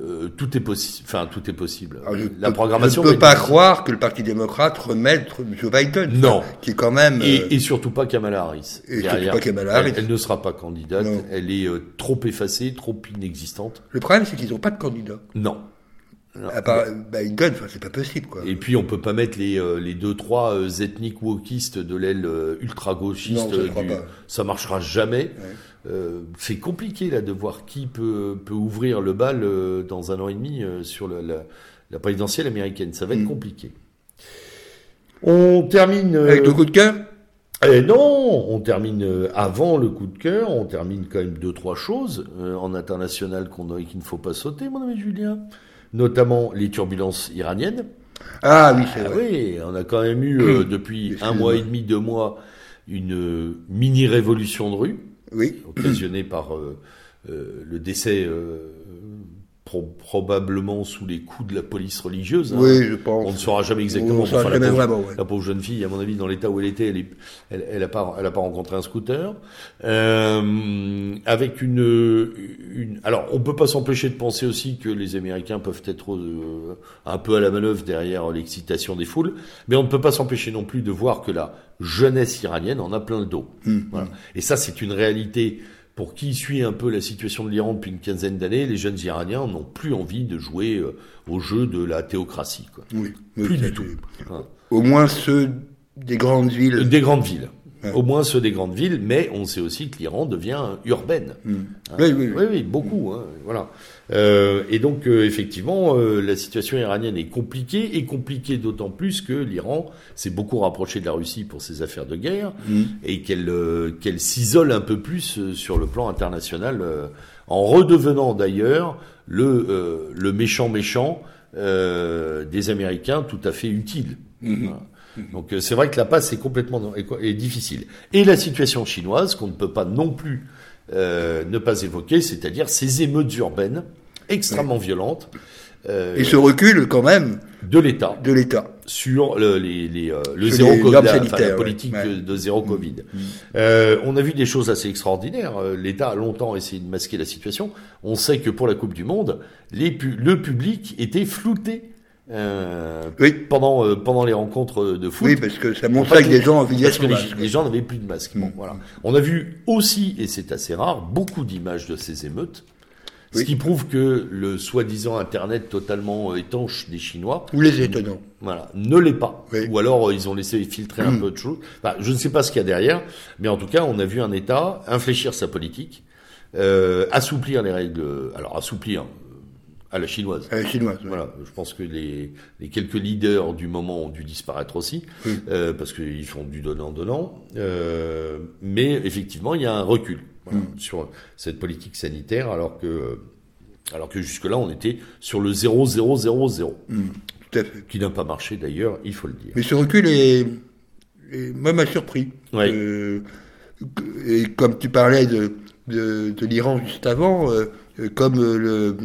euh, tout est possible. Enfin, tout est possible. Ah, la programmation. Je ne peux pas croire que le Parti démocrate remette Joe Biden. Non. Qui est quand même. Et, et, surtout pas Kamala Harris. Et surtout pas Kamala Harris. Elle, ne sera pas candidate. Elle est euh, trop effacée, trop inexistante. Le problème, c'est qu'ils n'ont pas de candidat. Non. À part Biden, c'est pas possible. Quoi. Et puis on peut pas mettre les, euh, les deux trois euh, ethniques wokistes de l'aile euh, ultra gauchiste. Non, du... Ça marchera jamais. c'est compliqué là de voir qui peut, peut ouvrir le bal dans un an et demi sur la, la, présidentielle américaine. Ça va être mm. compliqué. On termine avec le coup de cœur? Eh non, on termine avant le coup de cœur, on termine quand même deux trois choses en international qu'on qu'il ne faut pas sauter, mon ami Julien notamment les turbulences iraniennes. Ah oui, c'est ah vrai. Oui, on a quand même eu euh, depuis un mois et demi, deux mois, une euh, mini révolution de rue, oui. occasionnée par euh, le décès probablement sous les coups de la police religieuse. Hein. Oui, je pense. On ne saura jamais exactement. On enfin, la, pauvre, vraiment, la, pauvre, jeune fille, à mon avis, dans l'état où elle était, elle, est, elle, elle a pas, elle a pas rencontré un scooter. Euh, avec une, une, alors, on peut pas s'empêcher de penser aussi que les Américains peuvent être euh, un peu à la manœuvre derrière l'excitation des foules, mais on ne peut pas s'empêcher non plus de voir que la jeunesse iranienne en a plein le dos. Hum, voilà. Et ça, c'est une réalité pour qui suit un peu la situation de l'Iran depuis une quinzaine d'années, les jeunes Iraniens n'ont plus envie de jouer euh, au jeu de la théocratie. Quoi. Oui, plus du tout. Au moins ceux des grandes villes. Des grandes villes. Au moins ceux des grandes villes, mais on sait aussi que l'Iran devient urbaine. Hmm. Hein. oui, oui, oui, oui, beaucoup. Hein, voilà. Euh, et donc, euh, effectivement, euh, la situation iranienne est compliquée, et compliquée d'autant plus que l'Iran s'est beaucoup rapproché de la Russie pour ses affaires de guerre, hmm. et qu'elle qu'elle s'isole un peu plus sur le plan international, en redevenant d'ailleurs le, le méchant méchant des Américains tout à fait utile. Hmm. Donc c'est vrai que la passe est complètement est, difficile. Et la situation chinoise qu'on ne peut pas non plus euh, ne pas évoquer, c'est-à-dire ces émeutes urbaines extrêmement violentes. Euh, et ce recul quand même de l'État, de l'État sur le, les, les, euh, le zéro Covid, la, politique de zéro mm. Covid. Mm. Euh, on a vu des choses assez extraordinaires. Euh, L'État a longtemps essayé de masquer la situation. On sait que pour la Coupe du Monde, les, le public était flouté euh, Oui. pendant euh, pendant les rencontres de foot. Oui, parce que ça montre En fait, que les gens enviaient parce que les, gens n'avaient plus de masque. Bon, Mm. voilà. On a vu aussi, et c'est assez rare, beaucoup d'images de ces émeutes. Ce Oui. qui prouve que le soi-disant Internet totalement euh, étanche des Chinois, Ou les étonnants. voilà, ne l'est pas. Oui. Ou alors euh, ils ont laissé filtrer un Mm. peu de choses. Enfin, je ne sais pas ce qu'il y a derrière, mais en tout cas, on a vu un État infléchir sa politique, euh, assouplir les règles. Alors assouplir à la chinoise. À la chinoise. Voilà, je pense que les, les quelques leaders du moment ont dû disparaître aussi, Oui. euh, parce qu'ils font du donnant-donnant. Euh, mais effectivement, il y a un recul voilà, Mm. sur cette politique sanitaire, alors que, alors que jusque-là, on était sur le 0-0-0-0, Mm, tout à fait. qui n'a pas marché d'ailleurs, il faut le dire. Mais ce recul est, est moi m'a surpris. Ouais. Euh, et comme tu parlais de, de, de l'Iran juste avant, euh, euh, comme euh, le,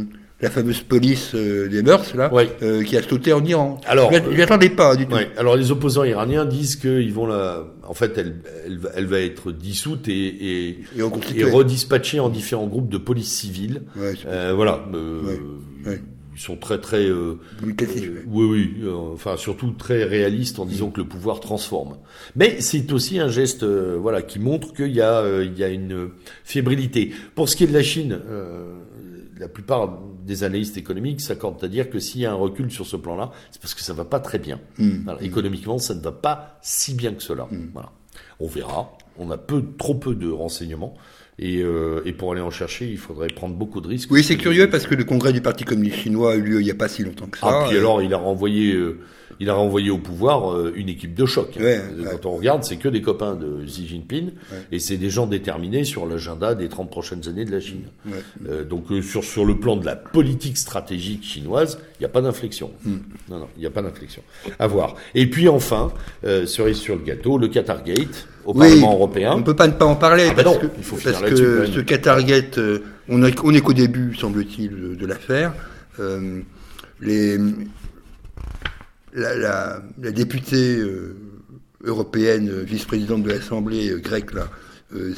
la fameuse police euh, des mœurs là, Ouais. euh, qui a sauté en Iran. Alors, je m'y- je m'y attendais pas du tout. Ouais. Alors les opposants iraniens disent qu'ils vont la, en fait, elle, elle, va- elle va être dissoute et, et, Et redispatchée en différents groupes de police civile. Ouais, Euh, voilà. euh, Ouais. Ils sont très très euh, oui oui enfin surtout très réalistes en disant que le pouvoir transforme. Mais c'est aussi un geste voilà qui montre qu'il y a il y a une fébrilité. Pour ce qui est de la Chine, euh, la plupart des analystes économiques s'accordent à dire que s'il y a un recul sur ce plan-là, c'est parce que ça va pas très bien. Mm. Voilà, économiquement, ça ne va pas si bien que cela. Voilà. On verra. On a peu, trop peu de renseignements. Et, euh, et pour aller en chercher, il faudrait prendre beaucoup de risques. Oui, c'est curieux parce que le congrès du Parti communiste chinois a eu lieu il n'y a pas si longtemps que ça. Ah, puis alors, il a renvoyé, euh, il a renvoyé au pouvoir euh, une équipe de choc. Ouais, Euh, ouais. Quand on regarde, c'est que des copains de Xi Jinping, et c'est des gens déterminés sur l'agenda des 30 prochaines années de la Chine. Ouais. Euh, donc euh, sur sur le plan de la politique stratégique chinoise, il n'y a pas d'inflexion. Hmm. Non, non, il n'y a pas d'inflexion. À voir. Et puis enfin, euh, cerise sur le gâteau, le Qatar Gate au Oui, Parlement européen. On peut pas ne pas en parler Ah bah parce non, que, il faut parce que ce Qatargate, euh, on est on est qu'au début, semble-t-il, de, de l'affaire. Euh, les la, la, la députée euh, européenne, vice-présidente de l'Assemblée grecque là, euh,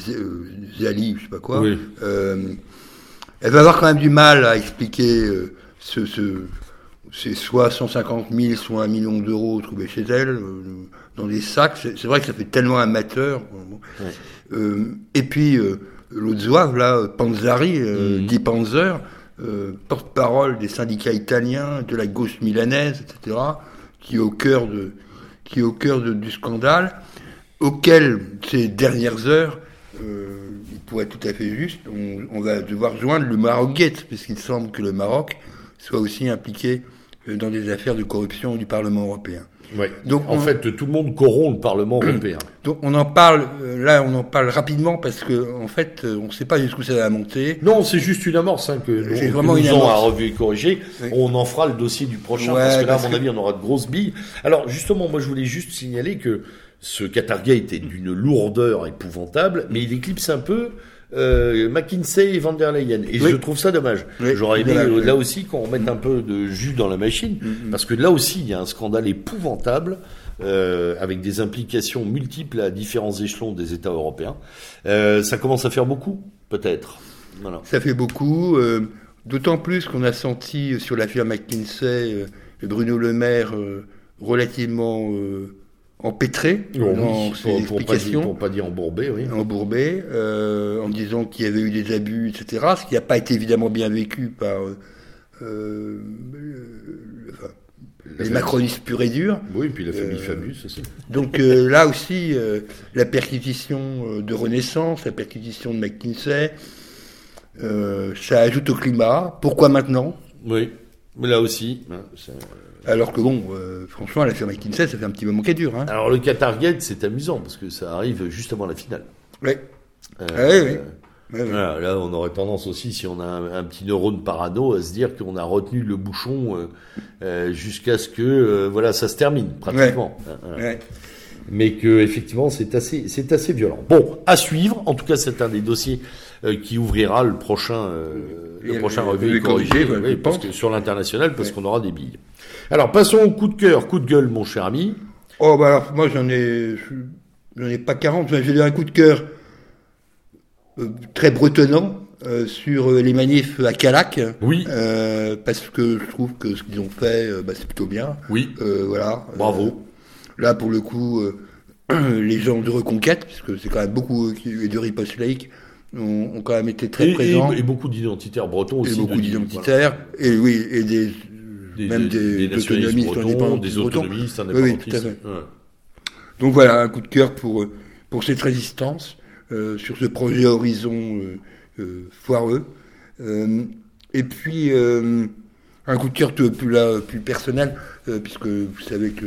Zali, je sais pas quoi. Oui. elle va avoir quand même du mal à expliquer ce, ce, c'est soit 150 000, soit un million d'euros trouvés chez elle, dans des sacs. C'est vrai que ça fait tellement amateur. Ouais. Euh, et puis, euh, l'autre zouave, là, Panzari, euh, Mhm. Guy Panzer, euh, porte-parole des syndicats italiens, de la gauche milanaise, etc., qui est au cœur, de, qui est au cœur de- du scandale, auquel, ces dernières heures, euh, il pourrait être tout à fait juste, on, on va devoir joindre le Maroc Gate, puisqu'il semble que le Maroc soit aussi impliqué dans des affaires de corruption du Parlement européen. Ouais. Donc, en on- fait, tout le monde corrompt le Parlement européen. Donc on en parle, euh, là on en parle rapidement parce que en fait euh, on ne sait pas jusqu'où ça va monter. Non, c'est juste une amorce hein, que nous, que une à amorce. revu et corriger. Oui. On en fera le dossier du prochain Ouais, parce que là, à mon que- avis, on aura de grosses billes. Alors, justement, moi, je voulais juste signaler que ce Qatargate est d'une lourdeur épouvantable, mais il éclipse un peu euh, McKinsey et Van der Leyen. Et Oui. je trouve ça dommage. Oui, J'aurais aimé dommage, euh, là aussi qu'on remette un peu de jus dans la machine, parce que là aussi, il y a un scandale épouvantable. euh, avec des implications multiples à différents échelons des États européens. Euh, ça commence à faire beaucoup, peut-être. Voilà. Ça fait beaucoup, euh, d'autant plus qu'on a senti sur l'affaire McKinsey Bruno Le Maire relativement empêtré dans ses pour, pour, pas dire, explications. pour pas dire embourbé, oui. embourbé, euh, en disant qu'il y avait eu des abus, etc. Ce qui n'a pas été évidemment bien vécu par euh, euh, enfin, les macronistes purs et durs. Oui, puis la famille Fabius aussi. Donc là aussi, la perquisition de Renaissance, la perquisition de McKinsey, ça ajoute au climat. Pourquoi maintenant? Oui, mais là aussi. hein, Alors que bon, euh, franchement, l'affaire McKinsey, ça fait un petit moment qu'elle dure. Hein. Alors le Qatar Gate, c'est amusant parce que ça arrive juste avant la finale. Ouais. Euh, Ah oui, oui. Ouais, ouais. Voilà, là, on aurait tendance aussi, si on a un, un petit neurone parano, à se dire qu'on a retenu le bouchon euh, euh, jusqu'à ce que euh, voilà, ça se termine pratiquement. Hein. Ouais. mais que effectivement c'est assez c'est assez violent. Bon, à suivre. En tout cas, c'est un des dossiers euh, qui ouvrira le prochain euh, le prochain revue corrigé, parce que sur l'international parce qu'on aura des billes. Alors passons au coup de cœur, coup de gueule, mon cher ami. Oh, bah alors, moi, j'en ai, j'en ai pas 40, mais j'ai eu un coup de cœur euh, très bretonnant. euh, sur euh, les manifs à Calac. Oui. Euh, parce que je trouve que ce qu'ils ont fait, bah, c'est plutôt bien. Oui. Voilà. Bravo. Là, pour le coup, les gens de Reconquête, puisque c'est quand même beaucoup, et de Riposte Lake, ont, ont quand même été très Et, et- présents. et beaucoup d'identitaires bretons Et, aussi. beaucoup de- d'identitaires. Et oui, et des, Des, même des, nationalistes autonomistes, bretons, indépendantistes des autonomistes, Oui, oui, indépendantistes. tout à fait. Ouais. Donc voilà, un coup de cœur pour, euh, pour cette résistance, euh, sur ce projet Horizon euh, foireux. Et puis, un coup de cœur plus, là, plus personnel, puisque vous savez que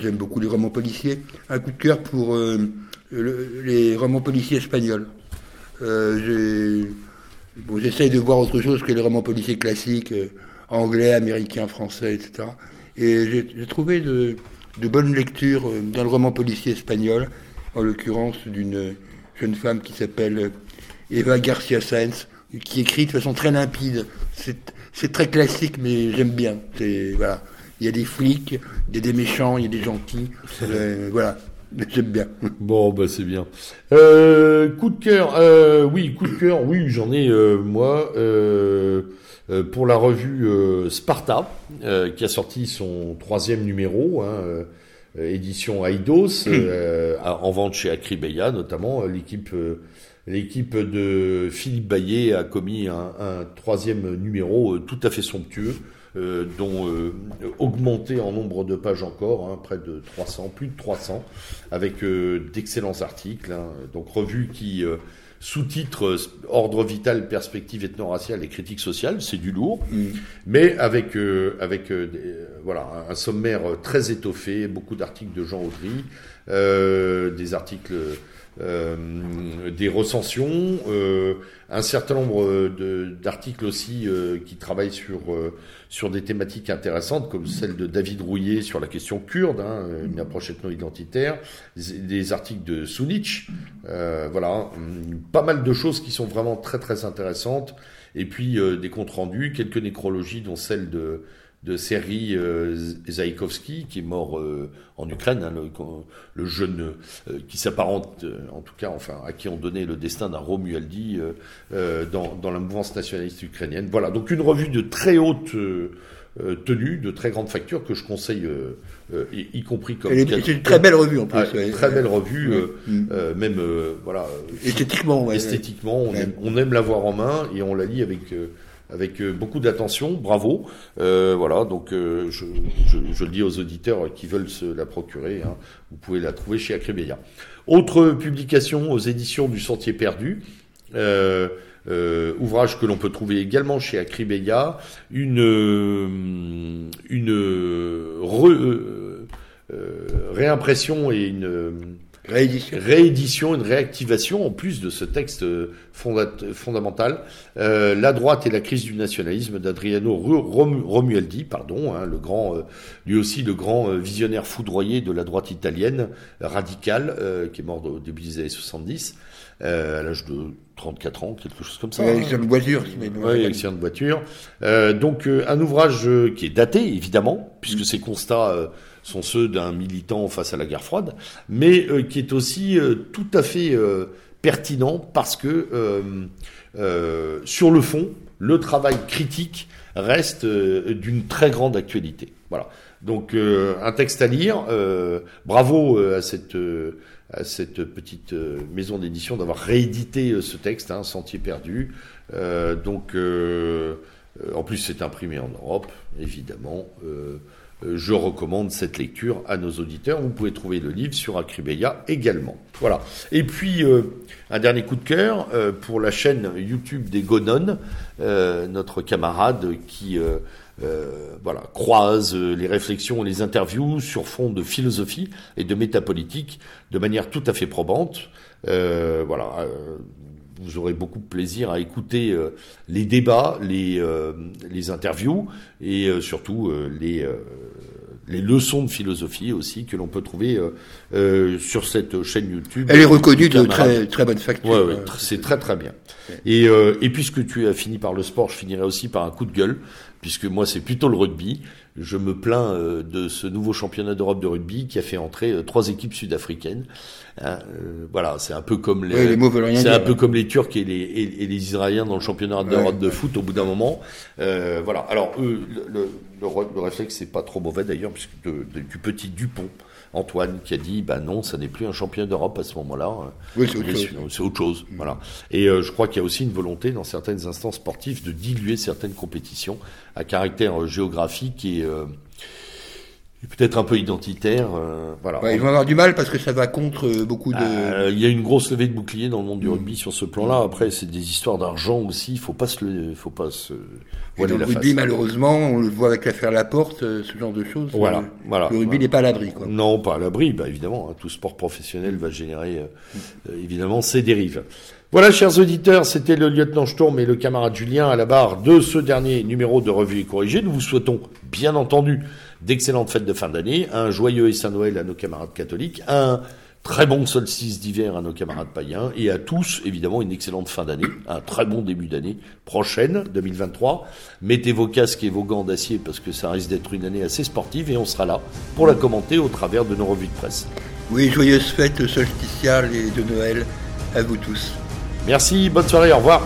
j'aime beaucoup les romans policiers. Un coup de cœur pour euh, le- les romans policiers espagnols. Euh, bon, J'essaye de voir autre chose que les romans policiers classiques, anglais, américains, français, etc. Et j'ai trouvé de, de bonnes lectures euh, dans le roman policier espagnol, en l'occurrence d'une jeune femme qui s'appelle euh, Eva Garcia Sáenz, qui écrit de façon très limpide. C'est très classique, mais j'aime bien. Voilà. Il y a des flics, il y a des méchants, il y a des gentils. Euh, voilà, j'aime bien. Bon, bah c'est bien. Euh, coup de cœur, euh, oui, coup de cœur, oui, j'en ai euh, moi pour la revue euh, Sparta, euh, qui a sorti son troisième numéro, hein, euh, édition Aidos, euh, en vente chez Acribeia notamment. euh, L'équipe euh, l'équipe de Philippe Baillet a commis un, un troisième numéro euh, tout à fait somptueux. euh, dont euh, augmenté en nombre de pages encore, hein, près de 300, plus de 300, avec euh, d'excellents articles. hein. donc revue qui euh, sous-titre euh, Ordre vital, perspective ethno-raciale et critique sociale, c'est du lourd, mais avec euh, avec euh, des- euh, voilà un, sommaire euh, très étoffé, beaucoup d'articles de Jean Audry, euh, des articles euh, des recensions, euh, un certain nombre euh, d'articles aussi euh, qui travaillent sur euh, sur des thématiques intéressantes comme celle de David Rouillet sur la question kurde, hein, une approche ethno-identitaire, des, articles de Sunic, euh, voilà, hum, pas mal de choses qui sont vraiment très très intéressantes, et puis euh, des comptes rendus, quelques nécrologies dont celle de de Serhi euh, Zaïkovski, qui est mort euh, en Ukraine, hein, le, le jeune euh, qui s'apparente, euh, en tout cas, enfin, à qui on donnait le destin d'un Romualdi dans, dans la mouvance nationaliste ukrainienne. Voilà, donc une revue de très haute tenue, de très grande facture, que je conseille, y, y compris comme... C'est une très belle revue en plus. Ah, très belle revue, Mm. même, voilà... Esthétiquement, ouais. esthétiquement, on, Ouais. aime, on aime en main et on la lit avec avec euh, beaucoup d'attention. Bravo. Euh, voilà, donc euh, je, le dis aux auditeurs qui veulent se la procurer. hein, vous pouvez la trouver chez Acribeia. Autre publication aux éditions du Sentier Perdu. Ouvrage que l'on peut trouver également chez Acribeia, une une re- réimpression et une Réédition. une réactivation en plus de ce texte euh, fondamental, euh, La droite et la crise du nationalisme d'Adriano Romualdi, pardon, hein, grand, euh, lui aussi le grand visionnaire foudroyé de la droite italienne radicale, euh, qui est mort au début des années 70, euh, à l'âge de 34 ans, quelque chose comme ça. Ouais, hein. Avec une voiture. Oui, accident de voiture. Euh, donc euh, un ouvrage euh, qui est daté, évidemment, puisque ces constats euh, sont ceux d'un militant face à la guerre froide, mais euh, qui est aussi euh, tout à fait euh, pertinent parce que euh, euh, sur le fond, le travail critique reste euh, d'une très grande actualité. Voilà. Donc euh, un texte à lire. euh, bravo euh, à cette euh, à cette petite euh, maison d'édition d'avoir réédité euh, ce texte, hein, Sentier perdu. Euh, donc euh, euh, en plus c'est imprimé en Europe, évidemment. Euh, je recommande cette lecture à nos auditeurs. Vous pouvez trouver le livre sur Acribeia également. Voilà. Et puis un dernier coup de cœur pour la chaîne YouTube des Gonon, notre camarade qui euh, voilà, croise euh, les réflexions et les interviews sur fond de philosophie et de métapolitique de manière tout à fait probante. Euh, voilà, euh, vous aurez beaucoup de plaisir à écouter euh, les débats, les, euh, les interviews et euh, surtout euh, les, euh, les leçons de philosophie aussi que l'on peut trouver sur cette chaîne YouTube. Elle est reconnue de très très bonne facture. Ouais, ouais, c'est très très bien. Et, et puisque tu as fini par le sport, je finirai aussi par un coup de gueule puisque moi c'est plutôt le rugby. Je me plains euh, de ce nouveau championnat d'Europe de rugby qui a fait entrer euh, trois équipes sud-africaines. Hein, euh, voilà, c'est un peu comme les, c'est un peu comme les Turcs et les, et, les Israéliens dans le championnat d'Europe de foot. Au bout d'un moment, voilà. Alors eux, le, le, le réflexe c'est pas trop mauvais d'ailleurs, puisque du petit Dupont Antoine qui a dit bah non, ça n'est plus un champion d'Europe à ce moment-là. Oui, c'est autre, chose. autre chose. Voilà. Et euh, je crois qu'il y a aussi une volonté dans certaines instances sportives de diluer certaines compétitions à caractère euh, géographique et euh, peut-être un peu identitaire. Euh, voilà. ils vont avoir du mal parce que ça va contre euh, beaucoup de. Euh, il y a une grosse levée de bouclier dans le monde du rugby sur ce plan-là. Après, c'est des histoires d'argent aussi. Il faut pas se, le, faut pas se. Et dans le rugby, malheureusement, on le voit avec l'affaire Laporte, ce genre de choses. Voilà, voilà. Le rugby n'est pas à l'abri, quoi. Non, pas à l'abri. Bah évidemment, hein, tout sport professionnel va générer évidemment ses dérives. Voilà, chers auditeurs, c'était le lieutenant Sturm et le camarade Julien à la barre de ce dernier numéro de Revue et Corrigé. Nous vous souhaitons, bien entendu, d'excellentes fêtes de fin d'année, un joyeux et saint Noël à nos camarades catholiques, un très bon solstice d'hiver à nos camarades païens et à tous, évidemment, une excellente fin d'année, un très bon début d'année prochaine, 2023. Mettez vos casques et vos gants d'acier parce que ça risque d'être une année assez sportive et on sera là pour la commenter au travers de nos revues de presse. Oui, joyeuses fêtes solsticiales et de Noël à vous tous. Merci, bonne soirée, au revoir.